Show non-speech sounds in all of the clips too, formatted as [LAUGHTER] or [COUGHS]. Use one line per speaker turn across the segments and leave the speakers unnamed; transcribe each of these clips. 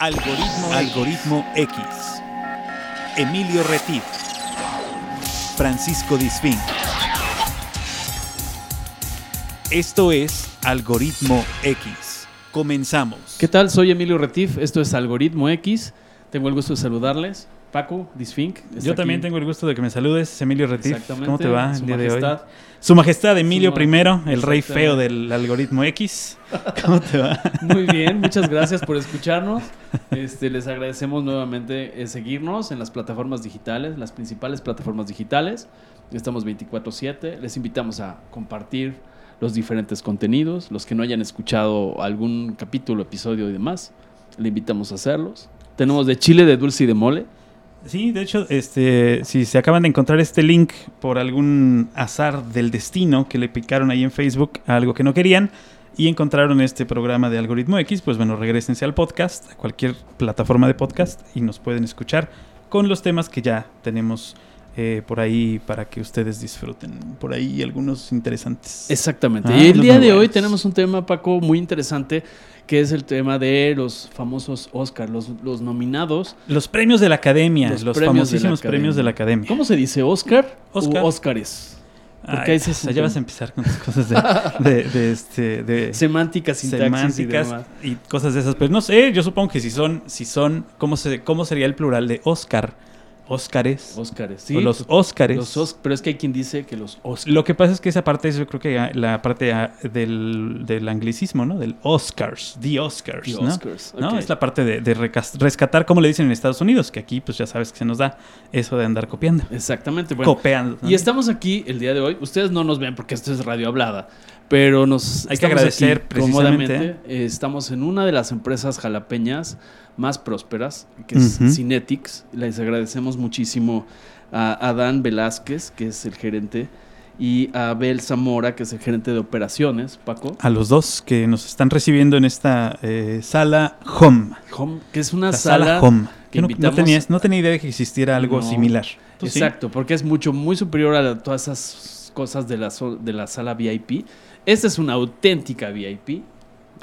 Algoritmo, Algoritmo X. Emilio Retif. Francisco Disfín. Esto es Algoritmo X. Comenzamos.
¿Qué tal? Soy Emilio Retif, esto es Algoritmo X. Tengo el gusto de saludarles. Paco, Disfink.
Yo también
aquí.
tengo el gusto de que me saludes, Emilio Retif. ¿Cómo te va
Su
el día de hoy? Su Majestad Emilio
Su
I, el rey feo del algoritmo X. [LAUGHS] ¿Cómo te va?
Muy bien, muchas gracias por escucharnos. Este, les agradecemos nuevamente eh, seguirnos en las plataformas digitales, las principales plataformas digitales. Estamos 24/7. Les invitamos a compartir los diferentes contenidos. Los que no hayan escuchado algún capítulo, episodio y demás, le invitamos a hacerlos. Tenemos de chile, de dulce y de mole.
Sí, de hecho, este, si se acaban de encontrar este link por algún azar del destino que le picaron ahí en Facebook a algo que no querían y encontraron este programa de Algoritmo X, pues bueno, regresense al podcast, a cualquier plataforma de podcast y nos pueden escuchar con los temas que ya tenemos eh, por ahí para que ustedes disfruten. Por ahí algunos interesantes.
Exactamente.
Ah,
y el día de hoy tenemos un tema, Paco, muy interesante, que es el tema de los famosos Oscar, los, los nominados.
Los premios de la academia,
Los
los,
premios
famosísimos premios de la academia.
¿Cómo se dice? ¿Oscar?
Oscar.
¿O Óscares? Porque
Ay, ya vas a empezar con tus cosas de, de, de este, de [LAUGHS]
Semántica, sintaxis
semánticas
y
y, cosas de esas. Pero no sé, yo supongo que si son, si son, ¿cómo, se, cómo sería el plural de Oscar? Óscares.
Óscares, sí.
o los Óscares.
Los Os- pero es que hay quien dice que los Oscars.
Lo que pasa es que esa parte es, yo creo que ah, la parte ah, del, del anglicismo, ¿no? Del Oscars, the Oscars,
The
¿no?
Oscars,
¿No? Es la parte de, rescatar, como le dicen en Estados Unidos, que aquí pues ya sabes que se nos da eso de andar copiando.
Exactamente. Bueno,
copeando. ¿no?
y estamos aquí el día de hoy. Ustedes no nos ven porque esto es radio hablada, pero nos
Hay que agradecer precisamente.
cómodamente. Eh, estamos en una de las empresas jalapeñas más prósperas, que es. Cinetics. Les agradecemos muchísimo a Adán Velázquez, que es el gerente, y a Abel Zamora, que es el gerente de operaciones, Paco.
a los dos que nos están recibiendo en esta eh, sala home.
Home, que es una
La
sala,
sala, home.
que
no, no
invitamos-
tenía, no tenía idea de que existiera algo
No.
similar. ¿Tú sí?
Exacto, porque es mucho, muy superior a la- todas esas cosas de la, de la sala VIP. Esta es una auténtica VIP.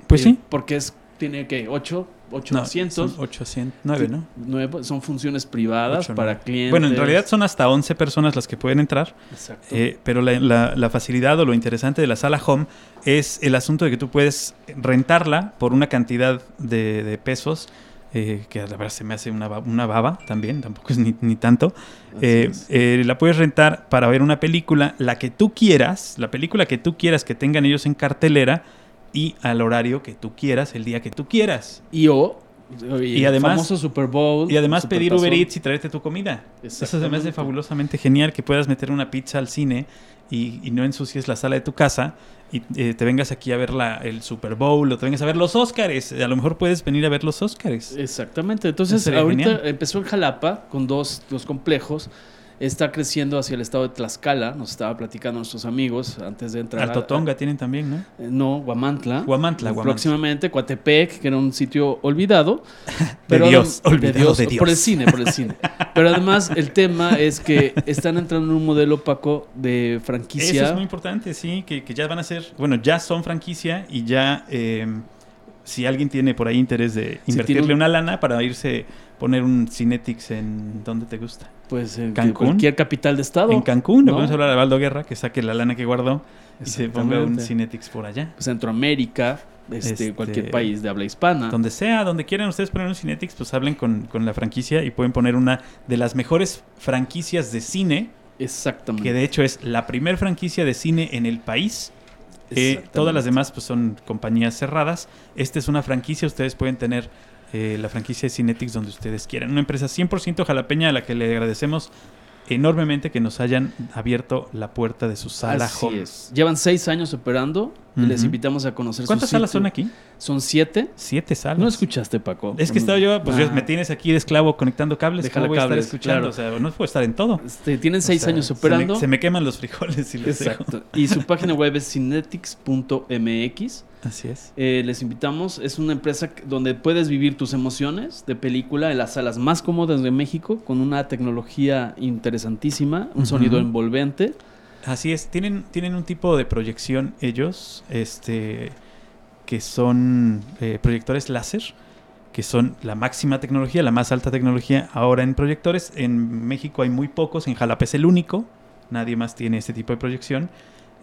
Pues
eh,
sí.
Porque es, tiene que 8,
No,
800.
son 800, 9, ¿no?
nueve- son funciones privadas para clientes.
Bueno, en realidad son hasta 11 personas las que pueden entrar,
Exacto.
eh, pero la, la- la facilidad o lo interesante de la sala home es el asunto de que tú puedes rentarla por una cantidad de, de pesos, eh, que la verdad se me hace una, una baba también, tampoco es ni, ni tanto. Eh, eh, la puedes rentar para ver una película, la que tú quieras, la película que tú quieras que tengan ellos en cartelera y al horario que tú quieras, el día que tú quieras.
y o.
y además-
famoso Super Bowl.
Y además pedir. Uber Eats y traerte tu comida. Eso se me hace fabulosamente genial que puedas meter una pizza al cine y, y no ensucies la sala de tu casa y eh, te vengas aquí a ver la, el Super Bowl o te vengas a ver los Óscares. A lo mejor puedes venir a ver los Óscares.
Exactamente. Entonces, ahorita
genial.
empezó en Jalapa con dos, dos complejos. Está creciendo hacia el estado de Tlaxcala. Nos estaba platicando nuestros amigos antes de entrar. a-
Alto Tonga tienen también, ¿no?
Eh, No, Guamantla.
Guamantla, Guamantla.
Próximamente Coatepec, que era un sitio olvidado. [LAUGHS]
De Dios,
adem-
olvidado de Dios.
Por el cine, por el cine. [LAUGHS] Pero además el tema es que están entrando en un modelo, Paco, de franquicia.
Eso es muy importante, sí, que, que ya van a ser, bueno, ya son franquicia y ya, eh, si alguien tiene por ahí interés de invertirle
un-
una lana para irse, poner un Cinetics en donde te gusta.
Pues en
Cancún.
cualquier capital de estado.
En Cancún, le
¿no?
podemos hablar a Valdo Guerra que saque la lana que guardó y se ponga un. Cinetics por allá.
Centroamérica, este,
Este,
cualquier país de habla hispana.
Donde sea, donde quieran ustedes poner un Cinetics, pues hablen con, con la franquicia y pueden poner una de las mejores franquicias de cine,
Exactamente.
que de hecho es la primer franquicia de cine en el país. Eh, todas las demás pues son compañías cerradas. Esta es una franquicia, ustedes pueden tener eh, la franquicia de Cinetics donde ustedes quieran. Una empresa 100% jalapeña a la que le agradecemos enormemente que nos hayan abierto la puerta de su sala
Así
home.
es. Llevan seis años operando les invitamos a conocer su
¿Cuántas salas
sitio.
son aquí?
Son siete.
Siete salas.
¿No escuchaste, Paco?
Es que estaba yo, pues
Ah.
yo- me tienes aquí de esclavo conectando cables.
Déjala
¿Cómo voy a
cables,
estar escuchando?
claro.
O sea, no puedo estar en todo.
Este, tienen seis
O sea,
años
se me-
operando.
Se me, queman los frijoles y les dejo.
Exacto. Y su página web es cinetics.mx.
Así es.
Eh, les invitamos. Es una empresa donde puedes vivir tus emociones de película en las salas más cómodas de México con una tecnología interesantísima, un sonido envolvente.
Así es. Tienen, tienen un tipo de proyección ellos, este, que son eh, proyectores láser que son la máxima tecnología, la más alta tecnología ahora en proyectores. En México hay muy pocos, en Jalapa es el único, nadie más tiene este tipo de proyección.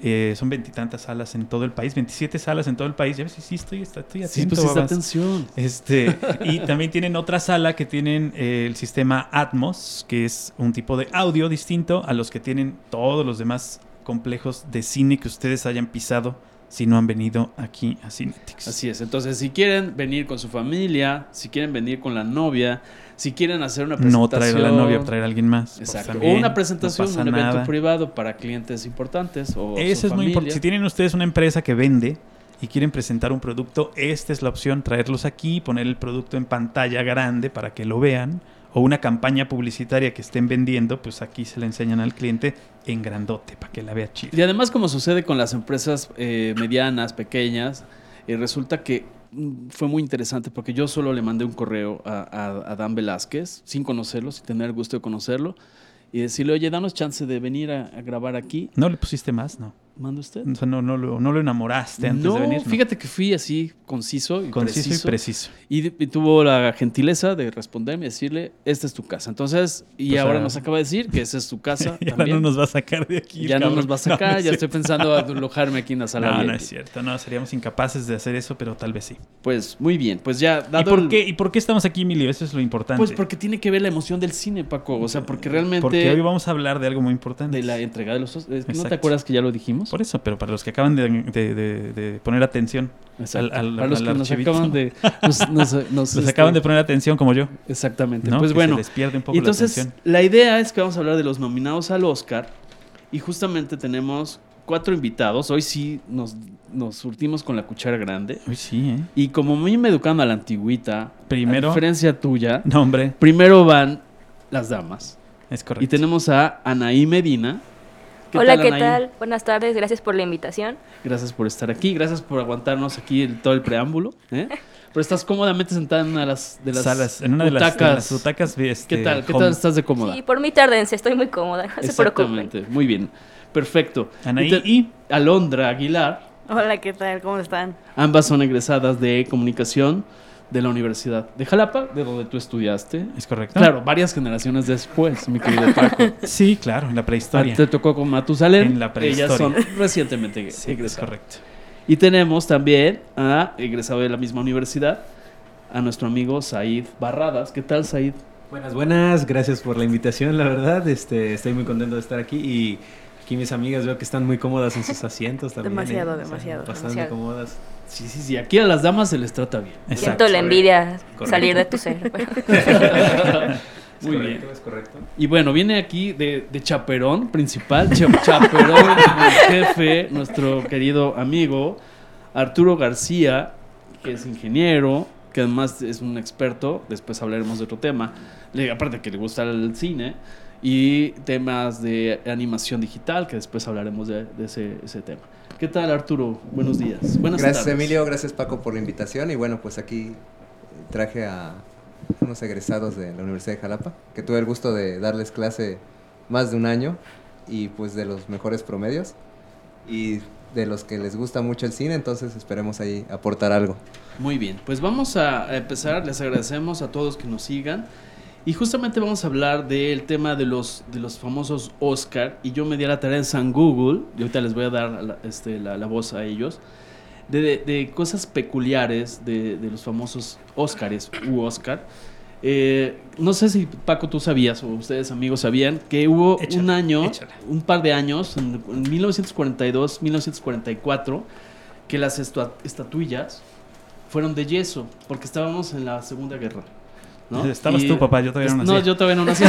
Eh, son veintitantas salas en todo el país, 27 salas en todo el país. Ya ves, sí, estoy, estoy
Sí,
atento.
pues está
babas.
atención.
Este, [LAUGHS] y también tienen otra sala que tienen eh, el sistema Atmos, que es un tipo de audio distinto a los que tienen todos los demás complejos de cine que ustedes hayan pisado si no han venido aquí a Cinetics.
Así es. Entonces, si quieren venir con su familia, si quieren venir con la novia, si quieren hacer una presentación.
No traer a la novia, traer a alguien más. pues
Exacto. o una presentación, un evento
nada.
privado para clientes importantes o
Eso es muy importante. Si tienen ustedes una empresa que vende y quieren presentar un producto, esta es la opción, traerlos aquí, poner el producto en pantalla grande para que lo vean, o una campaña publicitaria que estén vendiendo, pues aquí se la enseñan al cliente en grandote para que la vea chido.
Y además, como sucede con las empresas eh, medianas, pequeñas, eh, resulta que fue muy interesante porque yo solo le mandé un correo a, a- a Dan Velázquez, sin conocerlo, sin tener el gusto de conocerlo, y decirle, oye, danos chance de venir a, a grabar aquí.
¿No le pusiste más? No.
¿Manda usted?
O sea, no, no, lo, no lo enamoraste antes
no,
de venir. ¿no?
fíjate que fui así, conciso y
Conciso
preciso.
y preciso.
Y, y tuvo la gentileza de responderme y decirle, esta es tu casa. Entonces, y
Pues,
ahora
ah.
nos acaba de decir que esa es tu casa. [LAUGHS]
Y
también.
no nos va a sacar de aquí.
ya no nos va a sacar,
No,
ya estoy pensando alojarme aquí en la sala.
No, no es cierto. No, seríamos incapaces de hacer eso, pero tal vez sí.
Pues muy bien, pues ya
¿Y
dado
por,
el-
qué, ¿Y por qué estamos aquí, Emilio? Eso es lo importante.
Pues porque tiene que ver la emoción del cine, Paco. O sea, porque realmente
Porque hoy vamos a hablar de algo muy importante.
de la entrega de los... ¿No te acuerdas que ya lo dijimos?
Por eso, pero para los que acaban de, de- de- de poner atención, al- al-
Para los
al
que nos acaban de... [LAUGHS] Nos, nos- nos,
los
este,
acaban de poner atención como yo.
Exactamente.
¿no?
Pues
Que
bueno,
Se les pierde un poco
entonces
la atención.
la idea es que vamos a hablar de los nominados al Oscar y justamente tenemos cuatro invitados. Hoy sí nos, nos surtimos con la cuchara grande.
Uy, sí, ¿eh?
Y como a mí me educan a la antigüita,
Primero-
a diferencia tuya,
No, hombre,
primero van las damas.
es correcto.
Y tenemos a Anaí Medina.
Hola,
tal,
¿qué
Anaí?
tal? Buenas tardes, gracias por la invitación.
Gracias por estar aquí, gracias por aguantarnos aquí el- todo el preámbulo. ¿eh? Pero estás cómodamente sentada en una de las, de las
Salas, en una de las, de
butacas.
las butacas. este,
¿Qué tal? ¿Qué
home.
tal estás de cómoda?
Sí, por mi tardense, estoy muy cómoda, no se preocupen.
Exactamente, muy bien. Perfecto.
Anaí
Y te-
y
Alondra Aguilar,
Hola, ¿qué tal? ¿Cómo están?
ambas son egresadas de comunicación de la Universidad de Jalapa, de donde tú estudiaste.
es correcto.
Claro, varias generaciones después, mi querido Paco. [LAUGHS]
Sí, claro, en la
Ah,
prehistoria.
Te tocó con Matusalén.
En la
Ellas
prehistoria.
son recientemente
Sí, es correcto.
Y tenemos también a egresado de la misma universidad, a nuestro amigo Said Barradas. ¿Qué tal, Said?
Buenas, buenas, gracias por la invitación, la verdad, este, estoy muy contento de estar aquí y aquí mis amigas veo que están muy cómodas en sus asientos también.
Demasiado,
¿eh? O sea,
demasiado,
Bastante
demasiado.
cómodas.
Sí, sí, sí. Aquí a las damas se les trata bien.
Exacto.
Siento la envidia
Correcto.
salir de tu ser. [LAUGHS]
Muy
correcto,
bien.
Es correcto.
Y bueno, viene aquí de, de chaperón principal, cha- [LAUGHS] chaperón, el jefe, nuestro querido amigo Arturo García, que es ingeniero, que además es un experto, después hablaremos de otro tema, le, aparte que le gusta el cine, y temas de animación digital, que después hablaremos de, de ese, ese tema. ¿Qué tal Arturo? Buenos días. Buenas
Gracias
tardes.
Emilio, gracias Paco por la invitación y bueno, pues aquí traje a unos egresados de la Universidad de Jalapa, que tuve el gusto de darles clase más de un año y pues de los mejores promedios y de los que les gusta mucho el cine, entonces esperemos ahí aportar algo.
Muy bien, pues vamos a empezar. Les agradecemos a todos que nos sigan. Y justamente vamos a hablar del tema de los, de los famosos Oscar. Y yo me di a la tarea en San Google, y ahorita les voy a dar la, este, la, la voz a ellos, de, de- de cosas peculiares de, de los famosos Oscars u Oscar. Eh, no sé si Paco tú sabías o ustedes amigos sabían que hubo
Échale,
un año,
échale.
un par de años, en, en 1942, 1944, que las estatuillas fueron de yeso, porque estábamos en la Segunda Guerra. ¿No?
Estabas
Y-
tú, papá, yo todavía no
No,
nací.
yo todavía no nací.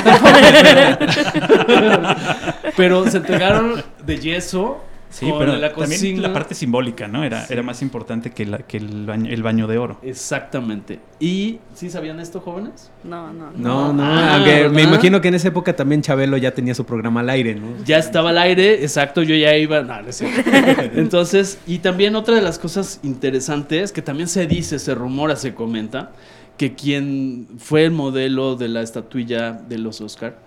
pero, [LAUGHS] pero se entregaron de yeso
Sí,
con
pero
la
también la parte simbólica, ¿no? Era,
Sí.
era más importante que, la- que el, baño, el baño de oro.
Exactamente. ¿Y sí sabían esto, jóvenes?
No, no.
No, no,
Ah,
aunque me imagino que en esa época también Chabelo ya tenía su programa al aire, ¿no?
Ya estaba al aire, exacto, yo ya iba. No, no. [LAUGHS] Entonces, y también otra de las cosas interesantes que también se dice, se rumora, se comenta, que quien fue el modelo de la estatuilla de los Oscar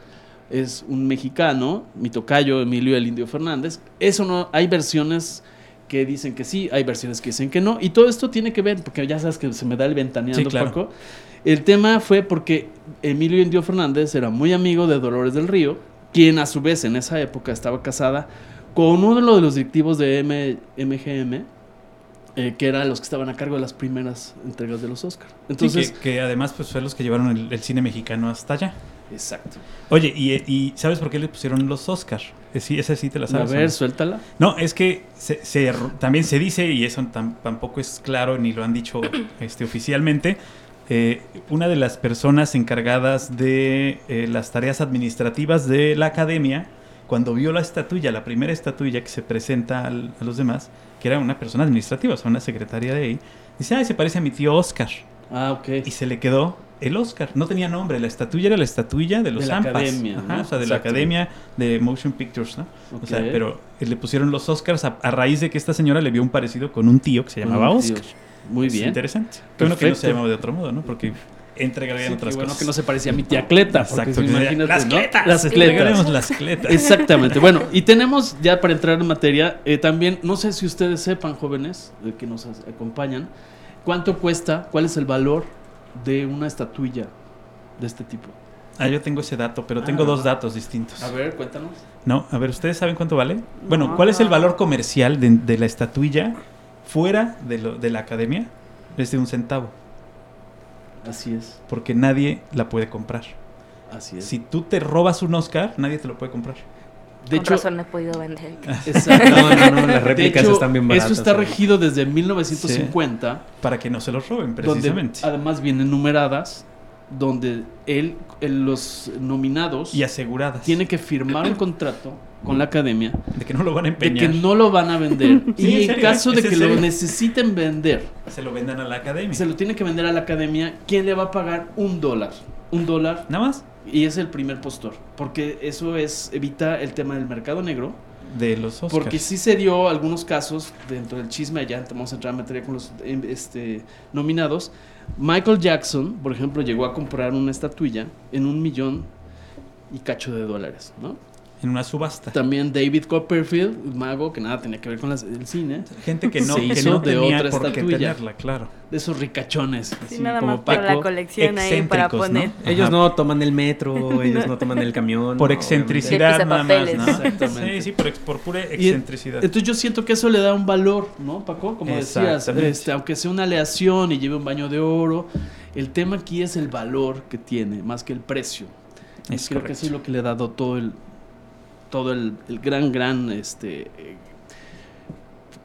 es un mexicano, mi tocayo Emilio el Indio Fernández. Eso no, hay versiones que dicen que sí, hay versiones que dicen que no. Y todo esto tiene que ver, porque ya sabes que se me da el ventaneando,
Sí, claro.
Paco. El tema fue porque Emilio Indio Fernández era muy amigo de Dolores del Río, quien a su vez en esa época estaba casada con uno de los directivos de M- MGM, eh, que eran los que estaban a cargo de las primeras entregas de los Oscars.
Entonces, que, que además pues fue los que llevaron el, el cine mexicano hasta allá.
exacto.
Oye, y, y ¿sabes por qué le pusieron los Oscar? Eh, Sí, esa sí te la
A
sabes. o
ver,
no?
suéltala.
No, es que se, se- también se dice, y eso tam- tampoco es claro ni lo han dicho [COUGHS] este, oficialmente, eh, una de las personas encargadas de eh, las tareas administrativas de la academia, cuando vio la estatuilla, la primera estatuilla que se presenta al- a los demás, que era una persona administrativa, o sea, una secretaria de ahí, dice, ay, se parece a mi tío Oscar.
Ah, ok.
Y se le quedó el Oscar. No tenía nombre. La estatuilla era la estatuilla de los
De la
AMPAs.
academia,
Ajá,
¿no?
o sea, de la. Academia de Motion Pictures, ¿no? O sea, pero le pusieron los Oscars a, a raíz de que esta señora le vio un parecido con un tío que se llamaba Oscar.
Muy
Es
bien.
interesante. Qué bueno que no se llamaba de otro modo, ¿no? Porque entregarían
Sí,
otras
qué bueno
cosas.
que no se parecía a mi tía Cleta.
Exacto.
imagínate,
las
¿no?
cletas.
Las
Entregaremos
cletas.
las cletas.
Exactamente. Bueno, [LAUGHS] y tenemos, ya para entrar en materia, eh, también, no sé si ustedes sepan, jóvenes, eh, que nos acompañan, cuánto cuesta, cuál es el valor de una estatuilla de este tipo.
Ah, yo tengo ese dato, pero tengo
Ah.
dos datos distintos.
A ver, cuéntanos.
No, a ver, ¿ustedes saben cuánto vale? Bueno,
No.
¿cuál es el valor comercial de, de la estatuilla fuera de, lo- de la academia? Es de un centavo,
Así es,
porque nadie la puede comprar.
así es.
Si tú te robas un Oscar, nadie te lo puede comprar.
de
Con
hecho,
razón no he podido vender. [LAUGHS]
exacto.
No, no, no, las
De
réplicas
hecho,
están bien baratas.
Esto está regido desde 1950.
Para que no se los roben,
donde
precisamente.
además vienen numeradas, donde él, el- los nominados
Y aseguradas.
tienen que firmar un contrato con la academia
De que no lo van a
de
empeñar.
que no lo van a vender. [LAUGHS]
Sí,
y
en serio,
caso
¿eh?
de
¿Es en
que lo necesiten vender,
Se lo vendan a la academia.
se lo tiene que vender a la academia. ¿Quién le va a pagar un dólar? Un dólar
Nada más
y es el primer postor. Porque eso es evita el tema del mercado negro.
de los Oscars.
Porque sí se dio algunos casos dentro del chisme, ya vamos a entrar en materia con los em, este, nominados. Michael Jackson, por ejemplo, llegó a comprar una estatuilla en un millón y cacho de dólares, ¿no?
En una subasta.
También David Copperfield, un mago que nada tenía que ver con las- el cine,
Gente que no,
Se
que
hizo
no
de
tenía
otra
por qué tenerla, claro.
de esos ricachones,
Sí,
así
nada
como
más para la
Paco.
colección ahí para poner.
¿no?
Ellos no toman el metro, [LAUGHS] ellos no toman el camión.
Por
no,
excentricidad nada más. ¿no?
Exactamente.
Sí, sí, por, pura
Y-
excentricidad.
Entonces yo siento que eso le da un valor, ¿no, Paco? Como decías, este, aunque sea una aleación y lleve un baño de oro, el tema aquí es el valor que tiene, más que el precio. Y
Es
creo que eso es lo que le ha dado todo el todo el, gran, gran este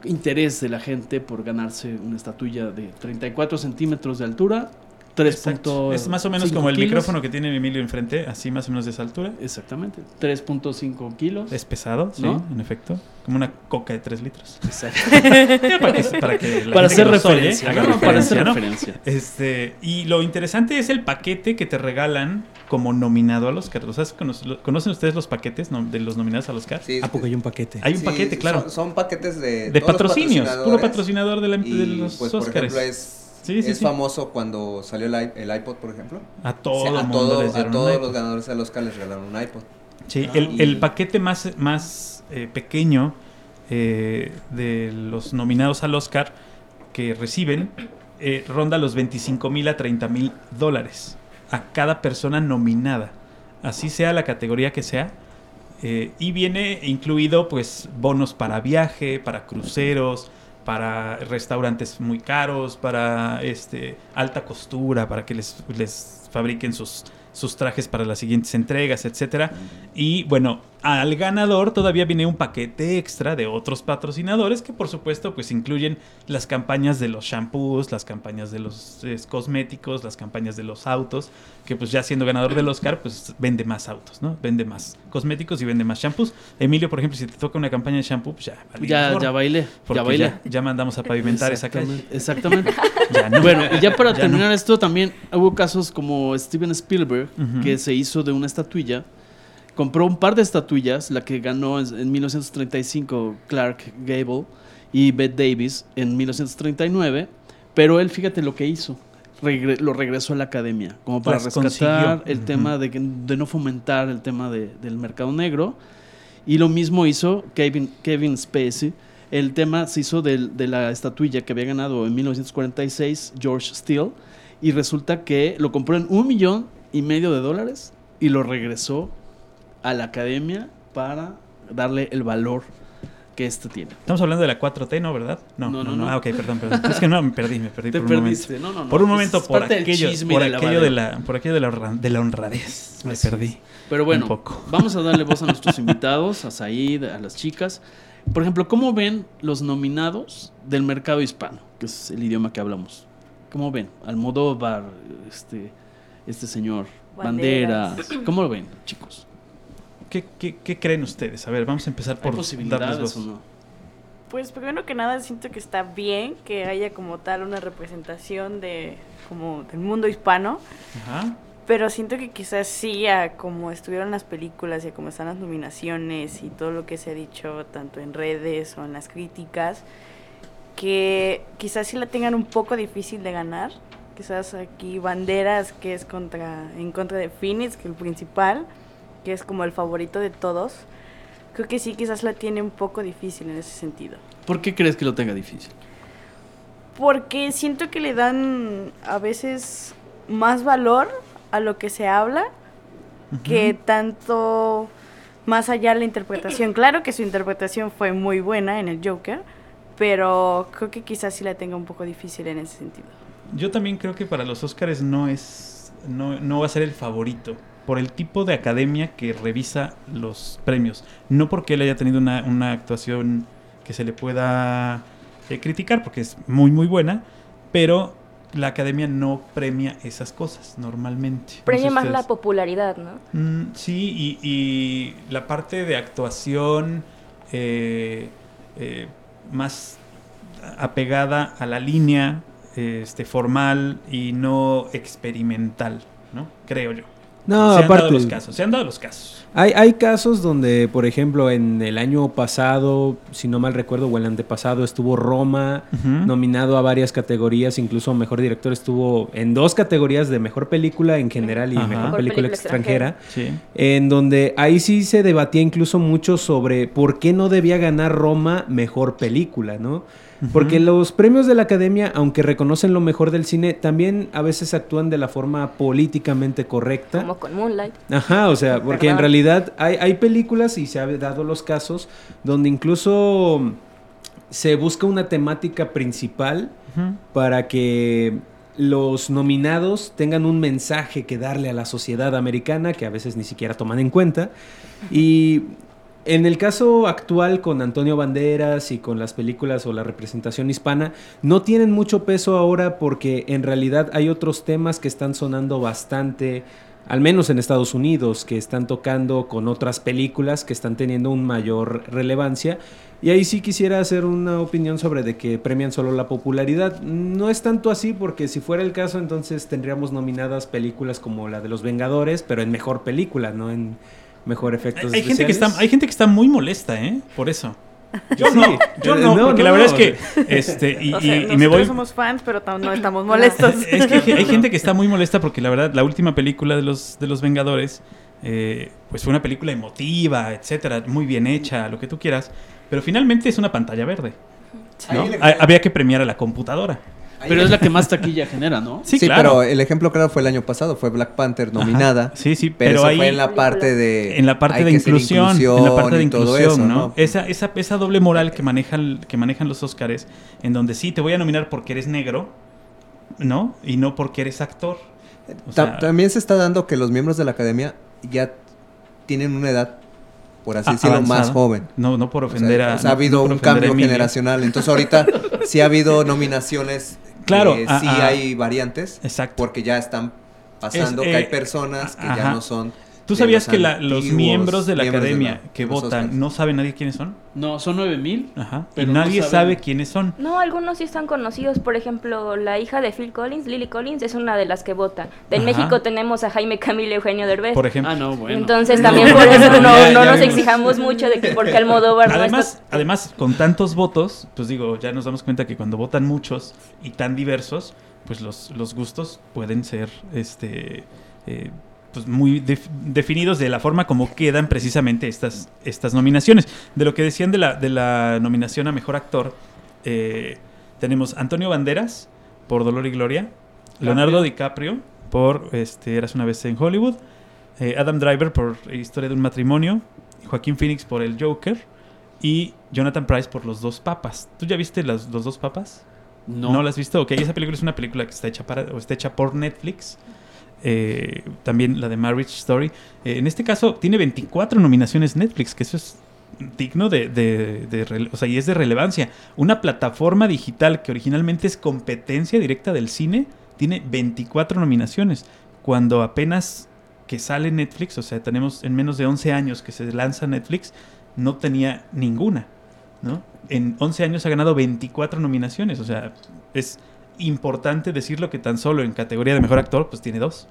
interés de la gente por ganarse una estatuilla de 34 centímetros de altura, 3.
Exacto. Es más o menos como el micrófono que tiene Emilio enfrente, así más o menos de esa altura.
Exactamente, 3.5 kilos.
Es pesado, sí,
¿No?
en efecto. Como una coca de 3 litros.
Exacto. [LAUGHS]
para que, para que la
Para
gente
hacer
oye
referencia. Para hacer
referencia, ¿no?
referencia.
Este, y lo interesante es el paquete que te regalan como nominado al Oscar. O sea, ¿cono- lo- ¿Conocen ustedes los paquetes no- de los nominados al Oscar?
Sí,
¿A poco hay un paquete?
Hay un
sí,
paquete, claro.
Son, son paquetes de,
de
los
patrocinios, puro patrocinador de, la- de
Y,
los
pues, por
Oscars.
ejemplo, es,
Sí, sí,
es
sí.
famoso cuando salió el, iPod, por ejemplo.
A todo
a,
mundo
todo-
les
a
dieron un
todos los ganadores del Oscar les regalaron un iPod.
Sí,
Ah,
el,
y-
el paquete más, más eh, pequeño eh, de los nominados al Oscar que reciben eh, ronda los 25 mil a 30 mil dólares a cada persona nominada, así sea la categoría que sea. Eh, y viene incluido pues bonos para viaje, para cruceros, para restaurantes muy caros, para este alta costura, para que les, les fabriquen sus, sus trajes para las siguientes entregas, etcétera. Y bueno, al ganador todavía viene un paquete extra de otros patrocinadores que por supuesto pues incluyen las campañas de los shampoos, las campañas de los eh, cosméticos, las campañas de los autos, que pues ya siendo ganador del Oscar pues vende más autos, ¿no? Vende más cosméticos y vende más shampoos. Emilio, por ejemplo, si te toca una campaña de shampoo, pues ya.
Ya, ya
porque
ya bailé.
ya, ya mandamos a pavimentar esa calle.
Exactamente. [LAUGHS]
Ya no.
Bueno, y ya para terminar
no.
esto, también hubo casos como Steven Spielberg, que se hizo de una estatuilla. Compró un par de estatuillas, la que ganó en en 1935 Clark Gable y Bette Davis en 1939, pero él, fíjate lo que hizo. regre- lo regresó a la academia, como para
Las
rescatar
consiguió.
el tema de, que- de no fomentar el tema de- del mercado negro. Y lo mismo hizo Kevin, Kevin Spacey el tema se hizo del- de, la estatuilla que había ganado en 1946 George Steele y resulta que lo compró en un millón y medio de dólares y lo regresó a la academia para darle el valor que este tiene.
Estamos hablando de la 4T, ¿no? ¿Verdad? No,
No,
no,
no,
no.
no.
Ah, ok, perdón, perdón. Es que no, me perdí, me perdí
Te
por un
perdiste.
momento.
No, no, no.
Por un
Es
momento, por
parte del
aquello, por aquello de la, por aquello de la, de la honradez. Me
Así
perdí.
es. Pero bueno,
Un poco. [LAUGHS]
vamos a darle voz a nuestros invitados, a Said, a las chicas. Por ejemplo, ¿cómo ven los nominados del mercado hispano? Que es el idioma que hablamos. ¿Cómo ven? Almodóvar, este, este señor, Banderas.
Banderas.
¿Cómo lo ven, chicos?
¿Qué, qué, qué creen ustedes? A ver, vamos a empezar
¿Hay
por darles
posibilidades
voz.
o no?
Pues primero que nada siento que está bien que haya como tal una representación de como del mundo hispano,
Ajá.
pero siento que quizás sí a como estuvieron las películas y a como están las nominaciones y todo lo que se ha dicho tanto en redes o en las críticas, que quizás sí la tengan un poco difícil de ganar. Quizás aquí Banderas, que es contra en contra de Phoenix, que es el principal, que es como el favorito de todos. Creo que sí, quizás la tiene un poco difícil en ese sentido.
¿Por qué crees que lo tenga difícil?
Porque siento que le dan a veces más valor a lo que se habla que tanto más allá de la interpretación. Claro que su interpretación fue muy buena en el Joker, pero creo que quizás sí la tenga un poco difícil en ese sentido.
Yo también creo que para los Oscars no es. No, no va a ser el favorito. Por el tipo de academia que revisa los premios. No porque él haya tenido una, una actuación que se le pueda eh, criticar, porque es muy, muy buena. Pero la academia no premia esas cosas normalmente. No
Premia
sé
más
ustedes.
la popularidad, ¿no?
Mm, sí, y, y la parte de actuación eh, eh, más apegada a la línea este, formal y no experimental, ¿no? Creo yo.
No,
se han
aparte.
dado los casos, se han dado los casos.
Hay, hay casos donde, por ejemplo, en el año pasado, si no mal recuerdo, o el antepasado, estuvo Roma nominado a varias categorías, incluso Mejor Director estuvo en dos categorías de Mejor Película en general y
Ajá.
Mejor Película,
película
extranjera,
Sí.
en donde ahí sí se debatía incluso mucho sobre por qué no debía ganar Roma Mejor Película, ¿no? Porque los premios de la academia, aunque reconocen lo mejor del cine, también a veces actúan de la forma políticamente correcta.
Como con Moonlight.
Ajá, o sea, porque en realidad hay, hay películas y se ha dado los casos donde incluso se busca una temática principal para que los nominados tengan un mensaje que darle a la sociedad americana que a veces ni siquiera toman en cuenta. Y en el caso actual con Antonio Banderas y con las películas o la representación hispana, no tienen mucho peso ahora porque en realidad hay otros temas que están sonando bastante, al menos en Estados Unidos, que están tocando con otras películas que están teniendo un mayor relevancia. Y ahí sí quisiera hacer una opinión sobre de que premian solo la popularidad. No es tanto así porque si fuera el caso entonces tendríamos nominadas películas como la de Los Vengadores, pero en mejor película, no en mejor
Hay,
efectos
hay gente que está, hay gente que está muy molesta, ¿eh? Por eso. Yo
Sí.
no, yo
Eh,
no,
no,
porque la
no.
verdad es que este y,
o sea,
y- y me voy
somos fans, pero no estamos molestos. [LAUGHS]
Es que hay [LAUGHS] gente que está muy molesta porque la verdad la última película de los de los Vengadores eh, pues fue una película emotiva, etcétera, muy bien hecha, lo que tú quieras, pero finalmente es una pantalla verde. Había que premiar a la computadora.
Pero es la que más taquilla genera, ¿no?
Sí,
Sí,
claro.
pero el ejemplo claro fue el año pasado, fue Black Panther nominada.
Ajá. Sí, sí,
Pero,
pero,
eso
ahí
fue en la parte de
en la parte de
ser
inclusión, en la parte de
y todo
inclusión,
eso,
¿no? Esa, esa, esa doble moral que manejan, que manejan los Óscares, en donde sí te voy a nominar porque eres negro, ¿no? Y no porque eres actor. O
Ta-
sea,
También se está dando que los miembros de la academia ya tienen una edad, por así
a-
decirlo, más joven.
No, no por
O sea,
ofender a.
o sea, ha habido
no
un
a
cambio generacional. Entonces ahorita [LAUGHS] sí ha habido nominaciones.
Claro,
que
a-
sí hay variantes.
Exacto.
Porque ya están pasando
Es,
que hay
eh,
personas que
ajá.
ya no son.
¿Tú sabías
los
que la- los miembros de la
miembros de
academia
la-
que votan no saben nadie quiénes son?
No, son 9000.
Ajá.
Pero no
nadie sabe quiénes son.
No, algunos sí están conocidos. Por ejemplo, la hija de Phil Collins, Lily Collins, es una de las que votan. En
Ajá.
México tenemos a Jaime Camilo y Eugenio Derbez.
Por ejemplo.
Ah, no, bueno.
Entonces también
no,
por eso no, [LAUGHS]
ya-
no
ya
nos
vimos.
exijamos mucho de que porque Almodóvar
Además,
está...
además, con tantos votos, pues digo, ya nos damos cuenta que cuando votan muchos y tan diversos, pues los, los gustos pueden ser este eh, pues, muy def- definidos de la forma como quedan precisamente estas, estas nominaciones. De lo que decían de la, de la nominación a Mejor Actor, eh, tenemos Antonio Banderas por Dolor y Gloria, Leonardo DiCaprio por este, Eras una vez en Hollywood, eh, Adam Driver por Historia de un matrimonio, Joaquín Phoenix por El Joker y Jonathan Price por Los Dos Papas. ¿Tú ya viste las- Los Dos Papas?
No.
¿No la has visto? Ok, esa película es una película que está hecha, para, o está hecha por Netflix. Eh, también la de Marriage Story. Eh, en este caso, tiene 24 nominaciones Netflix, que eso es digno de, de- de o sea, y es de relevancia. Una plataforma digital que originalmente es competencia directa del cine, tiene 24 nominaciones. Cuando apenas que sale Netflix, o sea, tenemos en menos de 11 años que se lanza Netflix, no tenía ninguna, ¿no? En 11 años ha ganado 24 nominaciones, o sea, es importante decirlo que tan solo en categoría de mejor actor, pues tiene dos.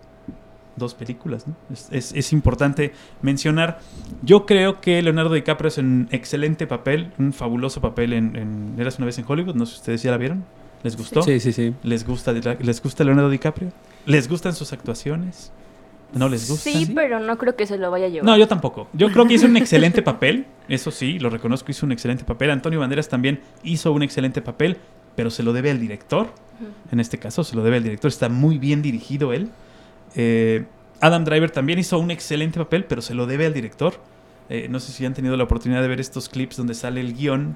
Dos películas, ¿no? Es, es- es importante mencionar. Yo creo que Leonardo DiCaprio es un excelente papel, un fabuloso papel en, en Eras una vez en Hollywood. No sé si ustedes ya la vieron. ¿Les gustó?
Sí, sí, sí.
¿Les gusta, ¿Les gusta Leonardo DiCaprio? ¿Les gustan sus actuaciones? ¿No les gusta?
Sí, pero no creo que se lo vaya a llevar.
No, yo tampoco. Yo creo que hizo un excelente papel. Eso sí, lo reconozco, hizo un excelente papel. Antonio Banderas también hizo un excelente papel, pero se lo debe al director. En este caso, se lo debe al director. Está muy bien dirigido él. Eh, Adam Driver también hizo un excelente papel, pero se lo debe al director. Eh, no sé si han tenido la oportunidad de ver estos clips donde sale el guion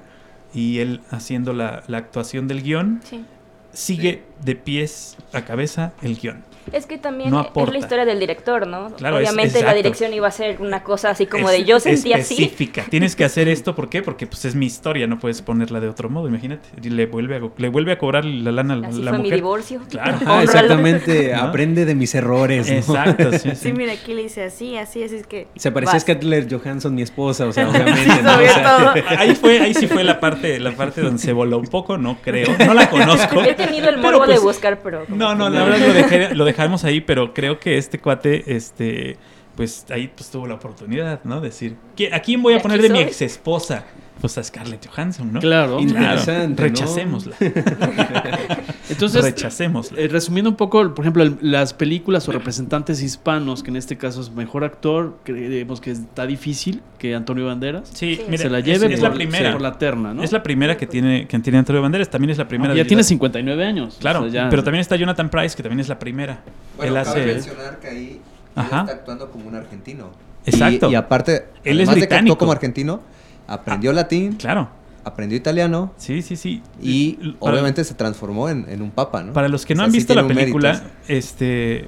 y él haciendo la, la actuación del guion.
Sí.
Sigue de pies a cabeza el guion.
Es que también
No
es la historia del director, ¿no?
Claro, es-
Obviamente la dirección iba a ser una cosa así como
Es-
de yo sentí así.
específica. Tienes que hacer esto, ¿por qué? Porque pues es mi historia, no puedes ponerla de otro modo, imagínate. Y le vuelve a, le vuelve a cobrar la lana a la
fue mi divorcio.
Claro. [LAUGHS]
Ah, exactamente. [LAUGHS]
¿No?
Aprende de mis errores. ¿no?
Exacto, sí, [LAUGHS] sí.
Sí, mira, aquí le dice así, así, así es que...
Se parecía a. Scarlett Johansson, mi esposa, o sea, obviamente.
Sí,
O sea.
Ahí fue, ahí sí fue la parte, la parte donde se voló un poco, no creo, no la conozco.
He tenido el morbo de
pues,
buscar, pero...
No, no, la verdad lo, dejé- lo dejamos ahí, pero creo que este cuate, este, pues ahí pues tuvo la oportunidad, ¿no? Decir, ¿qui- ¿a quién voy a poner de mi ex esposa? Pues a Scarlett Johansson, ¿no?
Claro.
Interesante, ¿no?
Rechacémosla. [LAUGHS] [LAUGHS]
Entonces,
Rechacémosla.
eh, resumiendo un poco, por ejemplo, el- las películas o representantes hispanos, que en este caso es mejor actor, creemos que está difícil que Antonio Banderas
Sí,
Sí.
mira,
se la
es-
lleve
es,
por,
la primera.
por la terna, ¿no?
Es la primera que tiene, que tiene Antonio Banderas, también es la primera.
ya tiene
las-
59 años.
Claro,
o sea, ya-
pero también está Jonathan Price, que también es la primera.
Bueno,
Él
cabe
hace...
mencionar que ahí
Ajá.
está actuando como un argentino.
Exacto.
Y, y aparte,
Él es
además de que actuó
británico.
como argentino, aprendió latín,
Claro,
aprendió italiano
sí, sí, sí.
y
Para-
obviamente se transformó en, en un papa, ¿no?
Para los que no
O sea,
han
sí
visto la película,
mérito.
este...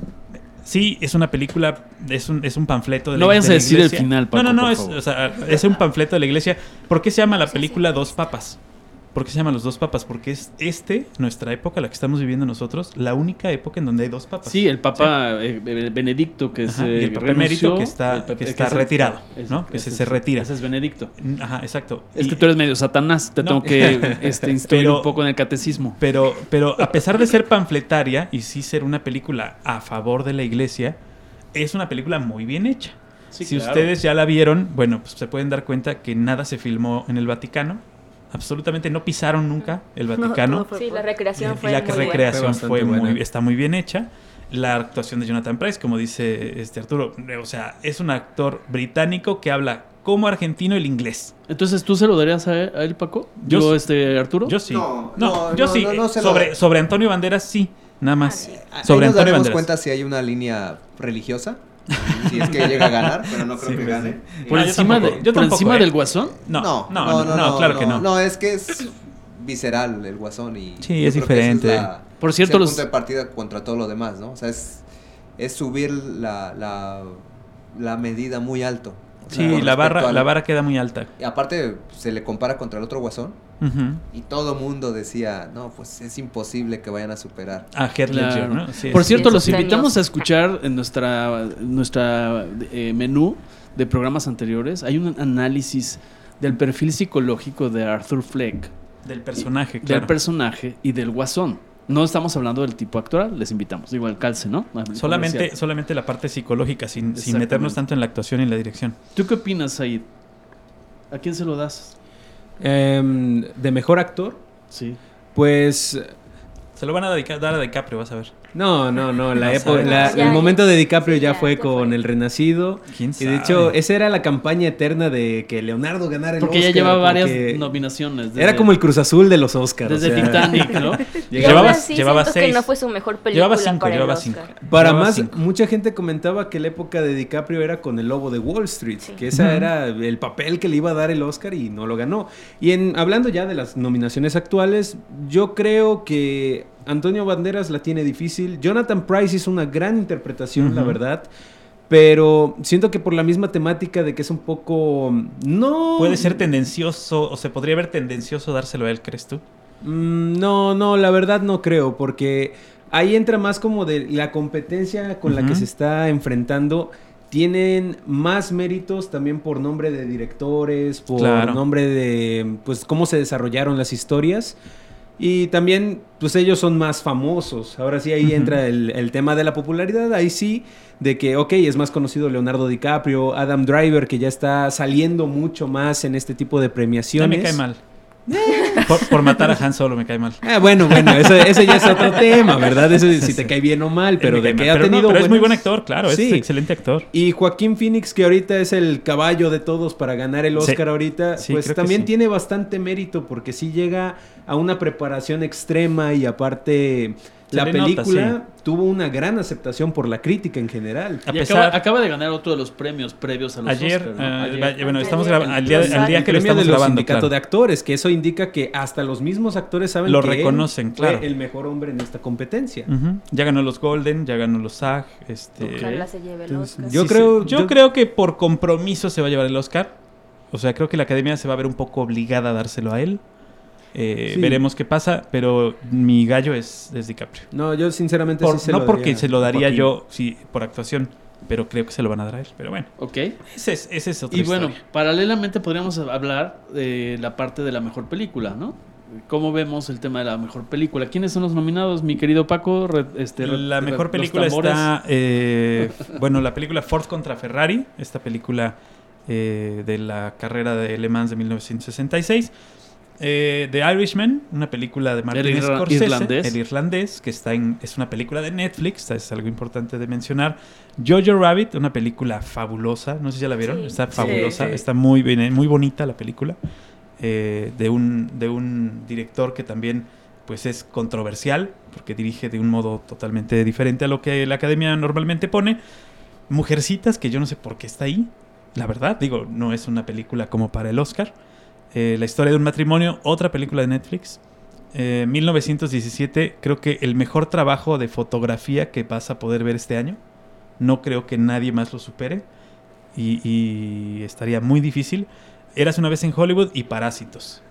Sí, es una película, es un, es un panfleto de la
No vayas a decir el
iglesia.
final, Paco,
No, no, no,
por
es,
favor.
o sea, es un panfleto de la iglesia. ¿Por qué se llama la película Dos Papas? ¿Por qué se llaman los dos papas? Porque es este, nuestra época, la que estamos viviendo nosotros, la única época en donde hay dos papas.
Sí, el Papa eh, eh, Benedicto, que es.
Ajá, y el
eh,
Papa
renunció,
emérito que está-
el Papa-
que está
es el-
retirado,
es-
¿no? Que
ese
se- retira.
Ese es Benedicto.
Ajá, exacto.
Es
Y-
que tú eres medio satanás, te
No.
tengo que [LAUGHS] este, instruir
Pero-
un poco en el catecismo.
Pero, pero a pesar de ser panfletaria y sí ser una película a favor de la iglesia, es una película muy bien hecha.
Sí,
si
claro.
ustedes ya la vieron, bueno, pues se pueden dar cuenta que nada se filmó en el Vaticano. Absolutamente no pisaron nunca el [LAUGHS]
No,
Vaticano.
fue
Sí, la recreación fue
la
muy buena.
recreación
Fue
fue, muy,
buena.
está muy bien hecha. La actuación de Jonathan Price, como dice este Arturo, o sea, es un actor británico que habla como argentino el inglés.
Entonces, ¿tú se lo darías a él, a él, Paco?
Yo
este, Arturo.
Yo sí.
No,
No,
no,
yo
no,
sí.
no, no
sobre, sobre Antonio Banderas, sí. Nada más.
Ahí
sobre
nos
Antonio
daremos
Banderas.
cuenta si hay una línea religiosa, [LAUGHS] si es que llega a ganar, pero no creo
Sí,
que
pues,
gane.
sí.
Por
No, yo
encima,
tampoco,
de,
yo
por
tampoco,
encima
¿eh?
del guasón.
No, no, no, no, claro que no.
No, es que es visceral el guasón y
Sí,
yo
es diferente.
la-
Por cierto,
es el
los-
punto de partida contra todo lo demás, ¿no? O sea, es, es subir la, la, la medida muy alto.
Sí, la barra,
al-
la barra queda muy alta.
Y aparte, se le compara contra el otro guasón y todo mundo decía, no, pues es imposible que vayan a superar.
A Heath Ledger,
Claro.
¿no? Sí,
Por
sí.
cierto,
Sí,
los
sus
invitamos
años.
a escuchar en nuestra, nuestra eh, menú de programas anteriores. Hay un análisis del perfil psicológico de Arthur Fleck,
Del personaje, claro.
del personaje y del guasón. No estamos hablando del tipo actoral, les invitamos. Digo, el calce, ¿no? El
solamente, solamente la parte psicológica, sin, sin meternos tanto en la actuación y en la dirección.
¿Tú qué opinas, Said? ¿A quién se lo das?
Em, de mejor actor,
Sí.
pues
Se lo van a dedicar, dar a DiCaprio, vas a ver.
No, no, no. La
No
época, la-
Ya,
el momento de DiCaprio
Sí,
ya,
ya,
fue con
fue.
El Renacido.
¿Quién
Y de hecho, esa era la campaña eterna de que Leonardo ganara el
Porque ya
Oscar,
lleva varias nominaciones.
Era como el Cruz Azul de los Oscars.
Desde
o sea,
Titanic, ¿no? [LAUGHS]
Llevaba-
así
llevaba
siento
seis.
que no fue su mejor película
Llevaba cinco,
para
llevaba
Oscar.
cinco.
Para
Llevaba
más,
cinco.
mucha gente comentaba que la época de DiCaprio era con El Lobo de Wall Street,
Sí.
que esa
Ujú.
era el papel que le iba a dar el Oscar y no lo ganó. Y en hablando ya de las nominaciones actuales, yo creo que Antonio Banderas la tiene difícil. Jonathan Price hizo una gran interpretación, la verdad. Pero siento que por la misma temática de que es un poco... No...
Puede ser tendencioso, o se podría ver tendencioso dárselo a él, ¿crees tú?
Mm, no, no, la verdad no creo, porque ahí entra más como de la competencia con la que se está enfrentando. Tienen más méritos también por nombre de directores, por
Claro.
nombre de pues cómo se desarrollaron las historias. Y también, pues ellos son más famosos. Ahora sí, ahí entra el, el tema de la popularidad. Ahí sí, de que, ok, es más conocido Leonardo DiCaprio, Adam Driver, que ya está saliendo mucho más en este tipo de premiaciones.
me cae mal. [LAUGHS] por, por matar a Han Solo me cae mal.
Ah, bueno, bueno, eso, ese ya es [LAUGHS] otro tema, ¿verdad? Eso si te cae bien o mal, pero de
mal.
que ha
Pero no,
tenido
pero es muy buen
buenos-
actor, claro,
Sí.
es excelente actor.
Y Joaquín Phoenix, que ahorita es el caballo de todos para ganar el
Sí.
Oscar ahorita,
Sí,
pues también tiene bastante mérito porque sí llega a una preparación extrema y aparte la
nota,
película tuvo una gran aceptación por la crítica en general.
A pesar-
acaba, acaba de ganar otro de los premios previos a los
Ayer,
Oscar, ¿no?
eh,
Ayer.
bueno, estamos grabando al día, al día
el
que lo
premio
estamos
de los
grabando.
sindicato
claro.
de actores, que eso indica que hasta los mismos actores saben
Lo
que él
reconocen,
fue
claro.
el mejor hombre en esta competencia.
Ya ganó los Golden, ya ganó los SAG. Este,
Ojalá se lleve el
Entonces,
Oscar.
yo
Sí,
creo-
sí. yo
yo-
creo que por compromiso se va a llevar el Oscar. O sea, creo que la academia se va a ver un poco obligada a dárselo a él. Eh,
Sí.
Veremos qué pasa, pero mi gallo es, es DiCaprio.
No, yo sinceramente
Por-
sí se
no
lo
porque
daría
se lo daría yo sí, por actuación, pero creo que se lo van a dar a él. Pero bueno,
Ok.
ese es, ese es otra
Y bueno, paralelamente podríamos hablar de la parte de la mejor película, ¿no? ¿Cómo vemos el tema de la mejor película? ¿Quiénes son los nominados, mi querido Paco? Re- este, re-
La mejor película está, eh, [LAUGHS] bueno, la película Ford contra Ferrari, esta película eh, de la carrera de Le Mans de 1966. Eh, The Irishman, una película de Martin
El
Scorsese,
irlandés.
el irlandés, que está en, es una película de Netflix, es algo importante de mencionar. Jojo Rabbit, una película fabulosa, no sé si ya la vieron,
Sí.
está
Sí,
fabulosa,
sí.
está muy bien, muy bonita la película, eh, de, un, de un director que también pues es controversial, porque dirige de un modo totalmente diferente a lo que la academia normalmente pone. Mujercitas, que yo no sé por qué está ahí, la verdad, digo, no es una película como para el Oscar. Eh, la historia de un matrimonio, otra película de Netflix. Eh, 1917, creo que el mejor trabajo de fotografía que vas a poder ver este año. No creo que nadie más lo supere. Y, y estaría muy difícil. Eras una vez en Hollywood y Parásitos.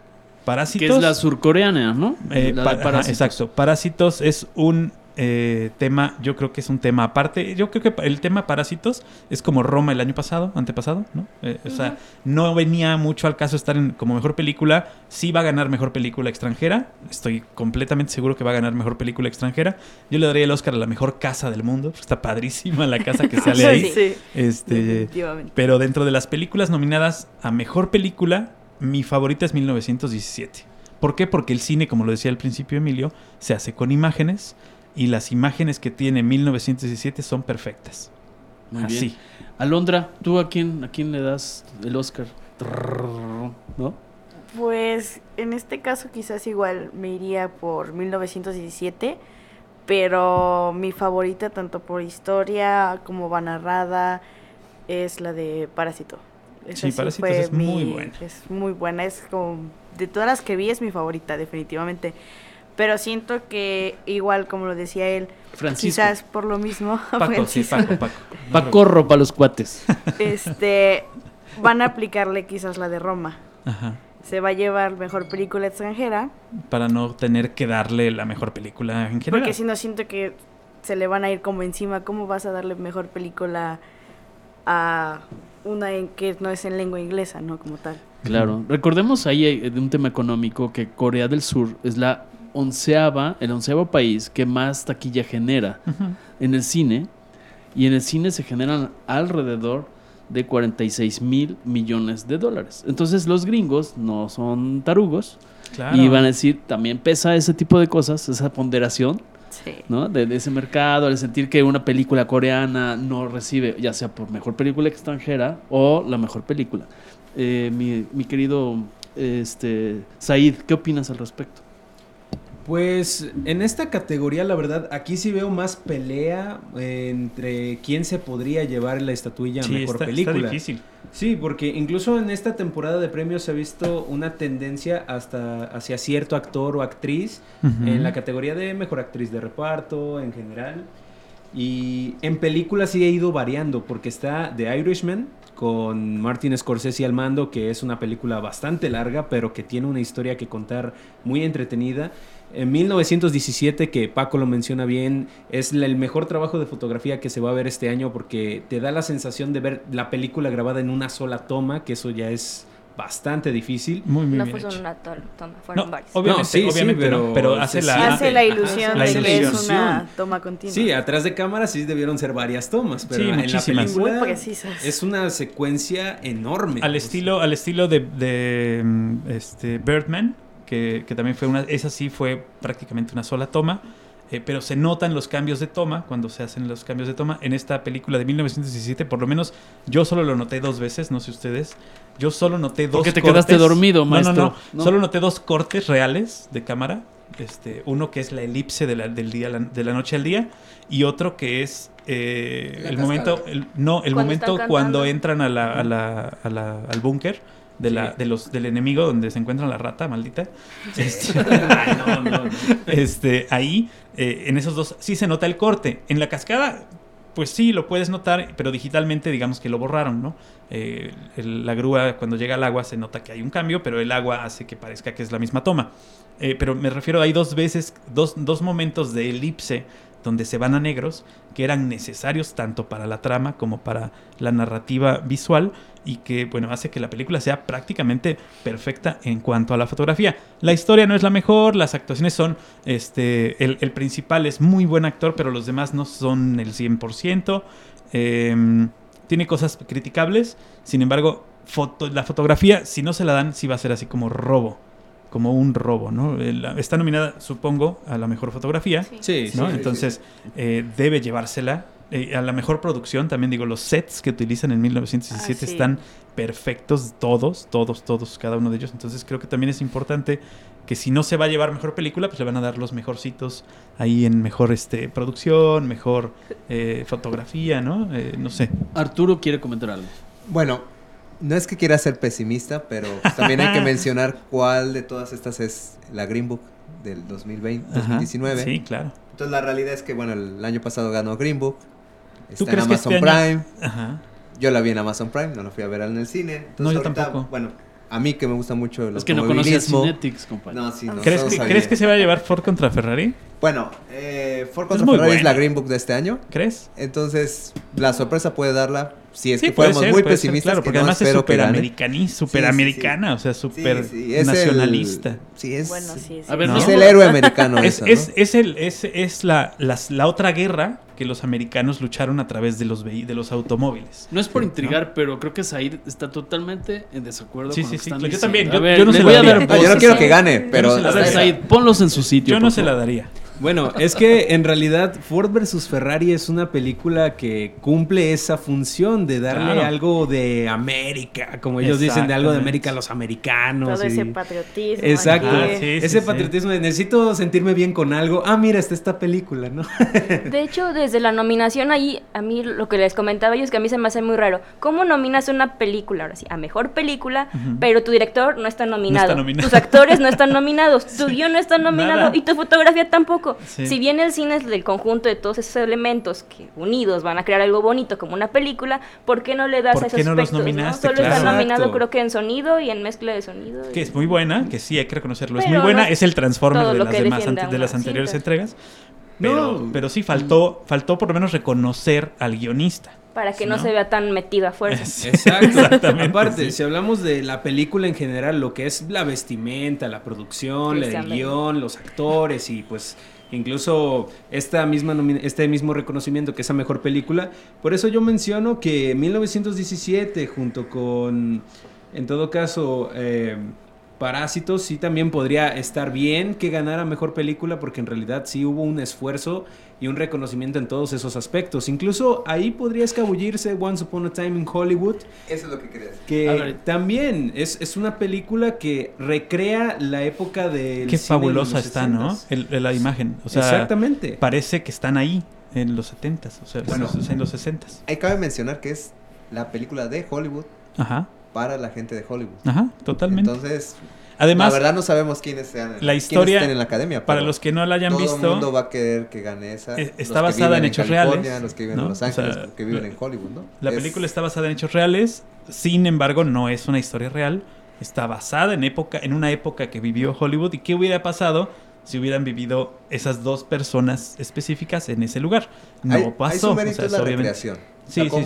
Parásitos.
Que es la surcoreana, ¿no?
Eh,
La
pa-
de
ajá,
Parásitos.
exacto. Parásitos es un eh, tema, yo creo que es un tema aparte. Yo creo que el tema Parásitos es como Roma el año pasado, antepasado, ¿no? Eh, O sea, no venía mucho al caso estar en, como mejor película. Sí va a ganar mejor película extranjera. Estoy completamente seguro que va a ganar mejor película extranjera. Yo le daría el Oscar a la mejor casa del mundo. Está padrísima la casa que [LAUGHS] sale ahí.
Sí,
Este, pero dentro de las películas nominadas a mejor película, mi favorita es 1917. ¿Por qué? Porque el cine, como lo decía al principio Emilio, se hace con imágenes y las imágenes que tiene 1917 son perfectas.
Muy
Así.
bien. Alondra, ¿tú a quién, a quién le das el Oscar? ¿No?
Pues en este caso quizás igual me iría por 1917, pero mi favorita tanto por historia como va narrada es la de Parásito. Esa
Sí, Parásitos es muy buena.
Es muy buena, es como de todas las que vi es mi favorita definitivamente. Pero siento que igual como lo decía él,
Francisco.
quizás por lo mismo [LAUGHS]
Paco, sí, Paco, Paco. [LAUGHS]
Pacorro para los cuates. [LAUGHS]
este van a aplicarle quizás la de Roma.
Ajá.
Se va a llevar mejor película extranjera,
Para no tener que darle la mejor película en general.
porque si no siento que se le van a ir como encima. ¿Cómo vas a darle mejor película a una en que no es en lengua inglesa, no como tal?
Claro. Recordemos ahí eh, de un tema económico que Corea del Sur es la onceava, el onceavo país que más taquilla genera en el cine. Y en el cine se generan alrededor de 46 mil millones de dólares. Entonces los gringos no son tarugos
Claro.
y van a decir, también pesa ese tipo de cosas, esa ponderación.
Sí.
¿no? De, de ese mercado, el sentir que una película coreana no recibe, ya sea por mejor película extranjera o la mejor película. Eh, mi, mi querido este, Said, ¿qué opinas al respecto?
Pues en esta categoría, la verdad, aquí sí veo más pelea eh, entre quién se podría llevar la estatuilla a
Sí,
mejor
está,
película.
está difícil.
Sí, porque incluso en esta temporada de premios se ha visto una tendencia hasta hacia cierto actor o actriz en la categoría de mejor actriz de reparto en general. Y en películas sí ha ido variando, porque está The Irishman con Martin Scorsese al mando, que es una película bastante larga, pero que tiene una historia que contar muy entretenida. En 1917, que Paco lo menciona bien, es la- el mejor trabajo de fotografía que se va a ver este año porque te da la sensación de ver la película grabada en una sola toma, que eso ya es bastante difícil.
Muy, muy
no
bien
fue solo
hecho.
una to- toma, fueron
No,
varias.
obviamente,
No, sí, pero
¿no? pero hace la...
Hace la ilusión
la
de que es una toma continua.
Sí, atrás de cámara sí debieron ser varias tomas, pero
Sí,
en la
muchísimas.
película
Muy precisas.
es una secuencia enorme.
Al estilo, al estilo de, de, mm, este Birdman, que, que también fue una, esa sí fue prácticamente una sola toma, eh, pero se notan los cambios de toma cuando se hacen los cambios de toma. En esta película de 1917, por lo menos yo solo lo noté dos veces, no sé ustedes. Yo solo noté dos
Porque te
cortes.
quedaste dormido,
No, no, no,
maestro. No.
Solo noté dos cortes reales de cámara. Este, uno que es la elipse de la, del día, la- de la noche al día y otro que es eh, el
cascada.
momento, el- no, el
Cuando
momento cuando entran a la, a la- a la- al búnker de la, de los, del enemigo donde se encuentra la rata maldita. Este, [LAUGHS]
Ay, no, no, no.
este, ahí, eh, en esos dos, sí se nota el corte. En la cascada, pues sí, lo puedes notar, pero digitalmente digamos que lo borraron, ¿no? Eh, el- la grúa, cuando llega al agua, se nota que hay un cambio, pero el agua hace que parezca que es la misma toma. Eh, pero me refiero, hay dos veces, dos, dos momentos de elipse donde se van a negros que eran necesarios tanto para la trama como para la narrativa visual y que, bueno, hace que la película sea prácticamente perfecta en cuanto a la fotografía. La historia no es la mejor, las actuaciones son, este, el, el principal es muy buen actor, pero los demás no son el 100%. Em, tiene cosas criticables, sin embargo, foto- la fotografía, si no se la dan, sí va a ser así como robo, como un robo, ¿no? El- Está nominada, supongo, a la mejor fotografía.
Sí, sí,
Entonces, eh, debe llevársela. Eh, a la mejor producción, también digo, los sets que utilizan en 1917
Ah, sí.
están perfectos, todos, todos, todos, cada uno de ellos. Entonces, creo que también es importante que si no se va a llevar mejor película, pues le van a dar los mejorcitos ahí en mejor este, producción, mejor eh, fotografía, ¿no? Eh, no sé.
Arturo quiere comentar algo.
Bueno, no es que quiera ser pesimista, pero pues también hay que [LAUGHS] mencionar cuál de todas estas es la Green Book del 2020,
Ajá.
2019.
Sí, claro.
Entonces la realidad es que, bueno, el año pasado ganó Green Book.
¿Tú
Está en
crees que
Amazon
este año-
Prime.
Ajá.
Yo la vi en Amazon Prime, no la fui a ver en el cine. Entonces,
No, yo
ahorita,
tampoco.
Bueno, a mí que me gusta mucho el
Es que no
automovilismo-
Cinetics, compadre.
No, sí, no,
¿Crees, que. ¿Crees que se va a llevar Ford contra Ferrari?
Bueno, eh, Ford
Es
contra Ferrari es la. Green Book de este año.
¿Crees?
Entonces, la sorpresa puede darla si es
Sí,
que fuéramos
ser,
muy
puede ser,
pesimistas.
claro,
que
porque
no
además es
espero que
súper
gane.
americani- súper
sí,
americana, o sea,
Sí,
súper
sí, es el-
nacionalista.
sí, es,
Bueno, sí, sí.
A ver,
No.
es el héroe americano. [LAUGHS]
Es,
eso, ¿no?
es, es, el, es, es la, la otra guerra que los americanos lucharon a través de los, de los automóviles.
No es por
Sí,
intrigar, pero creo que Said está totalmente en desacuerdo
Sí,
con
sí,
lo que
sí,
están
yo también, yo-
ver,
yo no se
voy
la
a
daría.
yo no quiero que gane, pero...
se la
A ver,
daría.
Said, ponlos en su sitio.
Yo no se la daría.
Bueno, es que en realidad Ford vs Ferrari es una película que cumple esa función de darle
Claro.
algo de América, como ellos dicen, de algo de. América a los americanos.
Todo
y-
ese patriotismo.
Exacto.
Ah, sí,
ese
sí.
patriotismo de necesito sentirme bien con algo. Ah, mira, está esta película, ¿no? [LAUGHS]
De hecho, desde la nominación ahí, a mí lo que les comentaba yo es que a mí se me hace muy raro. ¿Cómo nominas una película, ahora sí, a mejor película, pero tu director no está nominado?
está nominado.
Tus actores no están [LAUGHS] nominados, tu guion no está nominado
nada.
y tu fotografía tampoco.
Sí.
Si bien el cine es del conjunto de todos esos elementos que unidos van a crear algo bonito como una película, ¿por qué no le das
¿Por
a
qué
esos
no los
aspectos?
nominaste?
Solo
Claro.
está nominado creo que en sonido y en mezcla de sonido.
Que
y-
es muy buena, que sí hay que reconocerlo, es muy buena,
no es
es el Transformer de las demás ante-
a
de las anteriores
cinta.
entregas. Pero,
No.
pero sí faltó, faltó por lo menos reconocer al guionista.
para que no,
¿no?
se vea tan metido a fuerza. [LAUGHS]
Exacto.
Exactamente,
Aparte,
sí.
si hablamos de la película en general, lo que es la vestimenta, la producción, el guion, los actores y pues incluso esta misma este mismo reconocimiento que es la mejor película, por eso yo menciono que 1917 junto con, en todo caso, eh, Parásitos sí también podría estar bien que ganara mejor película porque en realidad sí hubo un esfuerzo y un reconocimiento en todos esos aspectos. Incluso ahí podría escabullirse Once Upon a Time in Hollywood,
Eso es lo que quería decir.
que también es, es una película que recrea la época del
Qué
cine de
fabulosa
los
está, ¿no?
60s.
El- el- la imagen. O sea,
Exactamente.
parece que están ahí en los 70s, o sea,
Bueno.
en los 60s.
Ahí cabe mencionar que es la película de Hollywood
Ajá,
para la gente de Hollywood.
ajá, totalmente.
Entonces,
Además,
la verdad no sabemos quiénes sean.
la historia,
en la academia.
para los que no la hayan
todo el
visto,
mundo va a querer que gane esa. Los
está basada en hechos
California,
reales,
Los que viven
¿no?
en Los
O
Ángeles,
sea,
los que viven
la-
en Hollywood, ¿no?
la
Es-
película está basada en hechos reales, sin embargo, no es una historia real. Está basada en época, en una época que vivió Hollywood. ¿Y qué hubiera pasado si hubieran vivido esas dos personas específicas en ese lugar? No
ahí
pasó.
su
o
mérito
sea,
es la
obviamente-
recreación.
Sí,
O sea,
sí, sí.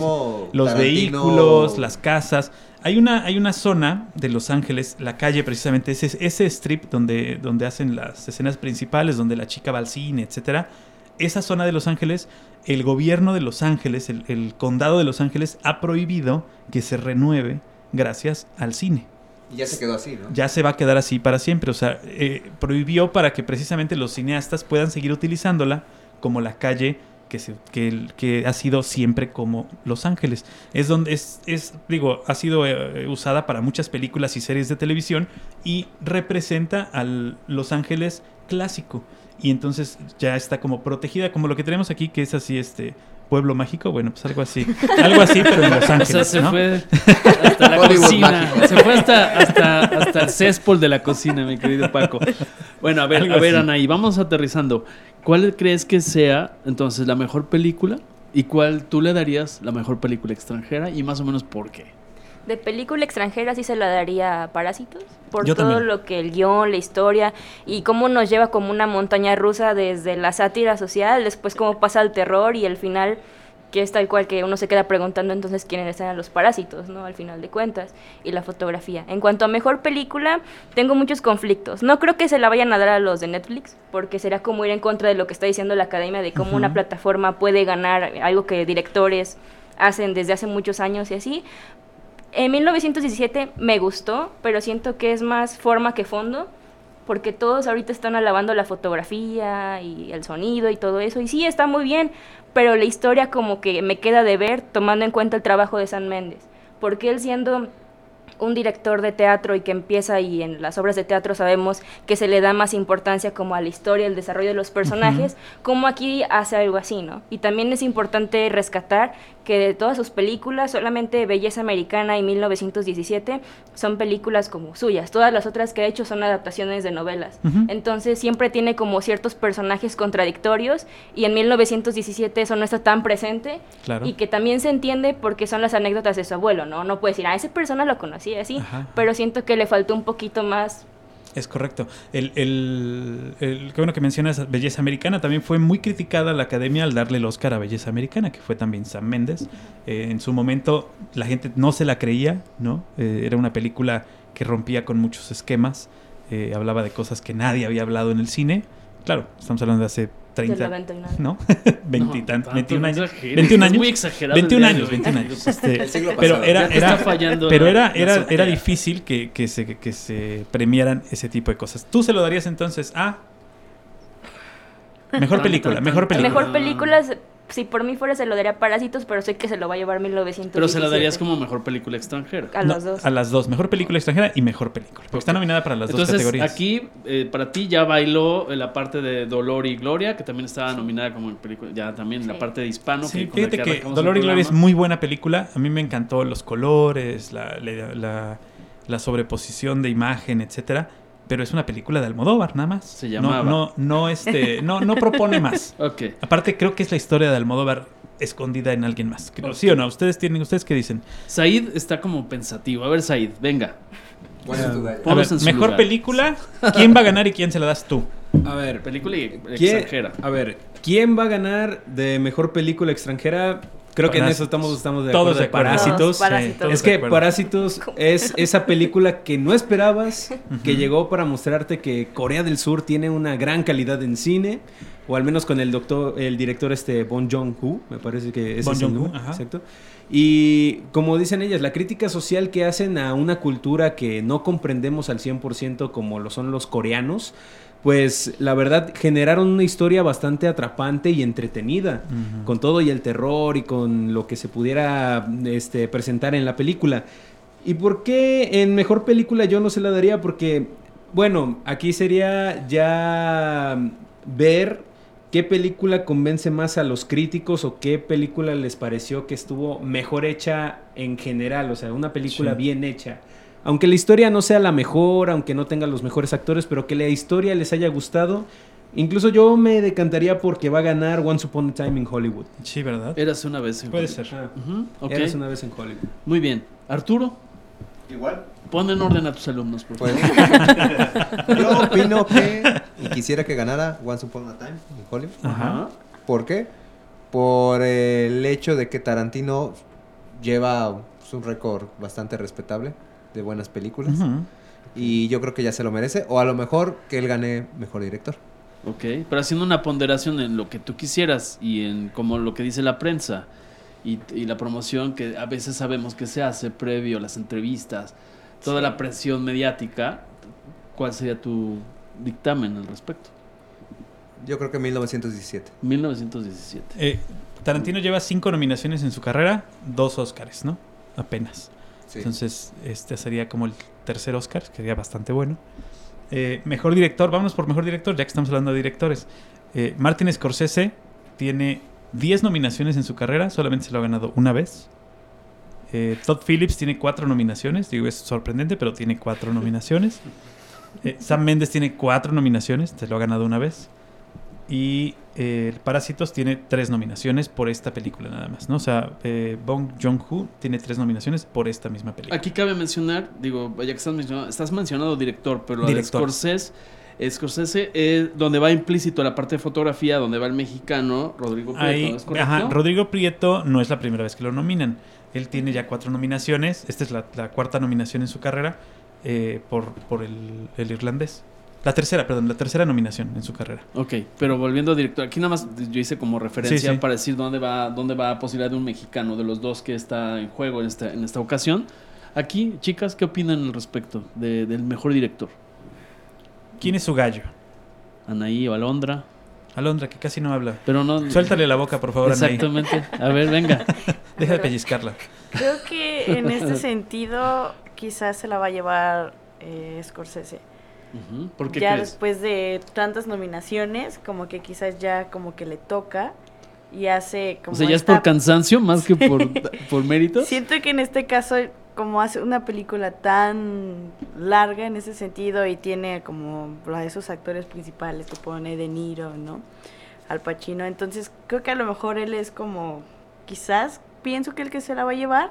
los
Tarantino-
vehículos, las casas. Hay una, hay una zona de Los Ángeles, la calle precisamente, ese, ese strip donde, donde hacen las escenas principales, donde la chica va al cine, etcétera. Esa zona de Los Ángeles, el gobierno de Los Ángeles, el, el condado de Los Ángeles, ha prohibido que se renueve gracias al cine.
Y ya se quedó así, ¿no?
Ya se va a quedar así para siempre. O sea, eh, prohibió para que precisamente los cineastas puedan seguir utilizándola como la calle que, se- que, el- que ha sido siempre como Los Ángeles. Es donde es, es digo, ha sido eh, usada para muchas películas y series de televisión y representa al Los Ángeles clásico. Y entonces ya está como protegida, como lo que tenemos aquí, que es así, este pueblo mágico. Bueno, pues algo así. Algo así, pero en Los [LAUGHS]
O sea,
Ángeles.
se
¿no?
fue hasta la
Hollywood
cocina.
mágico.
Se fue hasta, hasta, hasta el céspol de la cocina, mi querido Paco. Bueno, a ver,
Algo
a ver,
así.
Anaí, vamos aterrizando. ¿Cuál crees que sea entonces la mejor película? ¿Y cuál tú le darías la mejor película extranjera? Y más o menos por qué.
De película extranjera sí se la daría a Parásitos, por
Yo
todo
también.
lo que el guion, la historia y cómo nos lleva como una montaña rusa desde la sátira social, después cómo pasa al terror y el final que es tal cual que uno se queda preguntando entonces quiénes eran los parásitos, ¿no? Al final de cuentas, y la fotografía. En cuanto a mejor película, tengo muchos conflictos. No creo que se la vayan a dar a los de Netflix, porque será como ir en contra de lo que está diciendo la academia de cómo una plataforma puede ganar algo que directores hacen desde hace muchos años y así. En 1917 me gustó, pero siento que es más forma que fondo, porque todos ahorita están alabando la fotografía y el sonido y todo eso, y sí, está muy bien, pero la historia como que me queda de ver tomando en cuenta el trabajo de San Méndez, porque él siendo un director de teatro y que empieza y en las obras de teatro sabemos que se le da más importancia como a la historia, el desarrollo de los personajes, como aquí hace algo así, ¿no? Y también es importante rescatar que de todas sus películas, solamente Belleza Americana y 1917 son películas como suyas. Todas las otras que ha hecho son adaptaciones de novelas.
Ujú.
Entonces siempre tiene como ciertos personajes contradictorios y en 1917 eso no está tan presente
Claro.
y que también se entiende porque son las anécdotas de su abuelo, ¿no? No puedes decir, ah, esa persona lo conocía, así,
Ajá.
pero siento que le faltó un poquito más.
Es correcto. El, el, el- qué bueno que mencionas Belleza Americana. También fue muy criticada la academia al darle el Oscar a Belleza Americana, que fue también Sam Méndez. Eh, en su momento la gente no se la creía, ¿no? Eh, era una película que rompía con muchos esquemas. eh, hablaba de cosas que nadie había hablado en el cine. Claro, estamos hablando de hace 30,
del 90 y nada.
¿no? [LAUGHS] 20 y
No,
tan-
tanto
21
no
años.
exageres,
21
es
años.
muy exagerado el
21
día de
años,
hoy.
21 años. [LAUGHS] Este,
El siglo
pero
pasado.
era,
te
era,
está fallando
pero era, era, era difícil que, que se, que se premiaran ese tipo de cosas. ¿Tú se lo darías entonces a mejor película? Mejor película.
Mejor películas, si por mí fuera se lo daría Parásitos, pero sé que se lo va a llevar 1917.
Pero se la darías como mejor película extranjera.
A
No,
los dos.
A las dos. Mejor película extranjera y mejor película. Porque está nominada para las dos
Entonces,
categorías.
aquí, eh, para ti ya bailó la parte de Dolor y Gloria, que también estaba nominada como película, ya también la parte de hispano.
Sí,
que,
fíjate que Dolor y Gloria es muy buena película. A mí me encantó los colores, la, la, la- la sobreposición de imagen, etcétera. Pero es una película de Almodóvar, nada más.
Se
No-
llamaba.
No, no, este, no, no propone más. [LAUGHS]
Ok.
Aparte, creo que es la historia de Almodóvar escondida en alguien más. Creo- ¿Sí o no? ¿Ustedes tienen, ustedes qué dicen?
Said está como pensativo. A ver, Said, venga.
¿Cuál es tu gallo?
A
Ponlos
ver,
en su
mejor
lugar.
película, ¿quién va a ganar y quién se la das tú?
A ver,
Película y-
¿quién-
extranjera.
A ver, ¿quién va a ganar de mejor película extranjera? Creo que en eso estamos, estamos de
Todos
acuerdo.
de.
Parásitos.
Todos, Parásitos.
todos
Es que. Parásitos es esa película que no esperabas, que llegó para mostrarte que Corea del Sur tiene una gran calidad en cine. o al menos con el doctor, el director este Bon Joon-ho, me parece que es ese el nombre, exacto. Y como dicen ellas, la crítica social que hacen a una cultura que no comprendemos al 100% como lo son los coreanos, pues la verdad generaron una historia bastante atrapante y entretenida, con todo y el terror y con lo que se pudiera este, presentar en la película. ¿Y por qué en mejor película yo no se la daría? Porque, bueno, aquí sería ya ver qué película convence más a los críticos o qué película les pareció que estuvo mejor hecha en general, o sea, una película
Sí.
bien hecha. Aunque la historia no sea la mejor, aunque no tenga los mejores actores, pero que la historia les haya gustado. Incluso yo me decantaría porque va a ganar Once Upon a Time in Hollywood.
Sí, ¿verdad?
Eras una vez en
Puede
Hollywood.
ser.
Eras una vez en Hollywood.
Muy bien. Arturo,
Igual.
pon en orden a tus alumnos, por favor.
Pues, [LAUGHS] yo opino que [LAUGHS] y quisiera que ganara Once Upon a Time en Hollywood.
Ajá.
¿Por qué? Por el hecho de que Tarantino lleva pues, un récord bastante respetable de buenas películas. Y yo creo que ya se lo merece. O a lo mejor que él gane mejor director.
Ok, pero haciendo una ponderación en lo que tú quisieras y en como lo que dice la prensa y, y la promoción que a veces sabemos que se hace previo a las entrevistas, toda la presión mediática, ¿cuál sería tu dictamen al respecto?
Yo creo que 1917.
1917.
Eh, Tarantino lleva cinco nominaciones en su carrera, dos Oscars, ¿no? Apenas. Entonces, este sería como el tercer Oscar, que sería bastante bueno. Eh, mejor director, vámonos por mejor director, ya que estamos hablando de directores. Eh, Martin Scorsese tiene 10 nominaciones en su carrera, solamente se lo ha ganado una vez. Eh, Todd Phillips tiene cuatro nominaciones, digo, es sorprendente, pero tiene cuatro nominaciones. Sam Mendes tiene cuatro nominaciones, se lo ha ganado una vez. Y eh, Parásitos tiene tres nominaciones por esta película nada más, ¿no? O sea, eh, Bong Joon-ho tiene tres nominaciones por esta misma película.
Aquí cabe mencionar, digo, ya que estás mencionando, estás mencionando director, pero
Director.
Scorsese, Scorsese es donde va implícito la parte de fotografía, donde va el mexicano Rodrigo Prieto,
Ahí,
¿es correcto?
ajá, Rodrigo Prieto no es la primera vez que lo nominan. Él tiene ya cuatro nominaciones. Esta es la, la cuarta nominación en su carrera eh, por, por el, el irlandés. La tercera, perdón, la tercera nominación en su carrera.
Ok, pero volviendo a director, aquí nada más yo hice como referencia
Sí, sí.
para decir dónde va, dónde va a posibilidad de un mexicano, de los dos que está en juego en esta, en esta ocasión. Aquí, chicas, ¿qué opinan al respecto de- del mejor director?
¿Quién es su gallo?
Anaí o Alondra,
Alondra, que casi no habla.
pero no...
Suéltale la boca, por favor, Anaí.
Exactamente. A ver, venga. [LAUGHS]
Deja de pellizcarla.
Creo que en este sentido quizás se la va a llevar eh, Scorsese.
Ujú, ¿Por qué
ya
crees?
después de tantas nominaciones, como que quizás ya como que le toca y hace como
O sea, ya es por cansancio más que por, por mérito.
Siento que en este caso, como hace una película tan larga en ese sentido y tiene como a esos actores principales que pone De Niro, ¿no? Al Pacino, entonces creo que a lo mejor él es como, quizás pienso que el que se la va a llevar,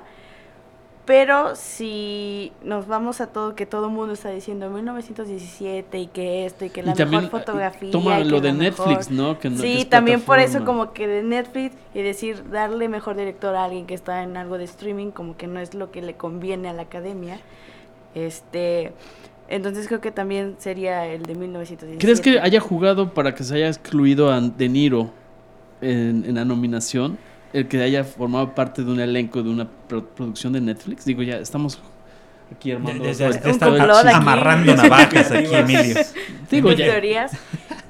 pero si nos vamos a todo, que todo el mundo está diciendo 1917 y que esto y que la
y también
mejor fotografía.
eh, toma
y que
lo de
mejor-
Netflix, ¿no? Que no- que
Sí,
es
también por eso como que de Netflix y decir darle mejor director a alguien que está en algo de streaming como que no es lo que le conviene a la academia. Este, entonces creo que también sería el de 1917.
¿Crees que haya jugado para que se haya excluido a De Niro en, en la nominación? El que haya formado parte de un elenco de una pro- producción de Netflix. Digo, ya estamos aquí armando.
está
aquí.
amarrando navajas aquí, Emilio.
Digo, ya,
teorías.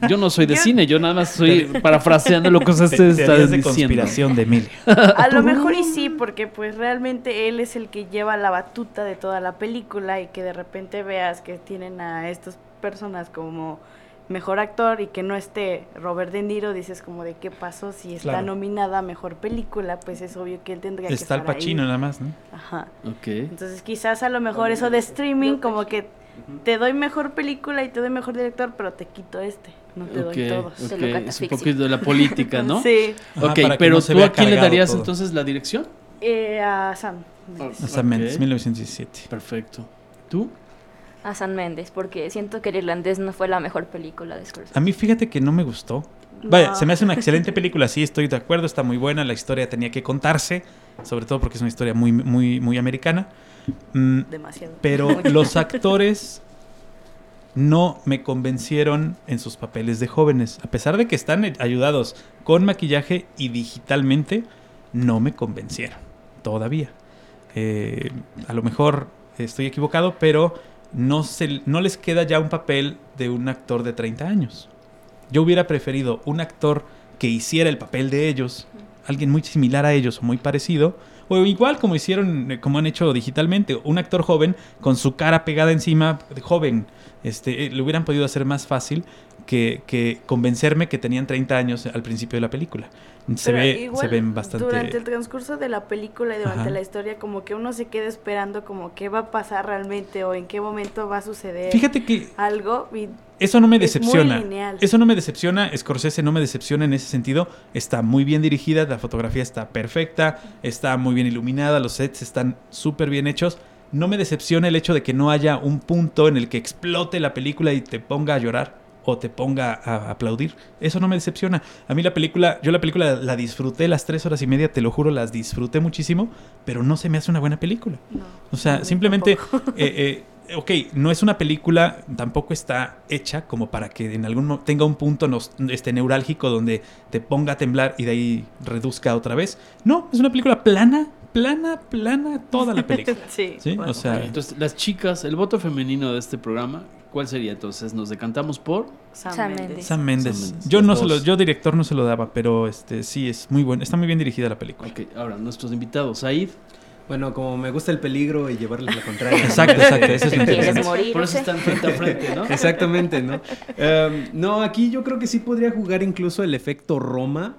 yo no soy de
Yo-
cine, yo nada más estoy parafraseando lo que ustedes están
Teorías de
diciendo.
conspiración de Emilio.
A lo mejor y sí, porque pues realmente él es el que lleva la batuta de toda la película y que de repente veas que tienen a estas personas como mejor actor y que no esté Robert De Niro, dices como de qué pasó si está
Claro.
nominada a mejor película, pues es obvio que él tendría que
Está el
estar ahí.
Pacino nada más, ¿no?
Ajá.
Ok.
Entonces quizás a lo mejor eso de streaming como que te doy mejor película y te doy mejor director, pero te quito este, no te doy todos.
Se
ok,
lo
Es un poquito de la política, ¿no? [LAUGHS]
Sí,
Ok, pero
no se
tú a quién le darías
todo.
entonces la dirección?
eh, a Sam. Mendes.
O sea, Mendes,
Ok.
1917.
Perfecto. ¿Tú?
A San Méndez, porque siento que el irlandés no fue la mejor película de Scorsese.
A mí fíjate que no me gustó. Vaya, se me hace una excelente [LAUGHS] película, sí, estoy de acuerdo, está muy buena, la historia tenía que contarse, sobre todo porque es una historia muy, muy, muy americana. Mm,
Demasiado.
pero [LAUGHS] los actores no me convencieron en sus papeles de jóvenes. A pesar de que están ayudados con maquillaje y digitalmente, no me convencieron todavía. Eh, a lo mejor estoy equivocado, pero no, se, no les queda ya un papel de un actor de 30 años. Yo hubiera preferido un actor que hiciera el papel de ellos, alguien muy similar a ellos o muy parecido, o igual como hicieron, eh, como han hecho digitalmente, un actor joven con su cara pegada encima, joven, este, eh, lo hubieran podido hacer más fácil que, que convencerme que tenían 30 años al principio de la película. Se,
Pero
ve,
igual,
se ven bastante...
Durante el transcurso de la película y durante
Ajá.
la historia, como que uno se queda esperando como qué va a pasar realmente o en qué momento va a suceder
Fíjate que
algo. Y
Eso no me
Es
decepciona.
lineal.
Eso no me decepciona. Scorsese no me decepciona en ese sentido. Está muy bien dirigida, la fotografía está perfecta, está muy bien iluminada, los sets están súper bien hechos. No me decepciona el hecho de que no haya un punto en el que explote la película y te ponga a llorar o te ponga a aplaudir. Eso no me decepciona. A mí la película, yo la película la disfruté las tres horas y media, te lo juro, las disfruté muchísimo, pero no se me hace una buena película.
no.
O sea, simplemente, eh, eh, ok, no es una película, tampoco está hecha como para que en algún mo- tenga un punto nos- este, neurálgico donde te ponga a temblar y de ahí reduzca otra vez. No, es una película plana, plana, plana, toda la película. [LAUGHS]
sí,
Sí,
bueno.
o sea,
Entonces, las chicas, el voto femenino de este programa, ¿cuál sería entonces? Nos decantamos por...
Sam,
Méndez.
Sam Mendes,
Yo no se lo, yo director no se lo daba, pero este sí es muy bueno, está muy bien dirigida la película.
Ok, ahora, nuestros invitados, Said.
Bueno, como me gusta el peligro y llevarles la contraria.
Exacto, exacto, eso es lo [LAUGHS]
¿Quieres
interesante.
morir?
Por eso están frente a frente, ¿no? [LAUGHS]
Exactamente, ¿no? Em, no, aquí yo creo que sí podría jugar incluso el efecto Roma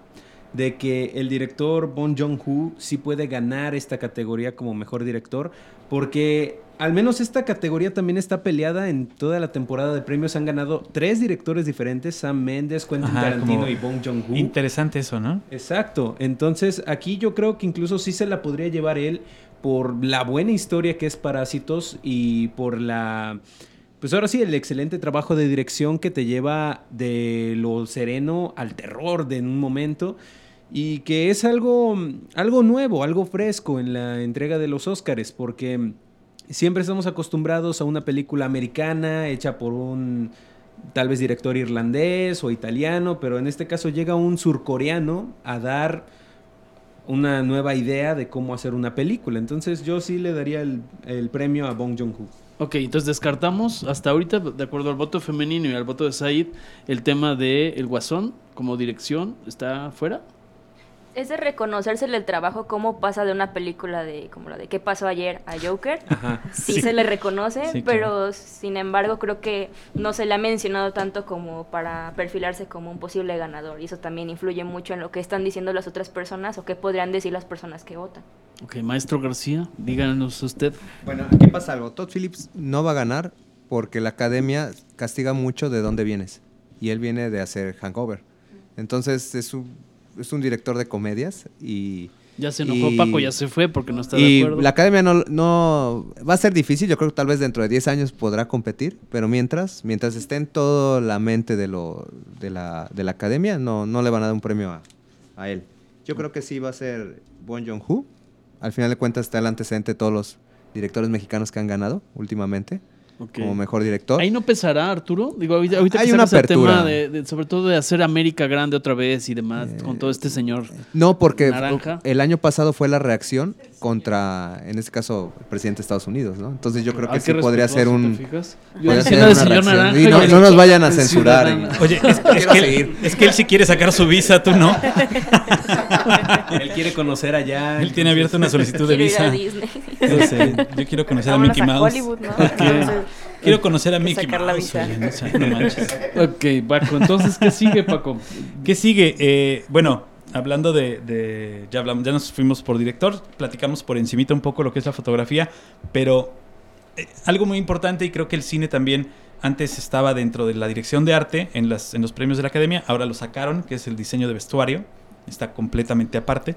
de que el director Bon Joon-ho sí puede ganar esta categoría como mejor director, porque al menos esta categoría también está peleada en toda la temporada de premios. Han ganado tres directores diferentes, Sam Mendes, Quentin
Ajá,
Tarantino y Bong Joon-ho.
Interesante eso, ¿no?
Exacto. Entonces, aquí yo creo que incluso sí se la podría llevar él por la buena historia que es Parásitos y por la. Pues ahora sí, el excelente trabajo de dirección que te lleva de lo sereno al terror de en un momento. Y que es algo, algo nuevo, algo fresco en la entrega de los Óscares, porque siempre estamos acostumbrados a una película americana hecha por un tal vez director irlandés o italiano, pero en este caso llega un surcoreano a dar una nueva idea de cómo hacer una película. Entonces yo sí le daría el, premio a Bong Joon-ho.
Ok, entonces descartamos hasta ahorita, de acuerdo al voto femenino y al voto de Said, el tema de El Guasón como dirección está fuera.
Es de reconocérsele el trabajo, cómo pasa de una película de como la de ¿Qué pasó ayer? a Joker.
Ajá. [LAUGHS]
Sí, se le reconoce,
Sí,
pero
claro.
sin embargo creo que no se le ha mencionado tanto como para perfilarse como un posible ganador. Y eso también influye mucho en lo que están diciendo las otras personas o qué podrían decir las personas que votan.
Ok, maestro García, díganos usted.
Bueno, aquí pasa algo. Todd Phillips no va a ganar porque la academia castiga mucho de dónde vienes. Y él viene de hacer Hangover. Entonces es un, es un director de comedias y...
Ya se enojó
Y-
Paco, ya se fue porque no está de
Y
acuerdo.
la academia no, no va a ser difícil, yo creo que tal vez dentro de 10 años podrá competir, pero mientras, mientras esté en toda la mente de lo de la, de la academia, no, no le van a dar un premio a, a él. Yo creo que sí va a ser Bon Joon-ho. Al final de cuentas está el antecedente de todos los directores mexicanos que han ganado últimamente Como mejor director.
Ahí no pesará, Arturo. Digo, ahorita, ahorita
Hay una
el tema
apertura.
de, de- sobre todo de hacer América grande otra vez y demás, con todo este señor.
No, porque
Naranja.
el año pasado fue la reacción contra, en este caso, el presidente de Estados Unidos, ¿no? Entonces yo creo que sí podría ser un...
¿te fijas? Yo
podría
diciendo
ser
de
una
señor
reacción.
naranja.
Y no,
y
no
el-
nos vayan a censurar.
Oye, es, es que él,
seguir.
es que él sí quiere sacar su visa, tú no. [LAUGHS]
Él quiere conocer allá.
Él tiene abierta una solicitud de
Quiero ir a
visa.
Disney.
Yo sé, yo quiero conocer a Mickey
a
Mouse.
Hollywood, ¿no? Entonces,
Quiero conocer a Mickey
sacar la
Mouse.
visa.
oye, no, sé, no manches.
Ok, Paco, entonces, ¿qué sigue, Paco?
¿Qué sigue? Eh, bueno, hablando de, de- ya hablamos, ya nos fuimos por director, platicamos por encimita un poco lo que es la fotografía, pero eh, algo muy importante y creo que el cine también antes estaba dentro de la dirección de arte en, las, en los premios de la academia, ahora lo sacaron, que es el diseño de vestuario, está completamente aparte.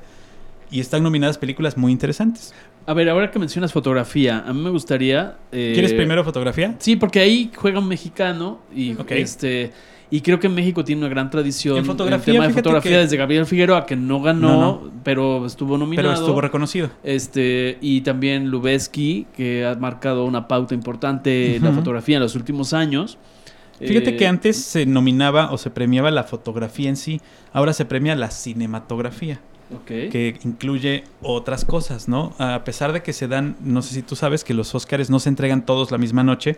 y están nominadas películas muy interesantes.
A ver, ahora que mencionas fotografía, a mí me gustaría... eh,
¿Quieres primero fotografía?
Sí, porque ahí juega un mexicano y este y creo que México tiene una gran tradición
En fotografía,
tema de fotografía
que-
desde Gabriel Figueroa que no ganó,
No, no.
pero estuvo nominado.
Pero estuvo reconocido.
Este, y también Lubeski, que ha marcado una pauta importante en la fotografía en los últimos años.
Fíjate
Eh,
que antes se nominaba o se premiaba la fotografía en sí, ahora se premia la cinematografía, que incluye otras cosas, ¿no? A pesar de que se dan, no sé si tú sabes que los Óscares no se entregan todos la misma noche,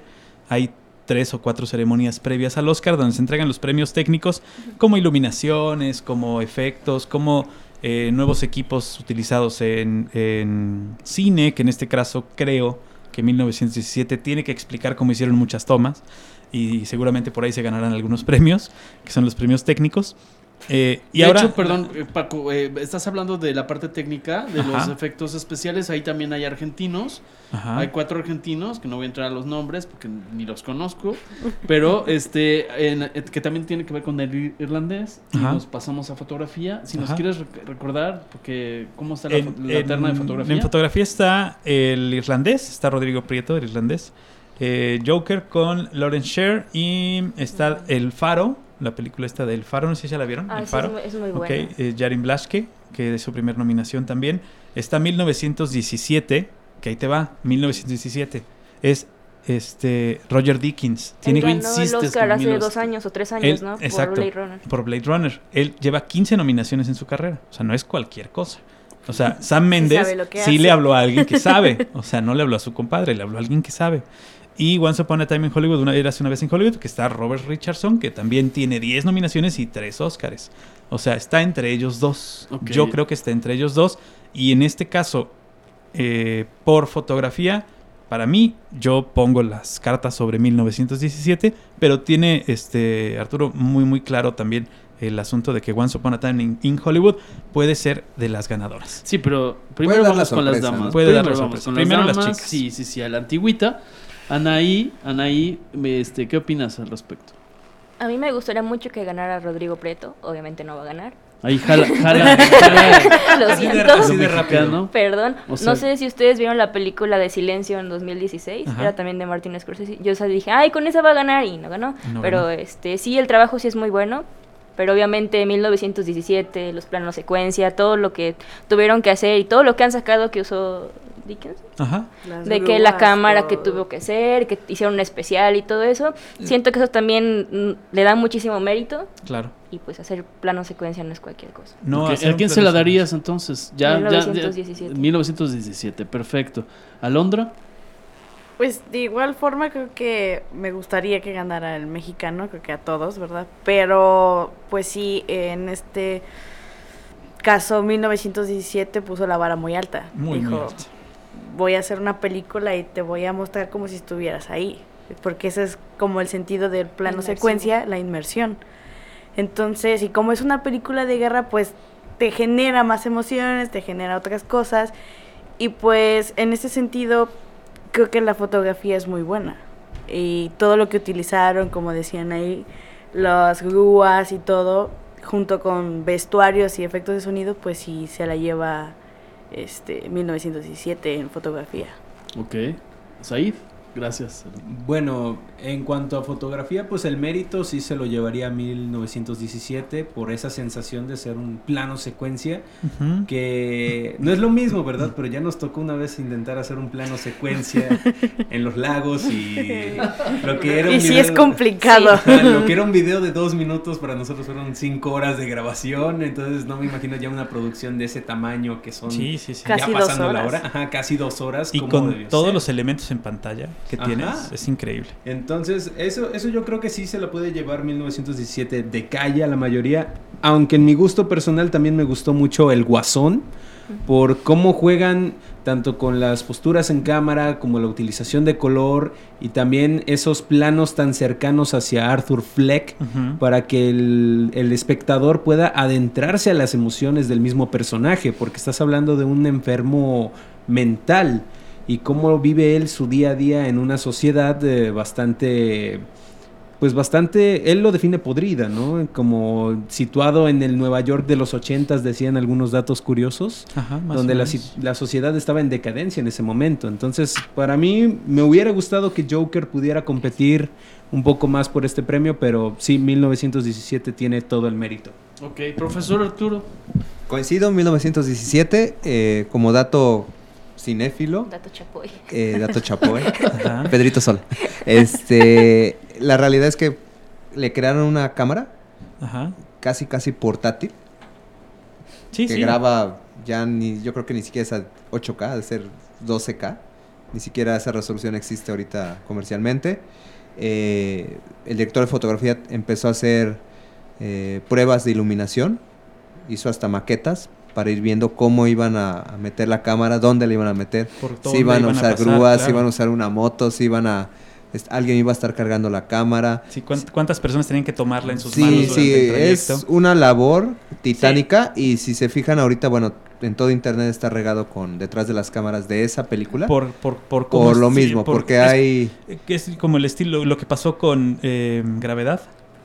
hay tres o cuatro ceremonias previas al Oscar donde se entregan los premios técnicos como iluminaciones, como efectos, como eh, nuevos equipos utilizados en, en cine, que en este caso creo que 1917 tiene que explicar cómo hicieron muchas tomas y seguramente por ahí se ganarán algunos premios, que son los premios técnicos. Eh, y
de
ahora,
hecho, perdón, eh, Paco, eh, estás hablando de la parte técnica, de los efectos especiales. Ahí también hay argentinos.
Ajá.
Hay cuatro argentinos, que no voy a entrar a los nombres porque ni los conozco. Pero este, en- eh, que también tiene que ver con el ir- irlandés. Y
Ajá.
nos pasamos a fotografía. Si nos quieres rec- recordar, porque ¿cómo está la,
en,
la terna de fotografía?
en fotografía está el irlandés, está Rodrigo Prieto, el irlandés. Eh, Joker con Lawrence Sher y está El Faro, la película esta del Faro, no sé si ya la vieron.
Ah,
el Faro.
es muy, es muy
Ok,
bueno.
eh, Jarin Blaschke, que es su primer nominación también. Está 1917, que ahí te va, 1917. Es este Roger Dickens. Tiene
Él ganó el Oscar hace dos años o tres años,
Él-
¿no?
exacto.
Por Blade Runner.
por Blade Runner. Él lleva 15 nominaciones en su carrera. O sea, no es cualquier cosa. O sea, Sam [LAUGHS]
que
sí le habló a alguien que sabe. [LAUGHS] O sea, no le habló a su compadre, le habló a alguien que sabe. Y Once Upon a Time in Hollywood, una vez una vez en Hollywood, que está Robert Richardson, que también tiene 10 nominaciones y 3 Oscars. O sea, está entre ellos dos. Yo creo que está entre ellos dos. Y en este caso, eh, por fotografía, para mí, yo pongo las cartas sobre 1917, pero tiene este Arturo muy muy claro también el asunto de que Once Upon a Time in, in Hollywood puede ser de las ganadoras.
Sí, pero primero
la
con las damas.
¿no?
Puede
Primero
dar la
vamos
sorpresa.
con
Primero
las
las chicas.
Sí, sí, sí, a la antigüita. Anaí, Anaí, este, ¿qué opinas al respecto?
A mí me gustaría mucho que ganara Rodrigo Preto. Obviamente no va a ganar.
Ahí jala, [LAUGHS] jala, jala.
Lo
Así de-
siento.
así de rápido.
Perdón,
O sea-
no sé si ustedes vieron la película de Silencio en 2016,
Ajá.
era también de Martin Scorsese. Yo o sea, dije, ay, con esa va a ganar y no ganó.
No
pero
ganó.
este sí, el trabajo sí es muy bueno, pero obviamente 1917, los planos secuencia, todo lo que tuvieron que hacer y todo lo que han sacado que usó Dickens,
Ajá.
Las
de que la cámara que tuvo que hacer, que hicieron un especial y todo eso, siento que eso también mm, le da muchísimo mérito
Claro.
y pues hacer plano secuencia no es cualquier cosa.
No,
¿A quién se la darías entonces? Ya, ya- ya-
1917.
1917, perfecto. ¿Alondra?
Pues de igual forma creo que me gustaría que ganara el mexicano, creo que a todos, ¿verdad? Pero pues sí, en este caso 1917 puso la vara muy alta.
Muy, muy
Dijo,
alto.
Voy a hacer una película y te voy a mostrar como si estuvieras ahí. Porque ese es como el sentido del plano secuencia, la inmersión. Entonces, y como es una película de guerra, pues te genera más emociones, te genera otras cosas. Y pues en ese sentido, creo que la fotografía es muy buena. Y todo lo que utilizaron, como decían ahí, las grúas y todo, junto con vestuarios y efectos de sonido, pues sí se la lleva este 1917 en fotografía.
Ok. Said, gracias.
Bueno, en cuanto a fotografía, pues el mérito sí se lo llevaría a 1917 por esa sensación de ser un plano secuencia, que no es lo mismo, ¿verdad? Pero ya nos tocó una vez intentar hacer un plano secuencia [LAUGHS] en los lagos y lo que era un
Y sí es
video-
complicado.
Lo que era un video de dos minutos para nosotros fueron cinco horas de grabación, entonces no me imagino ya una producción de ese tamaño que son
Sí, sí, sí.
Casi
ya
dos
pasando la
horas.
hora, ajá, casi dos horas.
Y
¿cómo
con todos
ser?
los elementos en pantalla que
Ajá.
tienes, es increíble.
Entonces, eso, eso yo creo que sí se lo puede llevar 1917 de calle a la mayoría. Aunque en mi gusto personal también me gustó mucho el Guasón. Por cómo juegan tanto con las posturas en cámara como la utilización de color y también esos planos tan cercanos hacia Arthur Fleck para que el, el espectador pueda adentrarse a las emociones del mismo personaje, porque estás hablando de un enfermo mental y cómo vive él su día a día en una sociedad eh, bastante pues bastante, él lo define podrida, ¿no? Como situado en el Nueva York de los ochentas, decían algunos datos curiosos,
Ajá, más
donde la sociedad estaba en decadencia en ese momento. Entonces, para mí, me hubiera gustado que Joker pudiera competir un poco más por este premio, pero sí, 1917 tiene todo el mérito.
Ok, profesor Arturo.
Coincido, 1917, eh, como dato cinéfilo,
Dato chapoy.
eh, dato chapoy, [LAUGHS]
Ajá.
Pedrito Sol. Este, la realidad es que le crearon una cámara
Ajá.
casi casi portátil
Sí,
que
sí.
graba ya ni yo creo que ni siquiera es a 8K, de ser 12K. Ni siquiera esa resolución existe ahorita comercialmente. Eh, el director de fotografía empezó a hacer eh, pruebas de iluminación, hizo hasta maquetas para ir viendo cómo iban a, meter la cámara, dónde la iban a meter,
Por
si iban a usar
pasar,
grúas, si iban a usar una moto, si iban a alguien iba a estar cargando la cámara.
Sí, ¿cuán- ¿Cuántas personas tenían que tomarla en sus
Sí,
manos
sí,
el
es una labor titánica y si se fijan ahorita, bueno, en todo internet está regado con detrás de las cámaras de esa película.
Por, por, por,
Por
cómo-
lo
sí,
mismo,
por-
porque
es-
hay...
que es como el estilo, lo que pasó con eh, Gravedad,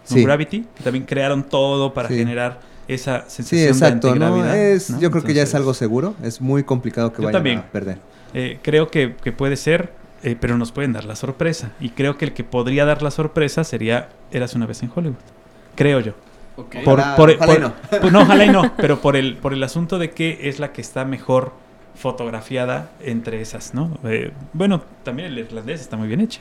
con. Gravity, que también crearon todo para generar esa
Sí,
sensación
exacto,
de
¿no?
antigravedad.
Es,
¿no?
Yo creo que ya es algo seguro, es muy complicado que vayan
también.
a perder.
eh, creo que, que puede ser, eh, pero nos pueden dar la sorpresa. Y creo que el que podría dar la sorpresa sería Eras una vez en Hollywood. Creo yo.
Ok.
Por,
Ojalá-
por-
ojalá y
por-
no.
pues no, ojalá y no, [LAUGHS] pero por el, por el asunto de que es la que está mejor fotografiada entre esas, ¿no? Eh, bueno, también el irlandés está muy bien hecha.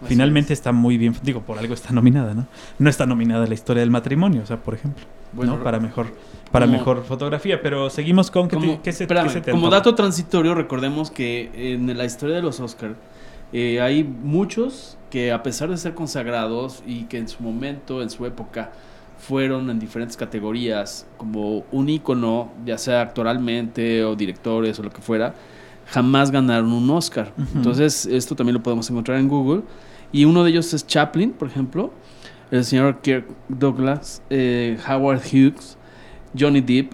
Así
Finalmente
es.
está muy bien, digo, por algo está nominada, ¿no? No está nominada la historia del matrimonio, o sea, por ejemplo,
Bueno,
¿no? Para mejor, para
como-
mejor fotografía, pero seguimos con ¿qué, te-
Como,
qué se,
espérame,
qué se te
como
antoja?
dato transitorio, recordemos que en la historia de los Oscar hay muchos que a pesar de ser consagrados y que en su momento, en su época, fueron en diferentes categorías como un ícono, ya sea actoralmente o directores o lo que fuera, jamás ganaron un Oscar. Entonces, esto también lo podemos encontrar en Google. Y uno de ellos es Chaplin, por ejemplo, el señor Kirk Douglas, eh, Howard Hughes, Johnny Depp.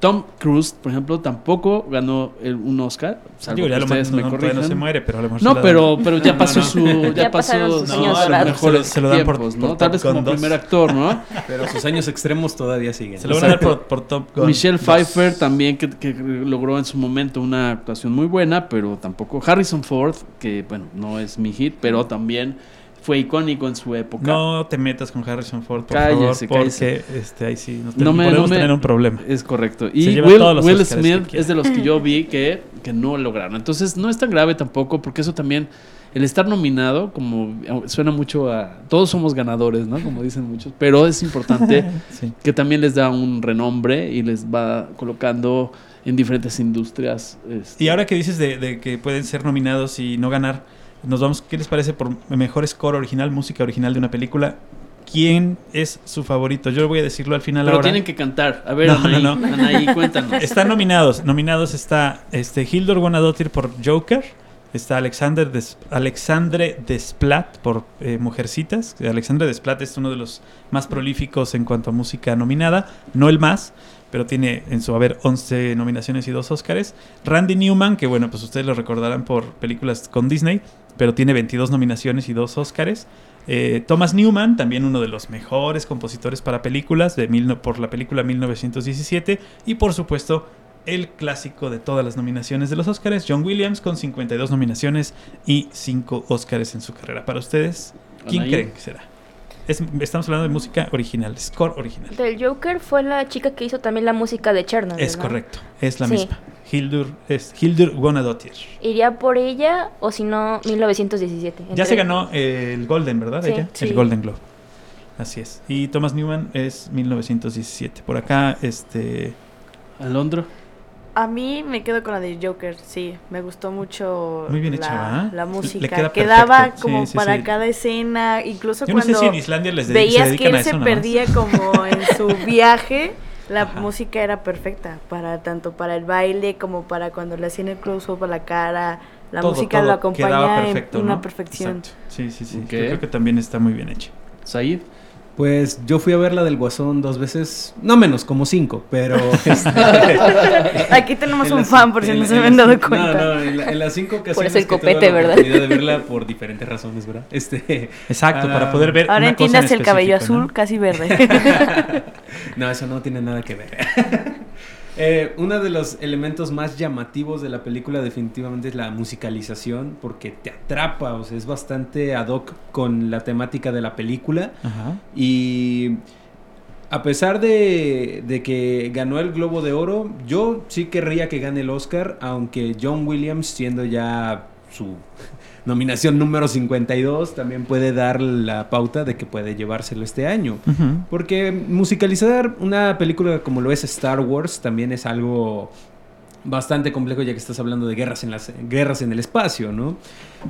Tom Cruise, por ejemplo, tampoco ganó el- un Oscar. salvo
Digo, ya
que
lo
ustedes
no,
me
no, se muere, pero a lo mejor
No,
se
pero, ya [LAUGHS] pasó
no,
su. Ya,
Ya
pasó
sus
no,
años
mejores
Se lo dan por-
tiempos,
por
¿no? Tal vez
Gun
como
2.
primer actor, ¿no? [LAUGHS]
Pero sus años extremos todavía siguen.
Se lo van a dar por, por Top Gun.
Michelle
2.
Pfeiffer también que, que logró en su momento una actuación muy buena, pero tampoco. Harrison Ford, que bueno, no es mi hit, pero también fue icónico en su época.
No te metas con Harrison Ford, por
Cállese,
favor,
cállese.
porque este, ahí sí nos
No me-
podemos
no me-
tener un problema.
Es correcto. Y Will, Will Smith es de los que yo [LAUGHS] vi que, que no lograron. Entonces no es tan grave tampoco, porque eso también, el estar nominado, como eh, suena mucho a... Todos somos ganadores, ¿no? Como dicen muchos, pero es importante [LAUGHS]
Sí.
que también les da un renombre y les va colocando en diferentes industrias. este,
Y ahora que dices de, de que pueden ser nominados y no ganar, nos vamos, ¿qué les parece por mejor score original, música original de una película? ¿Quién es su favorito? Yo voy a decirlo al final
Pero
ahora.
tienen que cantar. A ver,
No,
Anaí,
no, no.
Anaí, cuéntanos. [LAUGHS]
Están nominados. Nominados está este, Hildur Guðnadóttir por Joker. Está Alexander Des- Alexandre Desplat por eh, Mujercitas. Alexandre Desplat es uno de los más prolíficos en cuanto a música nominada. No el más, pero tiene en su haber 11 nominaciones y 2 Óscares. Randy Newman, que bueno, pues ustedes lo recordarán por películas con Disney, pero tiene 22 nominaciones y 2 Óscares. Eh, Thomas Newman, también uno de los mejores compositores para películas de mil por la película 1917. Y por supuesto, el clásico de todas las nominaciones de los Óscares, John Williams, con 52 nominaciones y 5 Óscares en su carrera. Para ustedes, ¿quién creen que será? Es- estamos hablando de música original, score original.
Del Joker fue la chica que hizo también la música de Chernobyl.
Es
¿no?
correcto, es la
Sí.
misma. Hildur, es Hildur Guðnadóttir.
Iría por ella o si no, 1917.
Ya se ganó el Golden, ¿verdad?
Sí,
ella?
sí.
El Golden Globe. Así es. Y Thomas Newman es 1917. Por acá, este...
Alondra.
A mí me quedo con la de Joker, sí. Me gustó mucho
Muy bien
la,
hecha, ¿va?
la
Le
música.
queda
Quedaba
perfecto.
como
Sí, sí,
para
sí.
cada escena, incluso
Yo no sé
cuando
si en Islandia les dedi- se
veías que
a
él
eso
se perdía como en su [LAUGHS] viaje, la
Ajá.
música era perfecta para tanto para el baile como para cuando le hacían el close-up a la cara. La
Todo,
música
todo
lo
quedaba
acompaña
perfecto,
en una
¿no?
perfección.
Exacto. Sí, sí, sí.
Ok.
Yo creo que también está muy bien hecho.
Said.
Pues yo fui a ver la del Guasón dos veces, no menos, como cinco, pero... [LAUGHS] este,
Aquí tenemos
en
un fan, por si
en-
no se habían dado cuenta. [LAUGHS]
No, no, en, la- en las cinco ocasiones
eso el
que tuve
copete,
la
¿verdad?
oportunidad de verla por diferentes razones, ¿verdad? Este,
Exacto,
Ah,
para poder ver.
Ahora
una cosa en
entiendas el cabello azul, casi verde. [LAUGHS]
no, eso no tiene nada que ver. Eh, uno de los elementos más llamativos de la película definitivamente es la musicalización, porque te atrapa, o sea, es bastante ad hoc con la temática de la película.
Ajá.
Y a pesar de, de que ganó el Globo de Oro, yo sí querría que gane el Oscar, aunque John Williams, siendo ya su nominación número 52, también puede dar la pauta de que puede llevárselo este año. Porque musicalizar una película como lo es Star Wars también es algo bastante complejo ya que estás hablando de guerras en, las, guerras en el espacio, ¿no?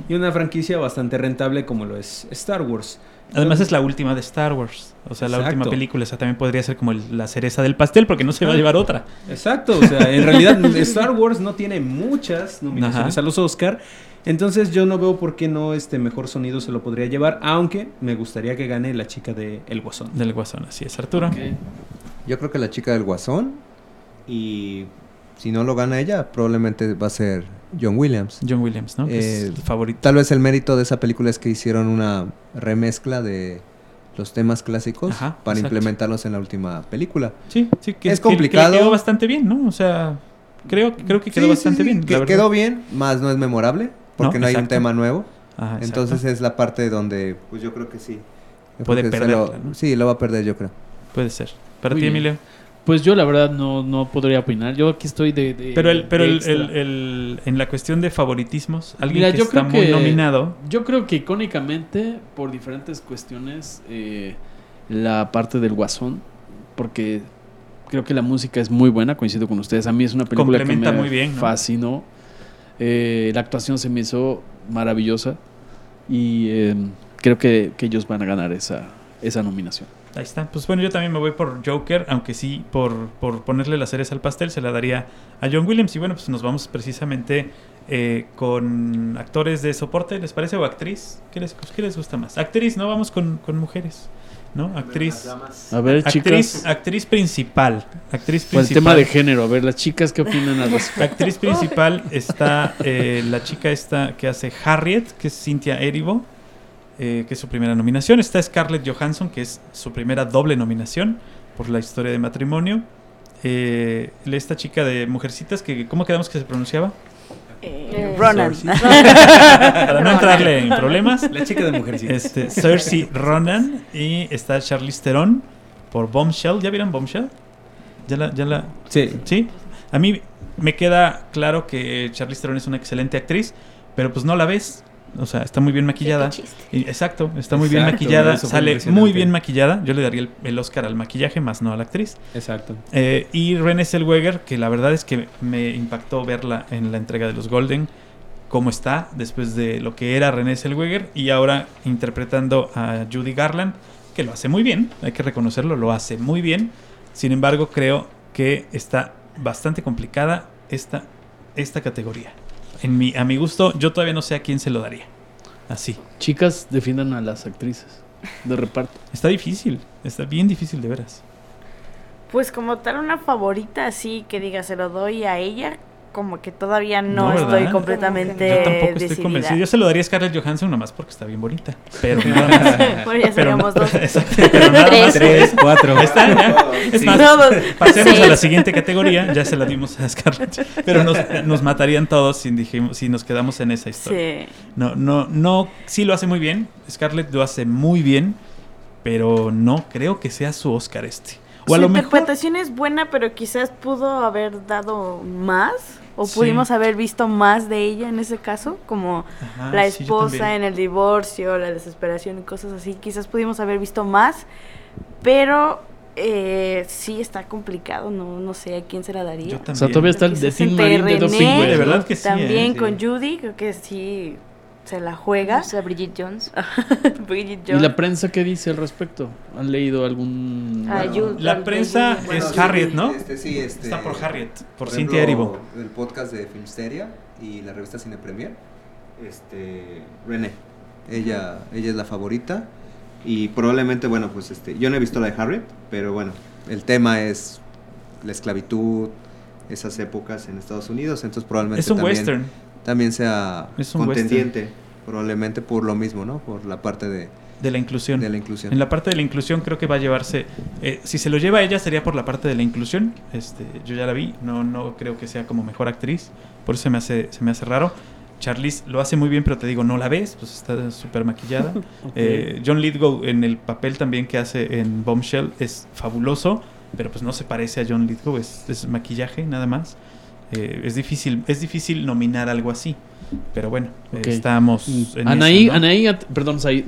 Y una franquicia bastante rentable como lo es Star Wars.
Además es la última de Star Wars. O sea, la
Exacto.
última película. Esa también podría ser como el- la cereza del pastel porque no se va a llevar otra.
Exacto, o sea, en realidad [LAUGHS] Star Wars no tiene muchas nominaciones
Ajá.
a los Oscar, entonces yo no veo por qué no este mejor sonido se lo podría llevar, aunque me gustaría que gane la chica de El Guasón.
Del Guasón, así es, Arturo.
Yo creo que la chica del Guasón. Y si no lo gana ella, probablemente va a ser John Williams.
John Williams, ¿no? Que es
Eh,
el favorito.
Tal vez el mérito de esa película es que hicieron una remezcla de los temas clásicos
Ajá,
para
exacto.
implementarlos en la última película.
Sí, sí, que
es
que- que le
complicado.
quedó bastante bien, ¿no? O sea, creo, creo que quedó
Sí,
bastante
sí,
bien.
que-
la verdad.
quedó bien, más no es memorable, porque
No,
no, hay un tema nuevo.
Ajá.
Entonces es la parte donde, pues yo creo que sí. Yo
Puede
creo que se
perderla,
lo-
¿no?
Sí, lo va a perder, yo creo.
Puede ser. Para ti. Emilio.
Pues yo la verdad no, no podría opinar. Yo aquí estoy de... de-
Pero, el, pero
de
el, el- el- en la cuestión de favoritismos, alguien
Mira,
que
yo
está
creo
muy
que-
nominado.
Yo creo que icónicamente, por diferentes cuestiones, eh, la parte del guasón, porque creo que la música es muy buena, coincido con ustedes. A mí es una película que
Complementa
me
muy bien, ¿no?
fascinó. Eh, la actuación se me hizo maravillosa y eh, creo que, ellos van a ganar esa, esa nominación.
Ahí está. Pues bueno, yo también me voy por Joker, aunque sí, por, por ponerle la cereza al pastel, se la daría a John Williams. Y bueno, pues nos vamos precisamente eh, con actores de soporte, ¿les parece? ¿O actriz? ¿Qué les, qué les gusta más? Actriz, ¿no? Vamos con, con mujeres, ¿no? Actriz.
A ver,
Actriz,
chicas,
actriz principal. Actriz
el
principal.
tema de género, a ver, las chicas, ¿qué opinan al respecto?
Actriz principal está eh, la chica esta que hace Harriet, que es Cynthia Erivo, eh, que es su primera nominación. Está Scarlett Johansson, que es su primera doble nominación por la historia de matrimonio. Eh, esta chica de Mujercitas, que ¿cómo quedamos que se pronunciaba?
Eh, Ronan. [LAUGHS]
Para no entrarle en problemas.
La chica de Mujercita.
Este, Cersei Ronan y está Charlize Theron por Bombshell. ¿Ya vieron Bombshell? ¿Ya la, ya la,
Sí.
Sí, a mí me queda claro que Charlize Theron es una excelente actriz, pero pues no la ves. O sea, está muy bien maquillada. Exacto, está muy bien maquillada, sale muy bien maquillada. Yo le daría el, el Oscar al maquillaje, más no a la actriz.
Exacto.
Eh, y Renée Zellweger, que la verdad es que me impactó verla en la entrega de los Golden, cómo está después de lo que era Renée Zellweger y ahora interpretando a Judy Garland, que lo hace muy bien, hay que reconocerlo, lo hace muy bien. Sin embargo, creo que está bastante complicada esta, esta categoría. En mi, a mi gusto, yo todavía no sé a quién se lo daría. Así.
Chicas, defiendan a las actrices de reparto.
Está difícil, está bien difícil de veras.
Pues como tal una favorita así que diga se lo doy a ella, como que todavía no, estoy completamente
Yo tampoco estoy
decidida.
convencido. Yo se lo daría a Scarlett Johansson nomás porque está bien bonita. Pero [LAUGHS] nada más.
Bueno, ya
Pero
seríamos
no-
dos. [LAUGHS]
Exacto, pero nada
Tres.
más.
Tres, cuatro.
Está, ya. Es
Sí.
más,
Todos.
pasemos a la siguiente categoría. Ya se la dimos a Scarlett. Pero nos, nos matarían todos si, dijimos, si nos quedamos en esa historia.
Sí.
No, no, no. Sí lo hace muy bien. Scarlett lo hace muy bien. Pero no creo que sea su Oscar este. O a
Su
lo mejor.
interpretación es buena, pero quizás pudo haber dado más. O
Sí.
pudimos haber visto más de ella en ese caso, como
Ajá,
la
sí,
esposa
también.
en el divorcio, la desesperación y cosas así. Quizás pudimos haber visto más, pero eh, sí está complicado. No, no sé a quién se la daría.
Yo
O sea,
también.
todavía está el de Marín de Doping, güey.
De verdad que sí,
También
¿eh?
con
Sí.
Judy, creo que sí se la juega.
O sea, Bridget Jones. [LAUGHS]
Bridget
¿Y la prensa qué dice al respecto? ¿Han leído algún...?
Ah,
Bueno,
La prensa es Harriet, ¿no?
Este, sí, este,
Está por Harriet, por,
ejemplo,
Cynthia Erivo.
El podcast de Filmsteria y la revista Cine Premier. Este, René. Ella, ella es la favorita.
Y probablemente, bueno, pues este, yo no he visto la de Harriet, pero bueno, el tema es la esclavitud, esas épocas en Estados Unidos, entonces probablemente
Es un
también,
western.
También sea
Es un
contendiente, probablemente por lo mismo, ¿no? Por la parte de,
De la inclusión.
de la inclusión.
En la parte de la inclusión creo que va a llevarse... eh, si se lo lleva ella sería por la parte de la inclusión. Este, yo ya la vi, no, no creo que sea como mejor actriz. Por eso se me hace, se me hace raro. Charlize lo hace muy bien, pero te digo, no la ves, pues está súper maquillada. [LAUGHS] Eh, John Lithgow en el papel también que hace en Bombshell es fabuloso, pero pues no se parece a John Lithgow, es, es maquillaje nada más. Eh, es difícil, es difícil nominar algo así. Pero bueno, eh, estamos en
Anaí,
esa, ¿no?
Anaí, perdón, Said,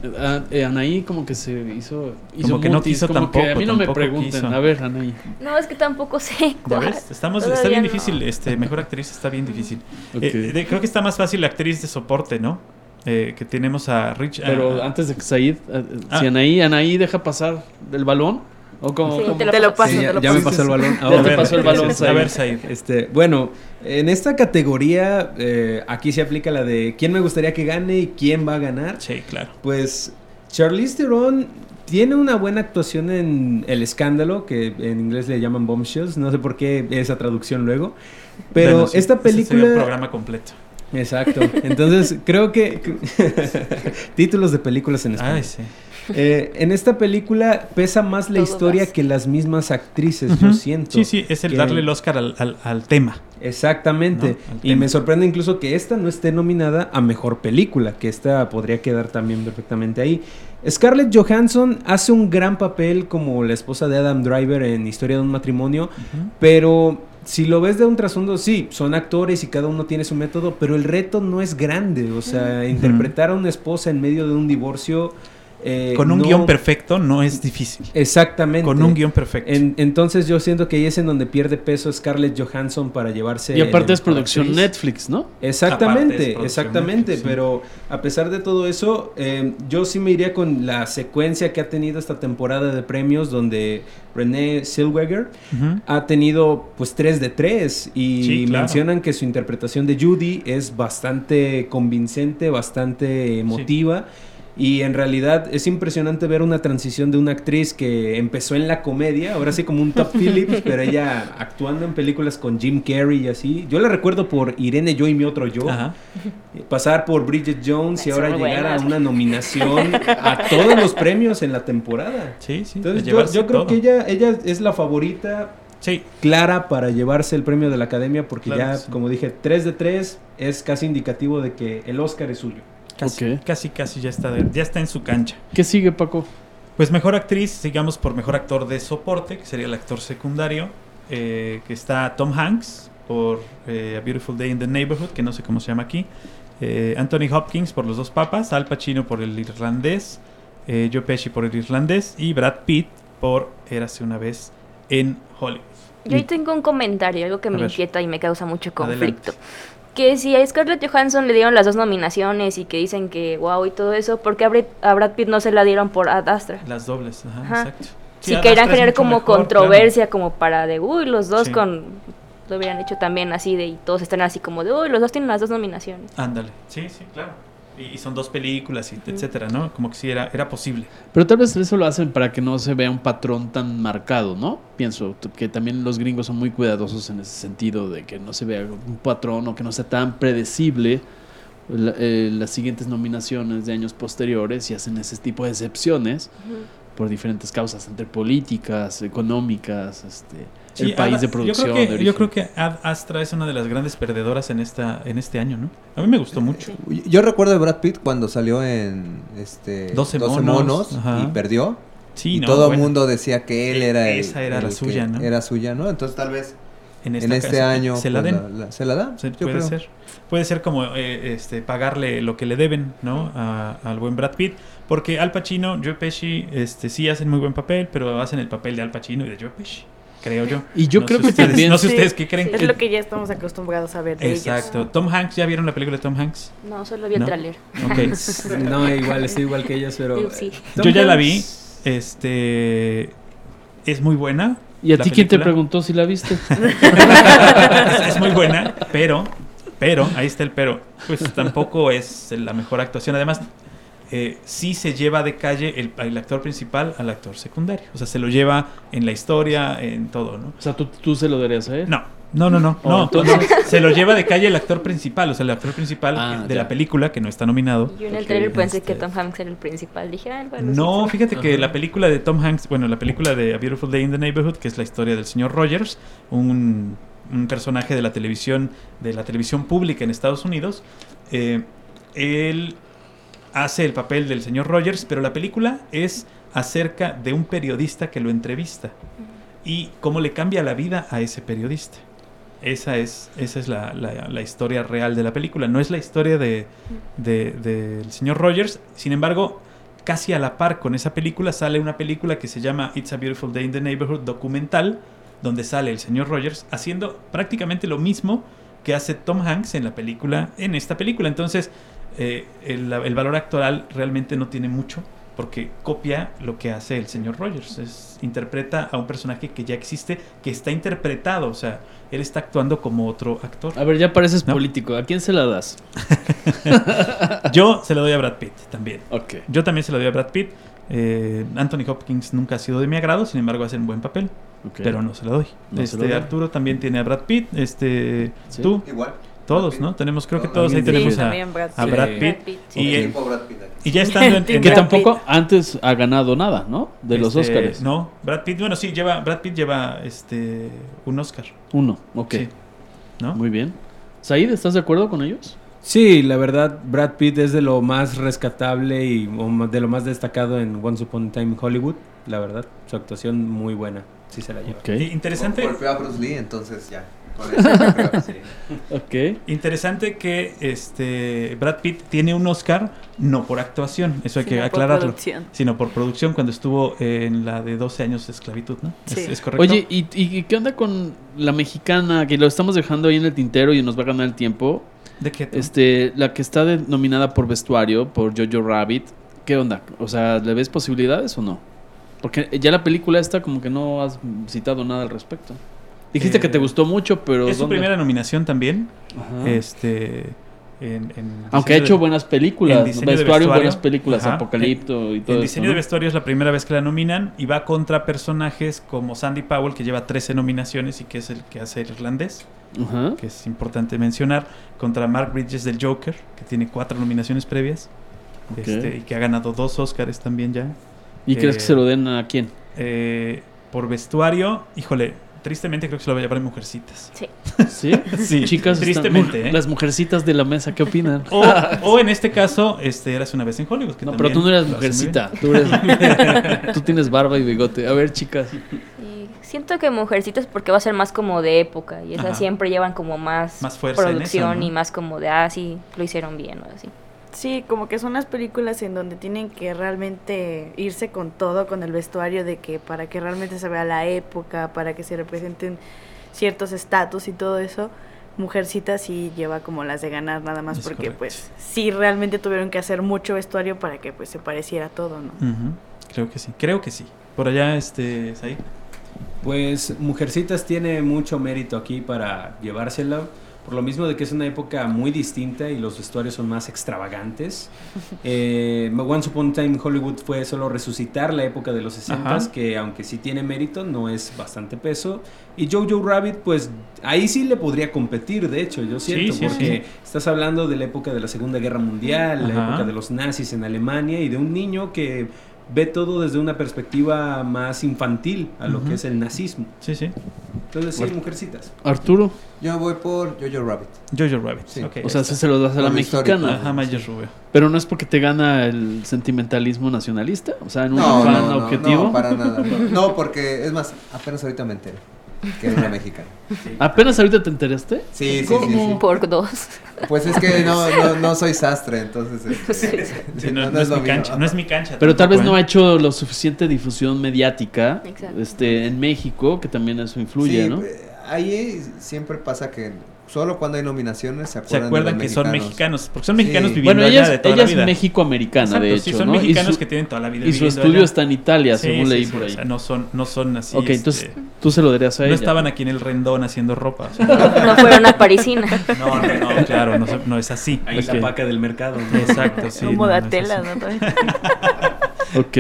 eh, Anaí como que se hizo, hizo
Como que no quiso
como que a
tampoco,
mí no me
tampoco
pregunten.
quiso.
A ver, Anaí.
No, es que tampoco sé
¿Ya
cuál.
ves? Estamos, está bien
no.
difícil. Este, mejor actriz está bien difícil. Eh, de- creo que está más fácil la actriz de soporte, ¿no? Eh, que tenemos a Rich.
Pero
a-
antes de que Said, eh,
Ah.
si Anaí, Anaí deja pasar el balón, o como...
Sí,
como-
te lo
Te lo
paso.
paso,
Sí,
te
ya,
lo
ya me pasó el balón.
Ya te
A ver,
pasó el balón,
A ver, Said.
Este, bueno, en esta categoría eh, aquí se aplica la de quién me gustaría que gane y quién va a ganar.
Sí, claro.
Pues Charlize Theron tiene una buena actuación en El Escándalo, que en inglés le llaman Bombshells, no sé por qué esa traducción luego. Pero
Bueno, sí,
esta
ese sería un
película...
programa completo.
Exacto. Entonces, creo que... [LAUGHS] Títulos de películas en español.
Ay, sí.
Eh, en esta película pesa más la
Todo
historia que las mismas actrices, yo siento.
Sí, sí, es el
que-
darle el Oscar al, al- al tema.
Exactamente.
¿no? Al
Y
tema.
me sorprende incluso que esta no esté nominada a mejor película, que esta podría quedar también perfectamente ahí. Scarlett Johansson hace un gran papel como la esposa de Adam Driver en Historia de un matrimonio, pero si lo ves de un trasfondo, sí, son actores y cada uno tiene su método, pero el reto no es grande. O sea, interpretar a una esposa en medio de un divorcio. Eh,
Con un
no-
guion perfecto no es difícil.
Exactamente.
Con un guion perfecto.
En- entonces yo siento que ahí es en donde pierde peso Scarlett Johansson para llevarse...
Y aparte es producción
actriz.
Netflix, ¿no?
Exactamente, exactamente,
Netflix, sí.
pero a pesar de todo eso, eh, yo sí me iría con la secuencia que ha tenido esta temporada de premios donde Renee Zellweger ha tenido pues 3 de 3 y
Sí, claro.
mencionan que su interpretación de Judy es bastante convincente, bastante emotiva. Y en realidad es impresionante ver una transición de una actriz que empezó en la comedia, ahora sí como un Top [LAUGHS] Phillips, pero ella actuando en películas con Jim Carrey y así. Yo la recuerdo por Irene Yo y mi otro yo,
Ajá.
pasar por Bridget Jones y ahora llegar a una nominación [LAUGHS] a todos los premios en la temporada.
Sí, sí.
Entonces yo, creo
todo.
que ella, ella es la favorita
Sí,
clara para llevarse el premio de la academia porque
Claro
ya,
sí.
como dije, 3 de 3 es casi indicativo de que el Oscar es suyo.
Casi, casi, casi ya está, de- ya está en su cancha.
¿Qué sigue, Paco?
Pues mejor actriz, sigamos por mejor actor de soporte, que sería el actor secundario, eh, que está Tom Hanks por eh, A Beautiful Day in the Neighborhood, que no sé cómo se llama aquí, eh, Anthony Hopkins por Los Dos Papas, Al Pacino por El Irlandés, eh, Joe Pesci por El Irlandés y Brad Pitt por Érase una vez en Hollywood.
Yo ahí tengo un comentario, algo que
A
me
ver.
inquieta y me causa mucho
Adelante.
Que si a Scarlett Johansson le dieron las dos nominaciones y que dicen que wow y todo eso, ¿por qué a Brad, a Brad Pitt no se la dieron por Ad Astra?
Las dobles, ajá,
Ajá.
exacto.
Si querían generar como
mejor, claro.
controversia, como para de uy, los dos
Sí.
con. Lo hubieran hecho también así de y todos están así como de uy, los dos tienen las dos nominaciones.
Ándale, sí, sí, claro. Y, son dos películas, y etcétera, ¿no? Como que sí era, era posible.
Pero tal vez eso lo hacen para que no se vea un patrón tan marcado, ¿no? Pienso que también los gringos son muy cuidadosos en ese sentido de que no se vea un patrón o que no sea tan predecible la- eh, las siguientes nominaciones de años posteriores y hacen ese tipo de excepciones por diferentes causas, entre políticas, económicas, este, el país
Ad-
de producción.
Yo creo, que,
origen.
yo creo que Ad Astra es una de las grandes perdedoras en esta en este año, ¿no? A mí me gustó mucho.
Yo recuerdo de Brad Pitt cuando salió en este
12
monos, y perdió.
Sí,
y
no,
todo el
bueno,
mundo decía que él
E-
era el-
esa era la
el
suya, ¿no?
Era suya, ¿no? Entonces tal vez
en,
este
casa
año
se la
pues,
den.
la- se la da.
Se-
yo
puede
creo.
ser. Puede ser como eh, este pagarle lo que le deben, ¿no? A- al buen Brad Pitt. Porque Al Pacino, Joe Pesci, este, sí hacen muy buen papel, pero hacen el papel de Al Pacino y de Joe Pesci, creo yo.
Y yo
No
creo que
ustedes-
también-
No sé
Sí,
ustedes qué creen.
Es lo que ya estamos acostumbrados a ver de
Exacto.
ellos.
Tom Hanks, ¿ya vieron la película de Tom Hanks?
No, solo vi el
¿No?
tráiler.
Ok. [LAUGHS] [LAUGHS]
No, igual, estoy igual que ellos, pero...
Yo sí.
Tom
Yo ya la vi. Este. Es muy buena.
¿Y a ti quién te preguntó si la viste? [LAUGHS]
es muy buena, pero, pero, ahí está el pero, pues tampoco es la mejor actuación. Además, eh, sí se lleva de calle el, el actor principal al actor secundario. O sea, se lo lleva en la historia, en todo, ¿no?
O sea, tú, tú se lo darías a él.
No, no, no, no.
Oh,
no, no, Se lo lleva de calle el actor principal, o sea, el actor principal
Ah,
de
ya.
la película que no está nominado.
Yo en el trailer pensé
este-
que Tom Hanks era el principal. Dije, ah, bueno,
No,
sí,
fíjate que la película de Tom Hanks, bueno, la película de A Beautiful Day in the Neighborhood, que es la historia del señor Rogers, un, un personaje de la televisión, de la televisión pública en Estados Unidos, eh, él hace el papel del señor Rogers, pero la película es acerca de un periodista que lo entrevista y cómo le cambia la vida a ese periodista. Esa es, esa es la, la- la historia real de la película. No es la historia de, de- del señor Rogers. Sin embargo, casi a la par con esa película sale una película que se llama It's a Beautiful Day in the Neighborhood documental, donde sale el señor Rogers haciendo prácticamente lo mismo que hace Tom Hanks en la película, en esta película. Entonces, eh, el, el valor actoral realmente no tiene mucho porque copia lo que hace el señor Rogers. Es, interpreta a un personaje que ya existe, que está interpretado. O sea, él está actuando como otro actor.
A ver, ya pareces
No.
político. ¿A quién se la das? [LAUGHS]
Yo se lo doy a Brad Pitt también.
Ok.
Yo también se lo doy a Brad Pitt. Eh, Anthony Hopkins nunca ha sido de mi agrado, sin embargo hace un buen papel, pero no se lo doy.
No se
este
lo doy.
Arturo también tiene a Brad Pitt, este
Sí.
tú,
Igual.
Todos, ¿no? Tenemos creo que
Todos.
ahí tenemos a,
Brad
a Pitt.
Pitt.
Y, ya estando en, en [LAUGHS]
Que tampoco antes ha ganado nada, ¿no? De los
este,
Oscars.
No, Brad Pitt, bueno, sí, lleva, Brad Pitt lleva este un Oscar.
Uno. Ok.
Sí. ¿No?
Muy bien. Said, ¿estás de acuerdo con ellos?
Sí, la verdad, Brad Pitt es de lo más rescatable y de lo más destacado en Once Upon a Time in Hollywood. La verdad, su actuación muy buena. Sí se la lleva.
Ok.
Y Interesante.
Golpeó a Bruce Lee, entonces ya. Con eso yo creo que sí. [LAUGHS]
Ok.
Interesante que este Brad Pitt tiene un Oscar no por actuación, eso hay
Sino
que aclararlo, sino por producción cuando estuvo en la de 12 años de esclavitud, ¿no?
Sí.
es correcto.
Oye, ¿y, y qué onda con la mexicana? Que lo estamos dejando ahí en el tintero y nos va a ganar el tiempo.
¿de qué? tú?
Este, la que está de- nominada por vestuario, por Jojo Rabbit. ¿Qué onda? O sea, ¿le ves posibilidades o no? Porque ya la película esta como que no has citado nada al respecto. Dijiste
Eh,
que te gustó mucho, pero
es su
¿dónde?
primera nominación también.
Ajá.
Este en, en
Aunque ha hecho
de-
buenas películas, vestuario,
vestuario.
buenas películas,
Ajá.
Apocalipto y todo
En diseño
¿no?
de vestuario es la primera vez que la nominan y va contra personajes como Sandy Powell, que lleva 13 nominaciones y que es el que hace el irlandés,
Ajá.
que es importante mencionar, contra Mark Bridges del Joker, que tiene cuatro nominaciones previas este, y que ha ganado dos Oscars también ya.
¿Y crees
eh,
que se lo den a quién?
Eh, por vestuario, híjole, tristemente creo que se lo va a llevar en Mujercitas.
Sí. [LAUGHS]
¿Sí?
Sí,
Chicas, están-
tristemente, ¿eh?
las mujercitas de la mesa, ¿qué opinan?
O, o en este caso, este, eras una vez en Hollywood. que
No, pero tú no
muy
mujercita. Tú, eres- [LAUGHS] tú tienes barba y bigote. A ver, chicas.
Y siento que Mujercitas porque va a ser más como de época y esas
Ajá.
siempre llevan como más,
Más fuerza en eso,
producción
¿no?
y más como de, ah, sí, lo hicieron bien o así.
Sí, como que son las películas en donde tienen que realmente irse con todo, con el vestuario, de que para que realmente se vea la época, para que se representen ciertos estatus y todo eso. Mujercita sí lleva como las de ganar nada más
Es
porque
correcto.
pues sí realmente tuvieron que hacer mucho vestuario para que pues se pareciera todo, ¿no?
Ujú, Creo que sí, creo que sí. Por allá, este, ahí.
Pues Mujercitas tiene mucho mérito aquí para llevársela. Por lo mismo de que es una época muy distinta y los vestuarios son más extravagantes. [LAUGHS] Eh, Once Upon a Time Hollywood fue solo resucitar la época de los 60
Ajá.
que aunque sí tiene mérito, no es bastante peso. Y Jojo Rabbit, pues ahí sí le podría competir, de hecho, yo siento,
Sí, sí,
porque
sí.
estás hablando de la época de la Segunda Guerra Mundial, la época de los nazis en Alemania y de un niño que ve todo desde una perspectiva más infantil a lo que es el nazismo.
Sí, sí.
Entonces, sí, mujercitas.
Arturo.
Yo voy por Jojo Rabbit.
Jojo Rabbit.
Sí.
O sea, se lo das a la mexicana.
Ajá, Maya Rubio.
Pero no es porque te gana el sentimentalismo nacionalista. O sea, en un
No,
fan
no, no,
objetivo.
no, para nada. No, [LAUGHS] No, porque es más, apenas ahorita me enteré que era una mexicana.
¿Apenas ahorita te enteraste?
Sí, sí, sí,
¿Cómo?
sí.
Por dos.
Pues es que no, no, no soy sastre, entonces. este, [LAUGHS] [LAUGHS]
Sí, no, no es mi
mío.
cancha, no es mi cancha.
Pero tal vez no ha
¿eh?
hecho lo suficiente difusión mediática
Exacto.
este, en México, que también eso influye,
Sí,
¿no?
eh, Ahí siempre pasa que solo cuando hay nominaciones se
Se
acuerdan, de
acuerdan
los
que son mexicanos, porque son mexicanos
Sí.
viviendo
Bueno,
allá
ella
de
es,
toda
ella
la
es. México-americana, de hecho,
sí, son
¿no? Y
mexicanos
su-
que tienen toda la vida
Y su estudio
allá.
está en Italia,
Sí,
según
sí,
leí
sí,
por
o
ahí.
sea, no son, no son así.
ok, entonces
este,
tú se lo darías a
No
ella.
estaban aquí en el rendón haciendo ropa. o sea,
No fueron a Parisina.
no, no, no, claro, no, se- no es así.
Ahí
Ok.
la paca del mercado. ¿no?
Exacto, sí.
Como
no,
da
no es
tela. ¿no? [LAUGHS]
Ok.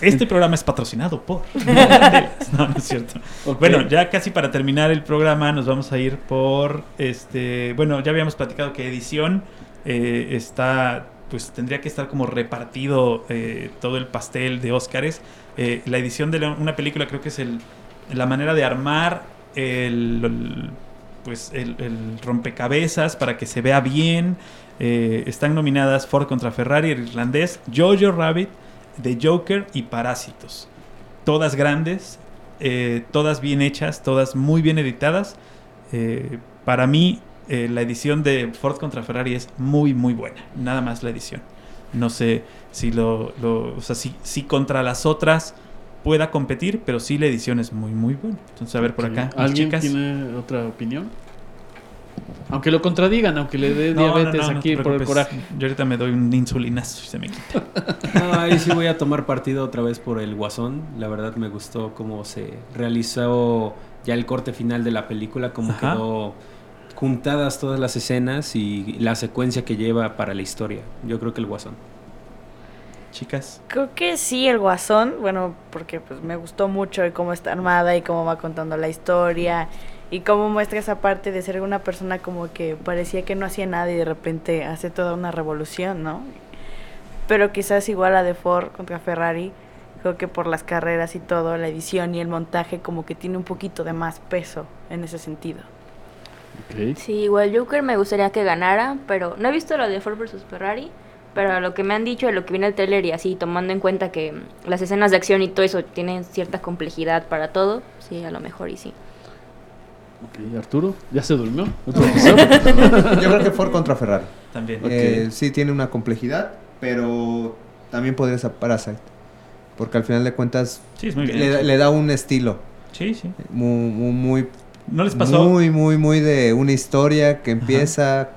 Este programa es patrocinado por. [LAUGHS] no, no es cierto. Bueno, ya casi para terminar el programa nos vamos a ir por este. Bueno, ya habíamos platicado que edición eh, está. Pues tendría que estar como repartido eh, todo el pastel de Óscares. Eh, la edición de una película creo que es el, la manera de armar el, pues el, el rompecabezas para que se vea bien. Están nominadas Ford contra Ferrari, el irlandés, Jojo Rabbit, The Joker y Parásitos. Todas grandes, todas bien hechas, todas muy bien editadas. Eh, para mí, eh, la edición de Ford contra Ferrari es muy, muy buena. Nada más la edición. No sé si lo, lo- o sea, si, si contra las otras pueda competir, pero sí la edición es muy, muy buena. Entonces, a ver por
Ok.
acá.
¿Alguien
chicas.
tiene otra opinión? Aunque lo contradigan, aunque le dé
No,
diabetes
no, no
aquí por el coraje.
Yo ahorita me doy un insulinazo y se me quita. [LAUGHS]
No, ahí sí voy a tomar partido otra vez por el Guasón. La verdad me gustó cómo se realizó ya el corte final de la película, cómo
Ajá.
quedó juntadas todas las escenas y la secuencia que lleva para la historia. Yo creo que el Guasón.
Chicas.
Creo que sí, el Guasón, bueno, porque pues me gustó mucho y cómo está armada y cómo va contando la historia y cómo muestra esa parte de ser una persona como que parecía que no hacía nada y de repente hace toda una revolución, ¿no? Pero quizás igual a de Ford contra Ferrari, creo que por las carreras y todo, la edición y el montaje como que tiene un poquito de más peso en ese sentido.
Sí, igual Joker me gustaría que ganara, pero no he visto lo de Ford vs Ferrari, pero lo que me han dicho de lo que viene el trailer y así, tomando en cuenta que las escenas de acción y todo eso tienen cierta complejidad para todo, sí, a lo mejor y sí.
Ok, Arturo, ¿ya se durmió?
Yo creo que Ford contra Ferrari.
También.
Eh, sí tiene una complejidad, pero también podría ser Parasite. Porque al final de cuentas
Sí, es muy bien.
le, da-
hecho.
le da un estilo
Sí, sí.
muy, muy, muy,
¿No les pasó
muy, muy, muy de una historia que empieza,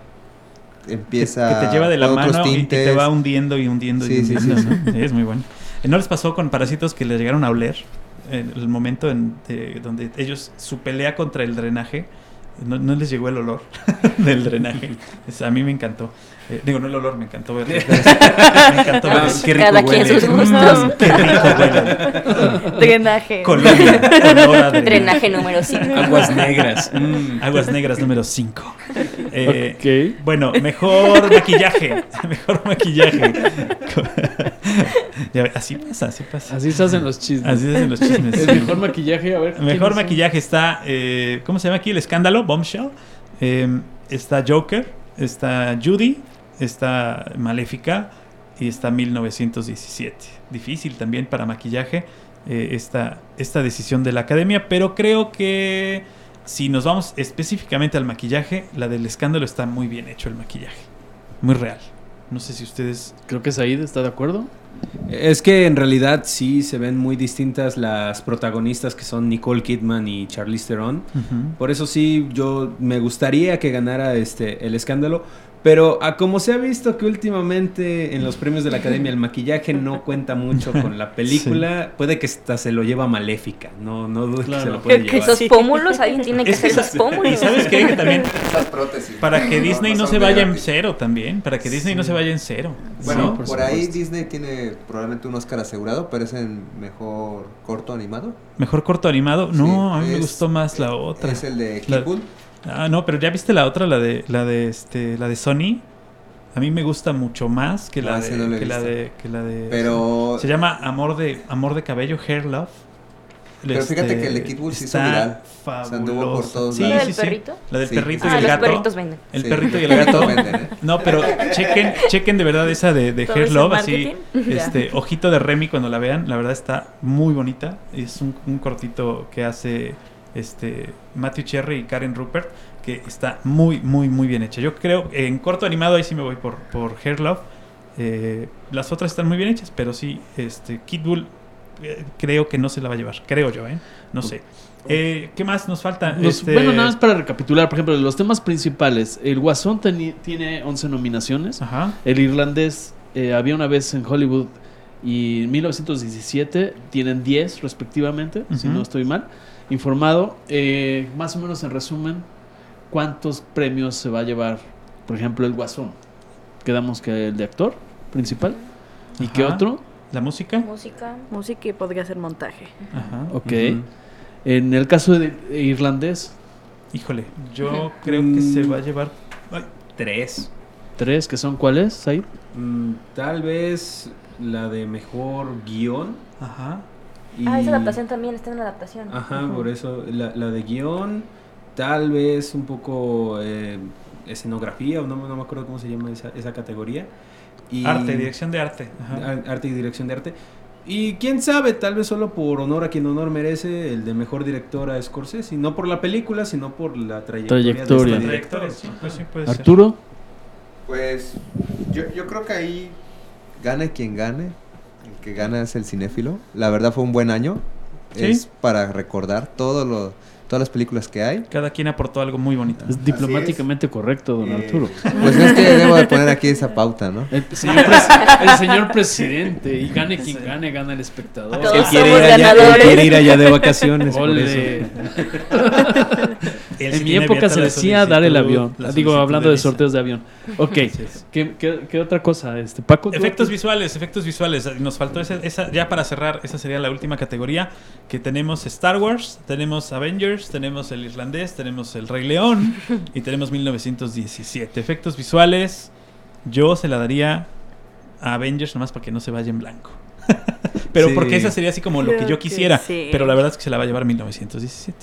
que,
empieza
que te lleva de la mano y, y te va hundiendo y hundiendo y
Sí,
hundiendo?
sí,
¿no? Sí, es muy bueno. Eh, ¿No les pasó con Parásitos que les llegaron a oler? En el momento en de- donde ellos, su pelea contra el drenaje, no, no les llegó el olor [LAUGHS] del drenaje. Es- a mí me encantó. Eh, digo, no el olor, me encantó verlo. [LAUGHS] me encantó verlo.
qué rico
Cada quien sus gustos.
Mm, qué rico huele. [LAUGHS]
Drenaje.
Colonia, olor a drenaje.
Número 5.
Aguas negras. Mm.
Aguas negras número 5.
Ok.
Bueno, mejor maquillaje. [LAUGHS] Mejor maquillaje. Ya así pasa, así pasa.
Así se hacen los chismes.
Así se hacen los chismes.
El mejor maquillaje, a ver.
Mejor maquillaje está, eh, ¿cómo se llama aquí? El escándalo, Bombshell. Eh, está Joker, está Judy, está Maléfica y está 1917. Difícil también para maquillaje eh, esta, esta decisión de la academia, pero creo que si nos vamos específicamente al maquillaje, la del escándalo está muy bien hecho el maquillaje. Muy real. No sé si ustedes...
Creo que Said está de acuerdo.
Es que en realidad sí se ven muy distintas las protagonistas que son Nicole Kidman y Charlize Theron. Por eso sí, yo me gustaría que ganara este el escándalo. Pero a como se ha visto que últimamente en los premios de la academia el maquillaje no cuenta mucho con la película, puede que hasta se lo lleva maléfica. No, no dudo que se lo puede
Que
llevar.
esos pómulos, alguien tiene que hacer esos pómulos.
Y sabes qué? Que también [LAUGHS]
Esas prótesis.
para que Disney no, se vaya en cero también, para que Disney no se vaya en cero.
Bueno,
Sí, por
por, ahí. Disney tiene probablemente un Oscar asegurado, pero es el mejor corto animado.
Mejor corto animado. No,
Sí,
a mí me gustó más la otra.
Es el de
La-
Kid Bull.
Ah, no, pero ya viste la otra, la de la de este, la de Sony. A mí me gusta mucho más que la
Ah,
de,
ese no
que la de que la de
Pero,
se llama Amor de Amor de cabello, Hair Love.
Pero fíjate que el de Kid Bull sí hizo
está
viral. O sea, anduvo por todos
Sí,
¿La
lados.
del
sí, sí.
perrito?
La del
Sí.
perrito y
Ah,
el
los
gato.
perritos venden.
El
Sí,
perrito y el
los
gato.
venden, ¿eh?
No, pero chequen, chequen de verdad esa de, de
¿Todo
Hair Love, así, [LAUGHS] este, ojito de Remy cuando la vean, la verdad está muy bonita. Es un, un cortito que hace este Matthew Cherry y Karen Rupert, que está muy, muy, muy bien hecha. Yo creo, en corto animado ahí sí me voy por, por Hair Love. Eh, las otras están muy bien hechas, pero sí, este, Kid Bull eh, creo que no se la va a llevar, creo yo, ¿eh? No sé. Eh, ¿Qué más nos falta?
Los-
Este,
Bueno, nada más para recapitular, por ejemplo, los temas principales. El Guasón tiene 11 nominaciones.
Ajá.
El irlandés, eh, había una vez en Hollywood y en 1917 tienen 10 respectivamente, si
Ujú.
no estoy mal. Informado. Eh, más o menos en resumen, ¿cuántos premios se va a llevar, por ejemplo, el Guasón? Quedamos que el de actor principal. ¿Y qué
Ajá.
otro?
¿La música?
Música.
Música y podría ser montaje.
Ajá.
Ok. En el caso de, irlandés,
Híjole, yo creo que se va a llevar. Ay,
Tres.
tres, que son cuáles, Said?
Mm, tal vez la de mejor guion.
Ajá.
Y-
Ah, esa adaptación también está en la adaptación.
Ajá, por eso. La, la de guion, tal vez un poco eh, escenografía, o no, no me acuerdo cómo se llama esa, esa categoría. Y-
Arte, dirección de arte. Ajá.
Ar- Arte y dirección de arte. Y quién sabe, tal vez solo por honor a quien honor merece, el de mejor director a Scorsese. No por la película, sino por la trayectoria.
Trayectoria.
De este
Director,
director.
sí, pues sí, puede ser.
Arturo.
Pues yo, yo creo que ahí gane quien gane. Que gana es el cinéfilo. La verdad fue un buen año.
Sí.
Es para recordar todo lo, todas las películas que hay.
Cada quien aportó algo muy bonito.
Es diplomáticamente correcto, don
Eh,
Arturo.
Pues es que debo de poner aquí esa pauta, ¿no?
El señor, pres- el señor presidente, y gane quien gane, gana el espectador.
Todos
Él quiere,
somos
ir allá, él quiere ir allá de vacaciones. por eso. [LAUGHS]
En mi época se decía dar el avión. Digo, hablando de sorteos de avión. [LAUGHS] Ok. ¿Qué, qué, qué otra cosa? Este, Paco. ¿tú-
Efectos visuales, efectos visuales. Nos faltó esa, esa- ya para cerrar, esa sería la última categoría, que tenemos Star Wars, tenemos Avengers, tenemos el irlandés, tenemos el Rey León y tenemos 1917. Efectos visuales, yo se la daría a Avengers nomás para que no se vaya en blanco. [LAUGHS] pero
Sí.
porque esa sería así como lo que yo
que
quisiera,
sí.
pero la verdad es que se la va a llevar 1917.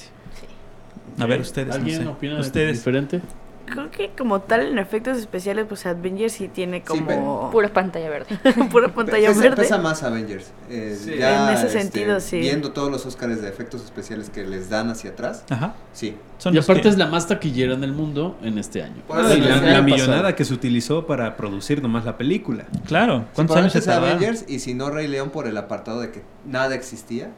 A ver, ustedes, no
¿Alguien
sé.
opina
ustedes.
diferente?
Creo que como tal en efectos especiales, pues Avengers sí tiene como
pero-
Pura pantalla verde. [LAUGHS]
pura pantalla
pesa,
verde.
pesa más Avengers. Eh,
Sí.
ya,
En ese
este,
sentido, sí.
Viendo todos los Oscars de efectos especiales que les dan hacia atrás,
Ajá.
sí.
Son
Y aparte
que-
es la más taquillera en el mundo en este año.
Por
Ah,
les
la, la millonada que se utilizó para producir nomás la película.
Claro, ¿cuántos años se?
Avengers y si no Rey León por el apartado de que nada existía.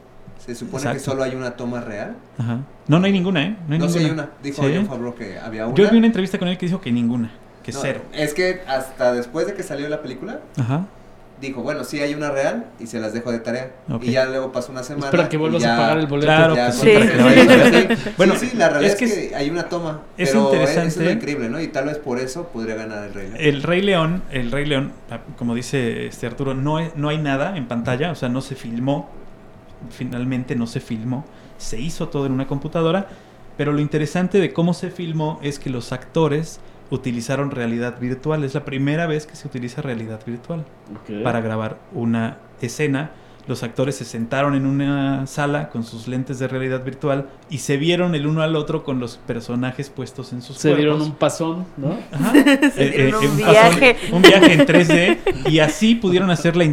Se supone que solo hay una toma real.
Ajá. No, no hay ninguna, ¿eh? No hay
No,
ninguna.
hay una. Dijo
¿Sí?
John Favreau que había una.
Yo vi una entrevista con él que dijo que ninguna, que
No,
cero.
Es que hasta después de que salió la película,
Ajá.
dijo, bueno, sí hay una real y se las dejo de tarea. Y ya luego pasó una semana.
Espera que
y
vuelvas
ya-
a pagar el boleto.
Claro,
ya
pues sí, [LAUGHS] Bueno,
sí, la realidad
es
es
que
hay una toma.
es
pero
interesante.
Eso es lo increíble, ¿no? Y tal vez por eso podría ganar el Rey León.
El Rey León, el Rey León, ah, como dice este Arturo, no, no hay nada en pantalla, o sea, no se filmó, finalmente no se filmó, se hizo todo en una computadora, pero lo interesante de cómo se filmó es que los actores utilizaron realidad virtual, es la primera vez que se utiliza realidad virtual para grabar una escena. Los actores se sentaron en una sala con sus lentes de realidad virtual y se vieron el uno al otro con los personajes puestos en sus
Se
cuerpos.
dieron un pasón, ¿no?
Ajá. [LAUGHS]
Se dieron un
pasón-
viaje.
un viaje en 3D y así pudieron hacer la,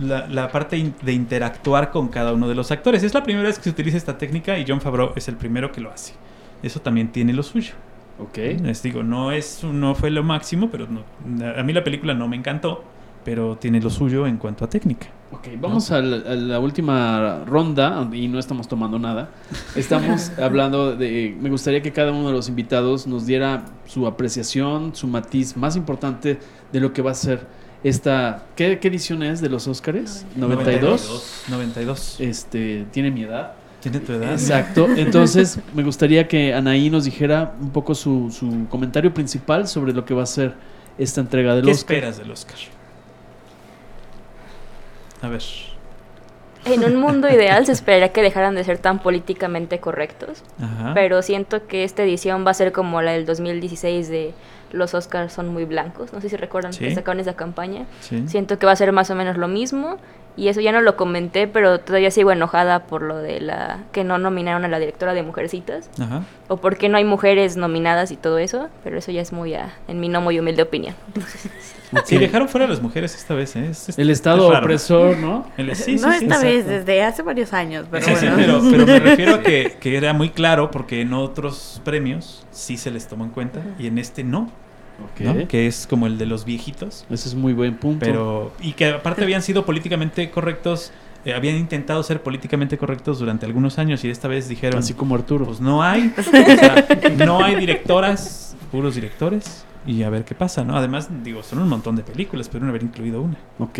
la, la parte in- de interactuar con cada uno de los actores. Es la primera vez que se utiliza esta técnica y John Favreau es el primero que lo hace. Eso también tiene lo suyo.
Ok.
Les digo, no, es, no fue lo máximo, pero no, a mí la película no me encantó, pero tiene lo suyo en cuanto a técnica.
Ok, vamos a la, a la última ronda y no estamos tomando nada. Estamos [LAUGHS] hablando de... Me gustaría que cada uno de los invitados nos diera su apreciación, su matiz más importante de lo que va a ser esta... ¿Qué, qué edición es de los Óscares? ¿92?
92.
Este, tiene mi edad.
¿Tiene tu edad?
Exacto. [LAUGHS] Entonces, me gustaría que Anaí nos dijera un poco su, su comentario principal sobre lo que va a ser esta entrega del
¿Qué
Oscar.
esperas del Oscar? A ver.
En un mundo ideal se [LAUGHS] esperaría que dejaran de ser tan políticamente correctos,
Ajá.
pero siento que esta edición va a ser como la del 2016 de los Oscars son muy blancos. No sé si recuerdan
Sí.
que sacaron esa campaña.
Sí.
Siento que va a ser más o menos lo mismo. Y eso ya no lo comenté, pero todavía sigo enojada por lo de la que no nominaron a la directora de Mujercitas.
Ajá.
O porque no hay mujeres nominadas y todo eso. Pero eso ya es muy, a- en mi no muy humilde opinión. [LAUGHS]
Sí, dejaron fuera a las mujeres esta vez, ¿eh? Es- es-
El Estado
es
opresor, ¿no?
El- sí,
no
sí,
esta vez,
exacto.
desde hace varios años, pero
Sí, sí,
bueno.
pero, pero me refiero a que, [LAUGHS] que era muy claro porque en otros premios sí se les tomó en cuenta y en este no, Que es como el de los viejitos.
Ese es muy buen punto.
Pero, y que aparte habían sido políticamente correctos, eh, habían intentado ser políticamente correctos durante algunos años y esta vez dijeron,
Así como Arturo.
pues no hay, [LAUGHS] o sea, no hay directoras, puros directores y a ver qué pasa, ¿no? Además, digo, son un montón de películas, pero no haber incluido una.
Ok.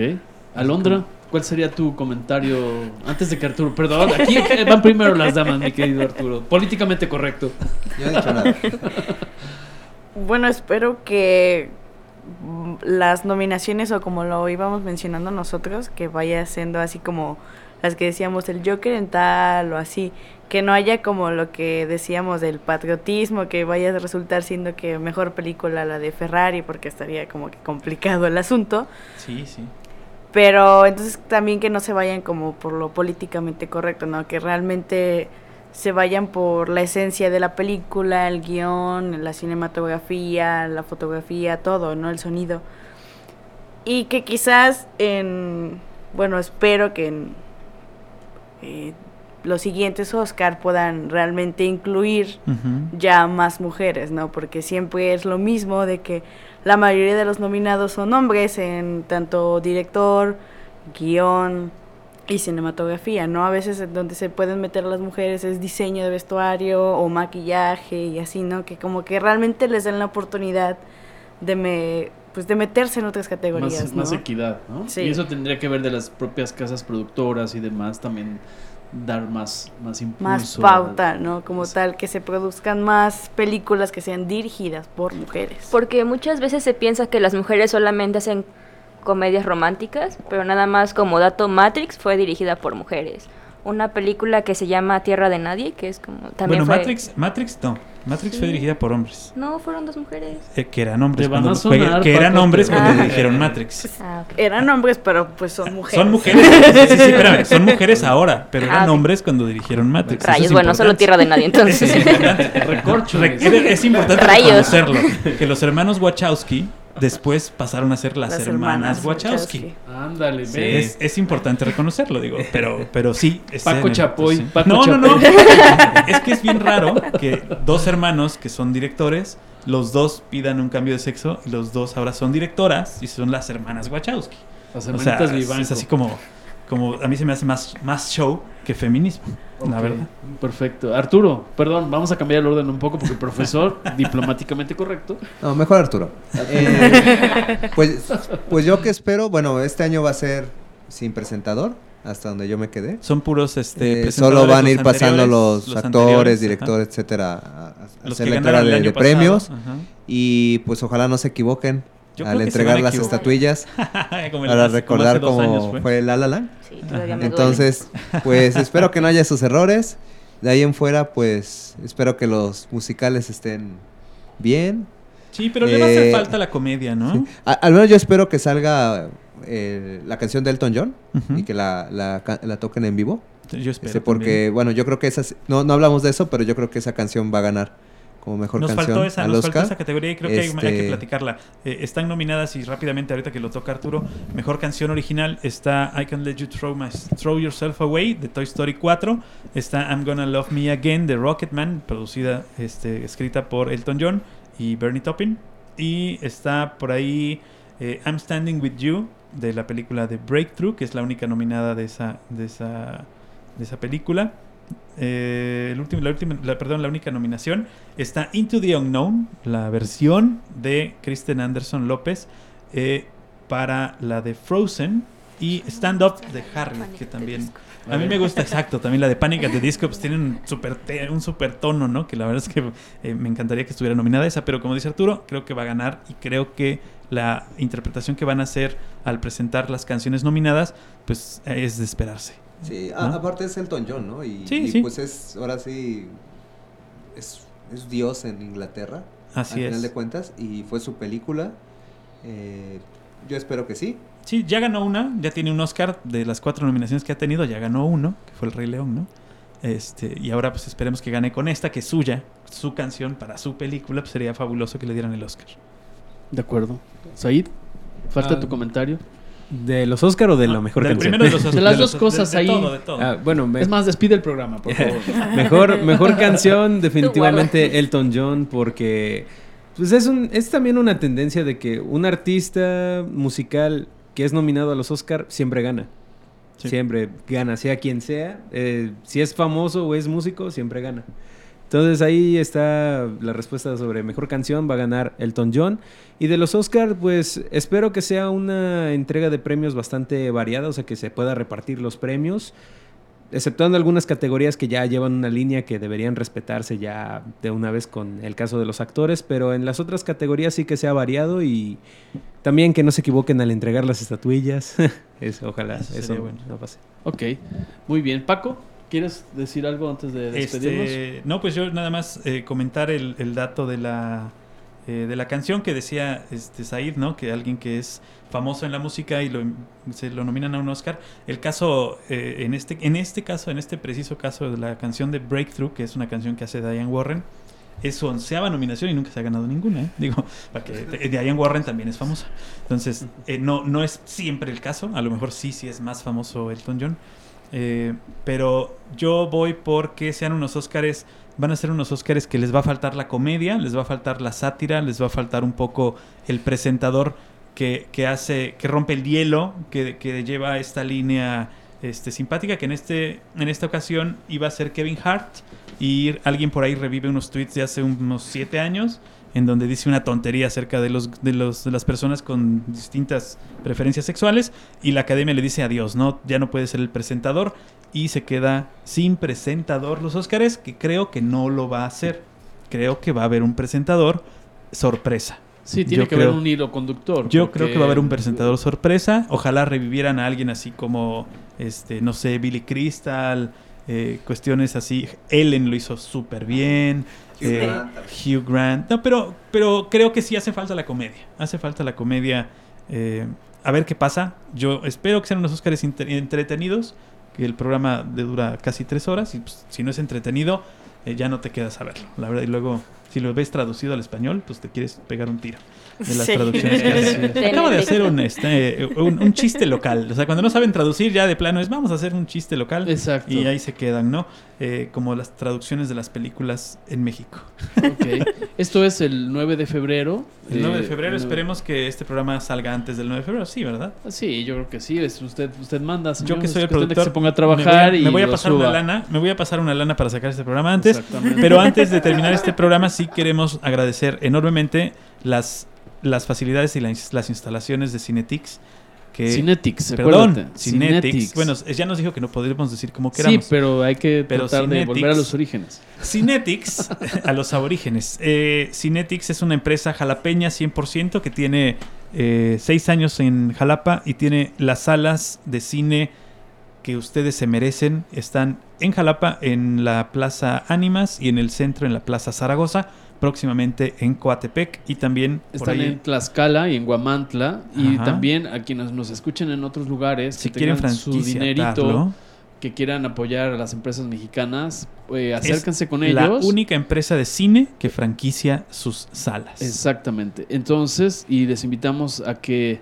Alondra, ¿cuál sería tu comentario antes de que Arturo, perdón, aquí van primero las damas, mi querido Arturo, políticamente correcto.
Yo he dicho nada. [LAUGHS]
Bueno, espero que las nominaciones o como lo íbamos mencionando nosotros, que vaya siendo así como las que decíamos el Joker en tal o así, que no haya como lo que decíamos del patriotismo, que vaya a resultar siendo que mejor película la de Ferrari, porque estaría como que complicado el asunto.
Sí, sí.
Pero entonces también que no se vayan como por lo políticamente correcto, ¿no? Que realmente se vayan por la esencia de la película, el guion, la cinematografía, la fotografía, todo, ¿no? El sonido. Y que quizás en, bueno, espero que en eh, los siguientes Oscar puedan realmente incluir ya más mujeres, ¿no? Porque siempre es lo mismo de que la mayoría de los nominados son hombres en tanto director, guion y cinematografía, ¿no? A veces donde se pueden meter las mujeres es diseño de vestuario o maquillaje y así, ¿no? Que como que realmente les den la oportunidad de me pues de meterse en otras categorías,
Más,
¿no?
más equidad, ¿no?
Sí.
Y eso tendría que ver de las propias casas productoras y demás también dar más, más impulso.
más pauta, ¿no? Como
Sí.
tal, que se produzcan más películas que sean dirigidas por mujeres.
Porque muchas veces se piensa que las mujeres solamente hacen comedias románticas, pero nada más como dato, Matrix fue dirigida por mujeres. Una película que se llama Tierra de Nadie, que es como también
bueno,
fue-
Matrix, Matrix no. Matrix fue dirigida por hombres.
No, fueron dos mujeres.
Eh, que eran hombres cuando
sonar,
que eran hombres cuando
van a-
dirigieron Matrix.
Ah, ok.
Eran hombres, pero pues son mujeres.
Son mujeres. Sí, sí, sí, espérame, son [LAUGHS] mujeres ahora, pero
Ah,
eran hombres cuando dirigieron Matrix.
Rayos,
es
bueno, solo
importante.
Tierra de Nadie entonces. [LAUGHS]
Sí, es importante.
Recorcho.
Re- es importante
Rayos.
reconocerlo. Que los hermanos Wachowski después pasaron a ser las,
Las
hermanas,
hermanas
Wachowski.
Ándale,
Sí,
¿ves?
es, es importante reconocerlo, digo, [LAUGHS] pero, pero sí. es
Paco Chapoy,
sí.
Paco
no, no, no. [LAUGHS] Es que es bien raro que dos hermanos que son directores, los dos pidan un cambio de sexo y los dos ahora son directoras y son las hermanas Wachowski.
Las
O sea,
hermanitas
es,
Vivanco.
es así como, como a mí se me hace más, más show que feminismo, la verdad.
Perfecto. Arturo, perdón, vamos a cambiar el orden un poco porque el profesor, [LAUGHS] diplomáticamente correcto.
No, mejor Arturo. Eh, pues, pues yo que espero, bueno, este año va a ser sin presentador, hasta donde yo me quedé.
Son puros este
Eh, solo van a ir pasando los,
los
actores, directores,
ajá.
etcétera, a, a
Los
hacer de, premios.
ajá.
Y pues ojalá no se equivoquen
Yo
al
creo
entregar las
equivocar.
estatuillas [LAUGHS] para recordar cómo
años
fue.
fue.
La La Land.
Sí, todavía me duele.
Entonces, pues [LAUGHS] espero que no haya esos errores. De ahí en fuera, pues espero que los musicales estén bien.
Sí, pero le va a hacer
Eh,
falta la comedia, ¿no?
Sí. A- al menos yo espero que salga eh, la canción de Elton John y que la, la la toquen en vivo.
Yo espero.
Este, porque, bueno, yo creo que esa... No, no hablamos de eso, pero yo creo que esa canción va a ganar como mejor
nos
canción
faltó esa, nos faltó esa categoría y creo que hay- hay, que
Este-
platicarla. Eh, están nominadas y rápidamente ahorita que lo toca Arturo, mejor canción original está I Can Let You Throw, My- Throw Yourself Away de Toy Story 4, está I'm Gonna Love Me Again de Rocketman, producida, este, escrita por Elton John y Bernie Taupin y está por ahí eh, I'm Standing With You de la película de Breakthrough, que es la única nominada de esa, de esa, de esa película. Eh, el último, la última, la- perdón, la única nominación está Into the Unknown, la versión de Kristen Anderson López eh, para la de Frozen y Stand Up de Harry, que también a mí me gusta exacto, también la de Panic at the Disco, pues tiene un super, un super tono, ¿no? Que la verdad es que eh, me encantaría que estuviera nominada esa, pero como dice Arturo, creo que va a ganar y creo que la interpretación que van a hacer al presentar las canciones nominadas, pues es de esperarse.
Sí, aparte es Elton John, ¿no? Y,
Sí,
y,
sí.
pues es, ahora sí, es, es Dios en Inglaterra,
Así
al
es.
final de cuentas, y fue su película. Eh, yo espero que sí.
Sí, ya ganó una, ya tiene un Oscar de las cuatro nominaciones que ha tenido, ya ganó uno, que fue El Rey León, ¿no? Este, y ahora pues esperemos que gane con esta, que es suya, su canción para su película, pues sería fabuloso que le dieran el Oscar.
De acuerdo. Said, falta
Ah,
tu comentario.
¿De los Oscar o de la
Ah,
mejor
del
canción?
primero de los [LAUGHS] Oscars,
De las
de los-
dos cosas
de- de
ahí.
todo, de todo.
Ah, bueno, me-
Es más, despide el programa, por [LAUGHS] favor.
mejor, mejor canción, [LAUGHS] definitivamente Elton John, porque pues es, un, es también una tendencia de que un artista musical que es nominado a los Oscar siempre gana.
Sí.
Siempre gana, sea quien sea. Eh, si es famoso o es músico, siempre gana. Entonces ahí está la respuesta sobre mejor canción, va a ganar Elton John. Y de los Oscar, pues espero que sea una entrega de premios bastante variada, o sea que se pueda repartir los premios, exceptuando algunas categorías que ya llevan una línea que deberían respetarse ya de una vez con el caso de los actores, pero en las otras categorías sí que sea variado y también que no se equivoquen al entregar las estatuillas. [LAUGHS] Eso, ojalá
Eso bueno.
no pase.
Ok, muy bien. Paco, ¿quieres decir algo antes de despedirnos?
Este, no, pues yo nada más eh, comentar el, el dato de la, eh, de la canción que decía este, Said, ¿no? Que alguien que es famoso en la música y lo, se lo nominan a un Oscar. El caso, eh, en, este, en este caso, en este preciso caso de la canción de Breakthrough, que es una canción que hace Diane Warren, es su onceava nominación y nunca se ha ganado ninguna. ¿eh? Digo, [LAUGHS] para que Diane Warren también es famosa. Entonces, eh, no, no es siempre el caso. A lo mejor sí, sí es más famoso Elton John. Eh, pero yo voy porque sean unos Óscares, van a ser unos Óscares que les va a faltar la comedia, les va a faltar la sátira, les va a faltar un poco el presentador que, que hace, que rompe el hielo, que, que lleva esta línea este, simpática, que en, este, en esta ocasión iba a ser Kevin Hart y alguien por ahí revive unos tweets de hace unos siete años en donde dice una tontería acerca de los, de los de las personas con distintas preferencias sexuales y la academia le dice adiós, no ya no puede ser el presentador y se queda sin presentador los Óscares, que creo que no lo va a hacer. Creo que va a haber un presentador sorpresa.
sí, tiene
yo
que haber un hilo conductor.
Yo
porque-
creo que va a haber un presentador sorpresa. Ojalá revivieran a alguien así como, este, no sé, Billy Crystal, eh, cuestiones así. Ellen lo hizo súper bien.
Hugh
eh,
Grant.
Hugh Grant. No, pero, pero creo que sí hace falta la comedia. Hace falta la comedia. eh, a ver qué pasa. Yo espero que sean unos Óscares entretenidos. Que el programa de dura casi tres horas. Y pues, si no es entretenido, eh, ya no te quedas a verlo. La verdad, y luego, si lo ves traducido al español, pues te quieres pegar un tiro de las
Sí.
traducciones que hace.
De
Acabo de hacer un, este, un, un chiste local. O sea, cuando no saben traducir, ya de plano es vamos a hacer un chiste local.
Exacto.
Y ahí se quedan, ¿no? Eh, como las traducciones de las películas en México.
Ok. Esto es el 9 de febrero.
El 9 de febrero, esperemos que este programa salga antes del 9 de febrero, sí, ¿verdad?
Sí, yo creo que sí. Es usted, usted manda. señor.
Yo que soy el productor,
Que se ponga a
me
trabajar
voy a,
y
me voy a pasar
suba.
una lana, me voy a pasar una lana para sacar este programa antes.
Exactamente.
Pero antes de terminar este programa, sí queremos agradecer enormemente las, las facilidades y las, las instalaciones de Cinetix. Que,
Cinetics,
perdón,
acuérdate.
Bueno, ya nos dijo que no podríamos decir como
sí,
queramos.
pero hay que
Pero
tratar de
Cinetics-
volver a los orígenes.
Cinetix, [LAUGHS] a los aborígenes. Eh, Cinetix es una empresa jalapeña 100% que tiene eh, seis años en Jalapa y tiene las salas de cine que ustedes se merecen. Están en Jalapa, en la Plaza Ánimas y en el centro, en la Plaza Zaragoza. Próximamente en Coatepec y también por
Están
ahí.
en Tlaxcala y en Guamantla. Y
Ajá.
también a quienes nos escuchen en otros lugares,
Si
que
quieren
su dinerito, que quieran apoyar a las empresas mexicanas, eh, acérquense con
la
ellos.
única empresa de cine que franquicia sus salas.
Exactamente. Entonces, y les invitamos a que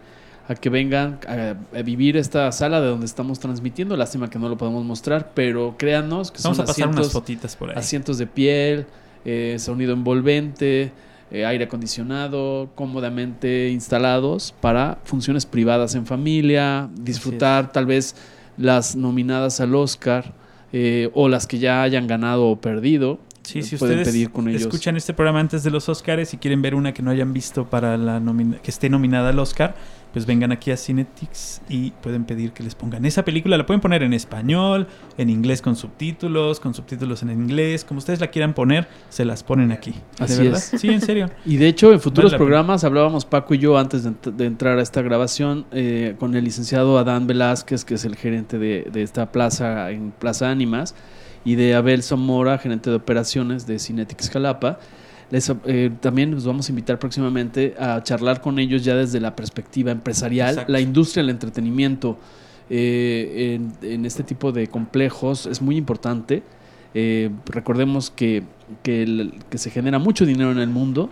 a que vengan a, a vivir esta sala de donde estamos transmitiendo. Lástima que no lo podemos mostrar, pero créanos que
Vamos
son
a pasar unas
asientos,
fotitas por ahí.
asientos de piel, eh, sonido envolvente, eh, aire acondicionado, cómodamente instalados para funciones privadas en familia, disfrutar tal vez las nominadas al Oscar eh, o las que ya hayan ganado o perdido.
Sí, si
pueden
ustedes
pedir con ellos.
escuchan este programa antes de los Oscars y quieren ver una que no hayan visto para la que esté nominada al Oscar, pues vengan aquí a Cinetix y pueden pedir que les pongan esa película. La pueden poner en español, en inglés con subtítulos, con subtítulos en inglés, como ustedes la quieran poner, se las ponen aquí.
Así
¿De verdad?
es.
Sí, en serio. [LAUGHS]
Y de hecho, en futuros programas hablábamos Paco y yo antes de, ent- de entrar a esta grabación eh, con el licenciado Adán Velázquez, que es el gerente de, de esta plaza en Plaza Ánimas, y de Abel Zamora, gerente de operaciones de Cinetics Jalapa. Les, eh, también los vamos a invitar próximamente a charlar con ellos ya desde la perspectiva empresarial,
Exacto.
la industria del entretenimiento eh, en, en este tipo de complejos es muy importante. Eh, recordemos que, que, el- que se genera mucho dinero en el mundo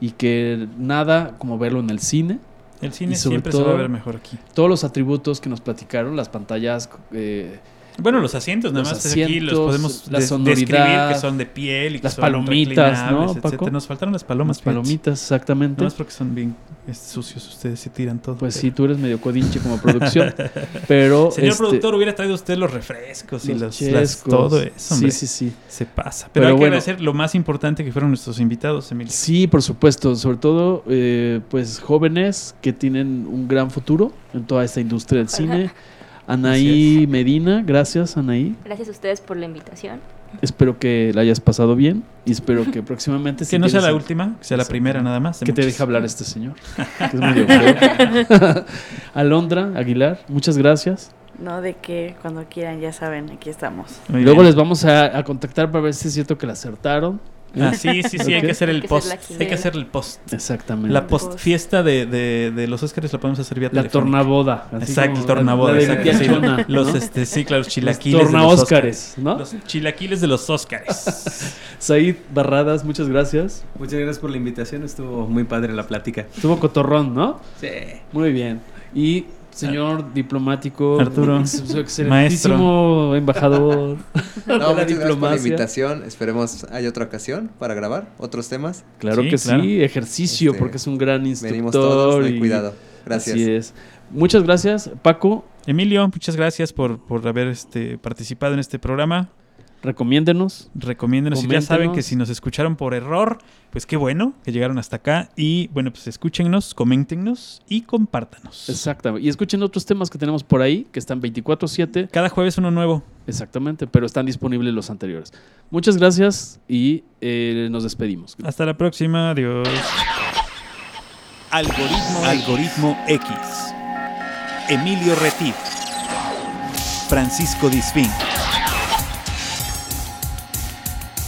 y que nada como verlo en el cine.
El cine
sobre
siempre se va a
todo-
ver mejor aquí.
Todos los atributos que nos platicaron, las pantallas, eh,
Bueno, los asientos, nada
Los
más aquí los podemos
la
describir que son de piel y que
las
son
palomitas, ¿no, Paco?
Nos faltaron las palomas.
Las palomitas, exactamente.
No es porque son bien sucios, ustedes se tiran todo.
Pues
pero-
sí, tú eres medio codinche como producción. [LAUGHS] pero.
Señor
este,
productor, hubiera traído usted los refrescos y
los
las- todo eso,
Sí,
hombre.
sí, sí.
Se pasa. Pero,
Pero
hay que
bueno.
agradecer lo más importante que fueron nuestros invitados, Emilio.
Sí, por supuesto. Sobre todo, eh, pues jóvenes que tienen un gran futuro en toda esta industria del cine. [LAUGHS] Anaí Medina, gracias Anaí.
Gracias a ustedes por la invitación.
Espero que la hayas pasado bien y espero que próximamente...
Que
si
no sea la última, que sea la primera nada más.
Que te
muchas.
deje hablar este señor. [LAUGHS] que es medio feo. [LAUGHS] Alondra Aguilar, muchas gracias.
No, de que cuando quieran, ya saben, aquí estamos.
Muy
Luego
bien.
les vamos a, a contactar para ver si es cierto que la acertaron.
Ah, [LAUGHS] sí, sí, sí, hay que hacer el post. Hay que hacer el post.
Exactamente.
La post fiesta de, de, de los Óscares la podemos hacer vía
La tornaboda.
Exacto, el tornaboda.
La,
exacto, sí. Los, este, sí, claro, los
Los
chilaquiles de los Óscares.
¿no?
Los chilaquiles de los Óscares. [LAUGHS]
Said Barradas, muchas gracias.
Muchas gracias por la invitación, estuvo muy padre la plática.
Estuvo cotorrón, ¿no?
Sí.
Muy bien. Y señor diplomático,
Arturo, [LAUGHS]
su excelentísimo embajador [LAUGHS] de
No,
la
gracias por la
diplomacia.
invitación. Esperemos hay otra ocasión para grabar otros temas.
Claro
Sí,
que
claro.
sí, ejercicio,
Este,
porque es un gran instructor.
Venimos todos, cuidado. Gracias.
Así es. Muchas gracias, Paco.
Emilio, muchas gracias por, por haber este, participado en este programa.
Recomiéndenos.
Recomiéndenos. Y ya saben que si nos escucharon por error, pues qué bueno que llegaron hasta acá. Y bueno, pues escúchenos, coméntenos y compártanos.
Exactamente. Y escuchen otros temas que tenemos por ahí, que están 24-7.
Cada jueves uno nuevo.
Exactamente, pero están disponibles los anteriores. Muchas gracias y eh, nos despedimos.
Hasta la próxima. Adiós.
Algoritmo, Algoritmo X. Emilio Retif. Francisco Disfín.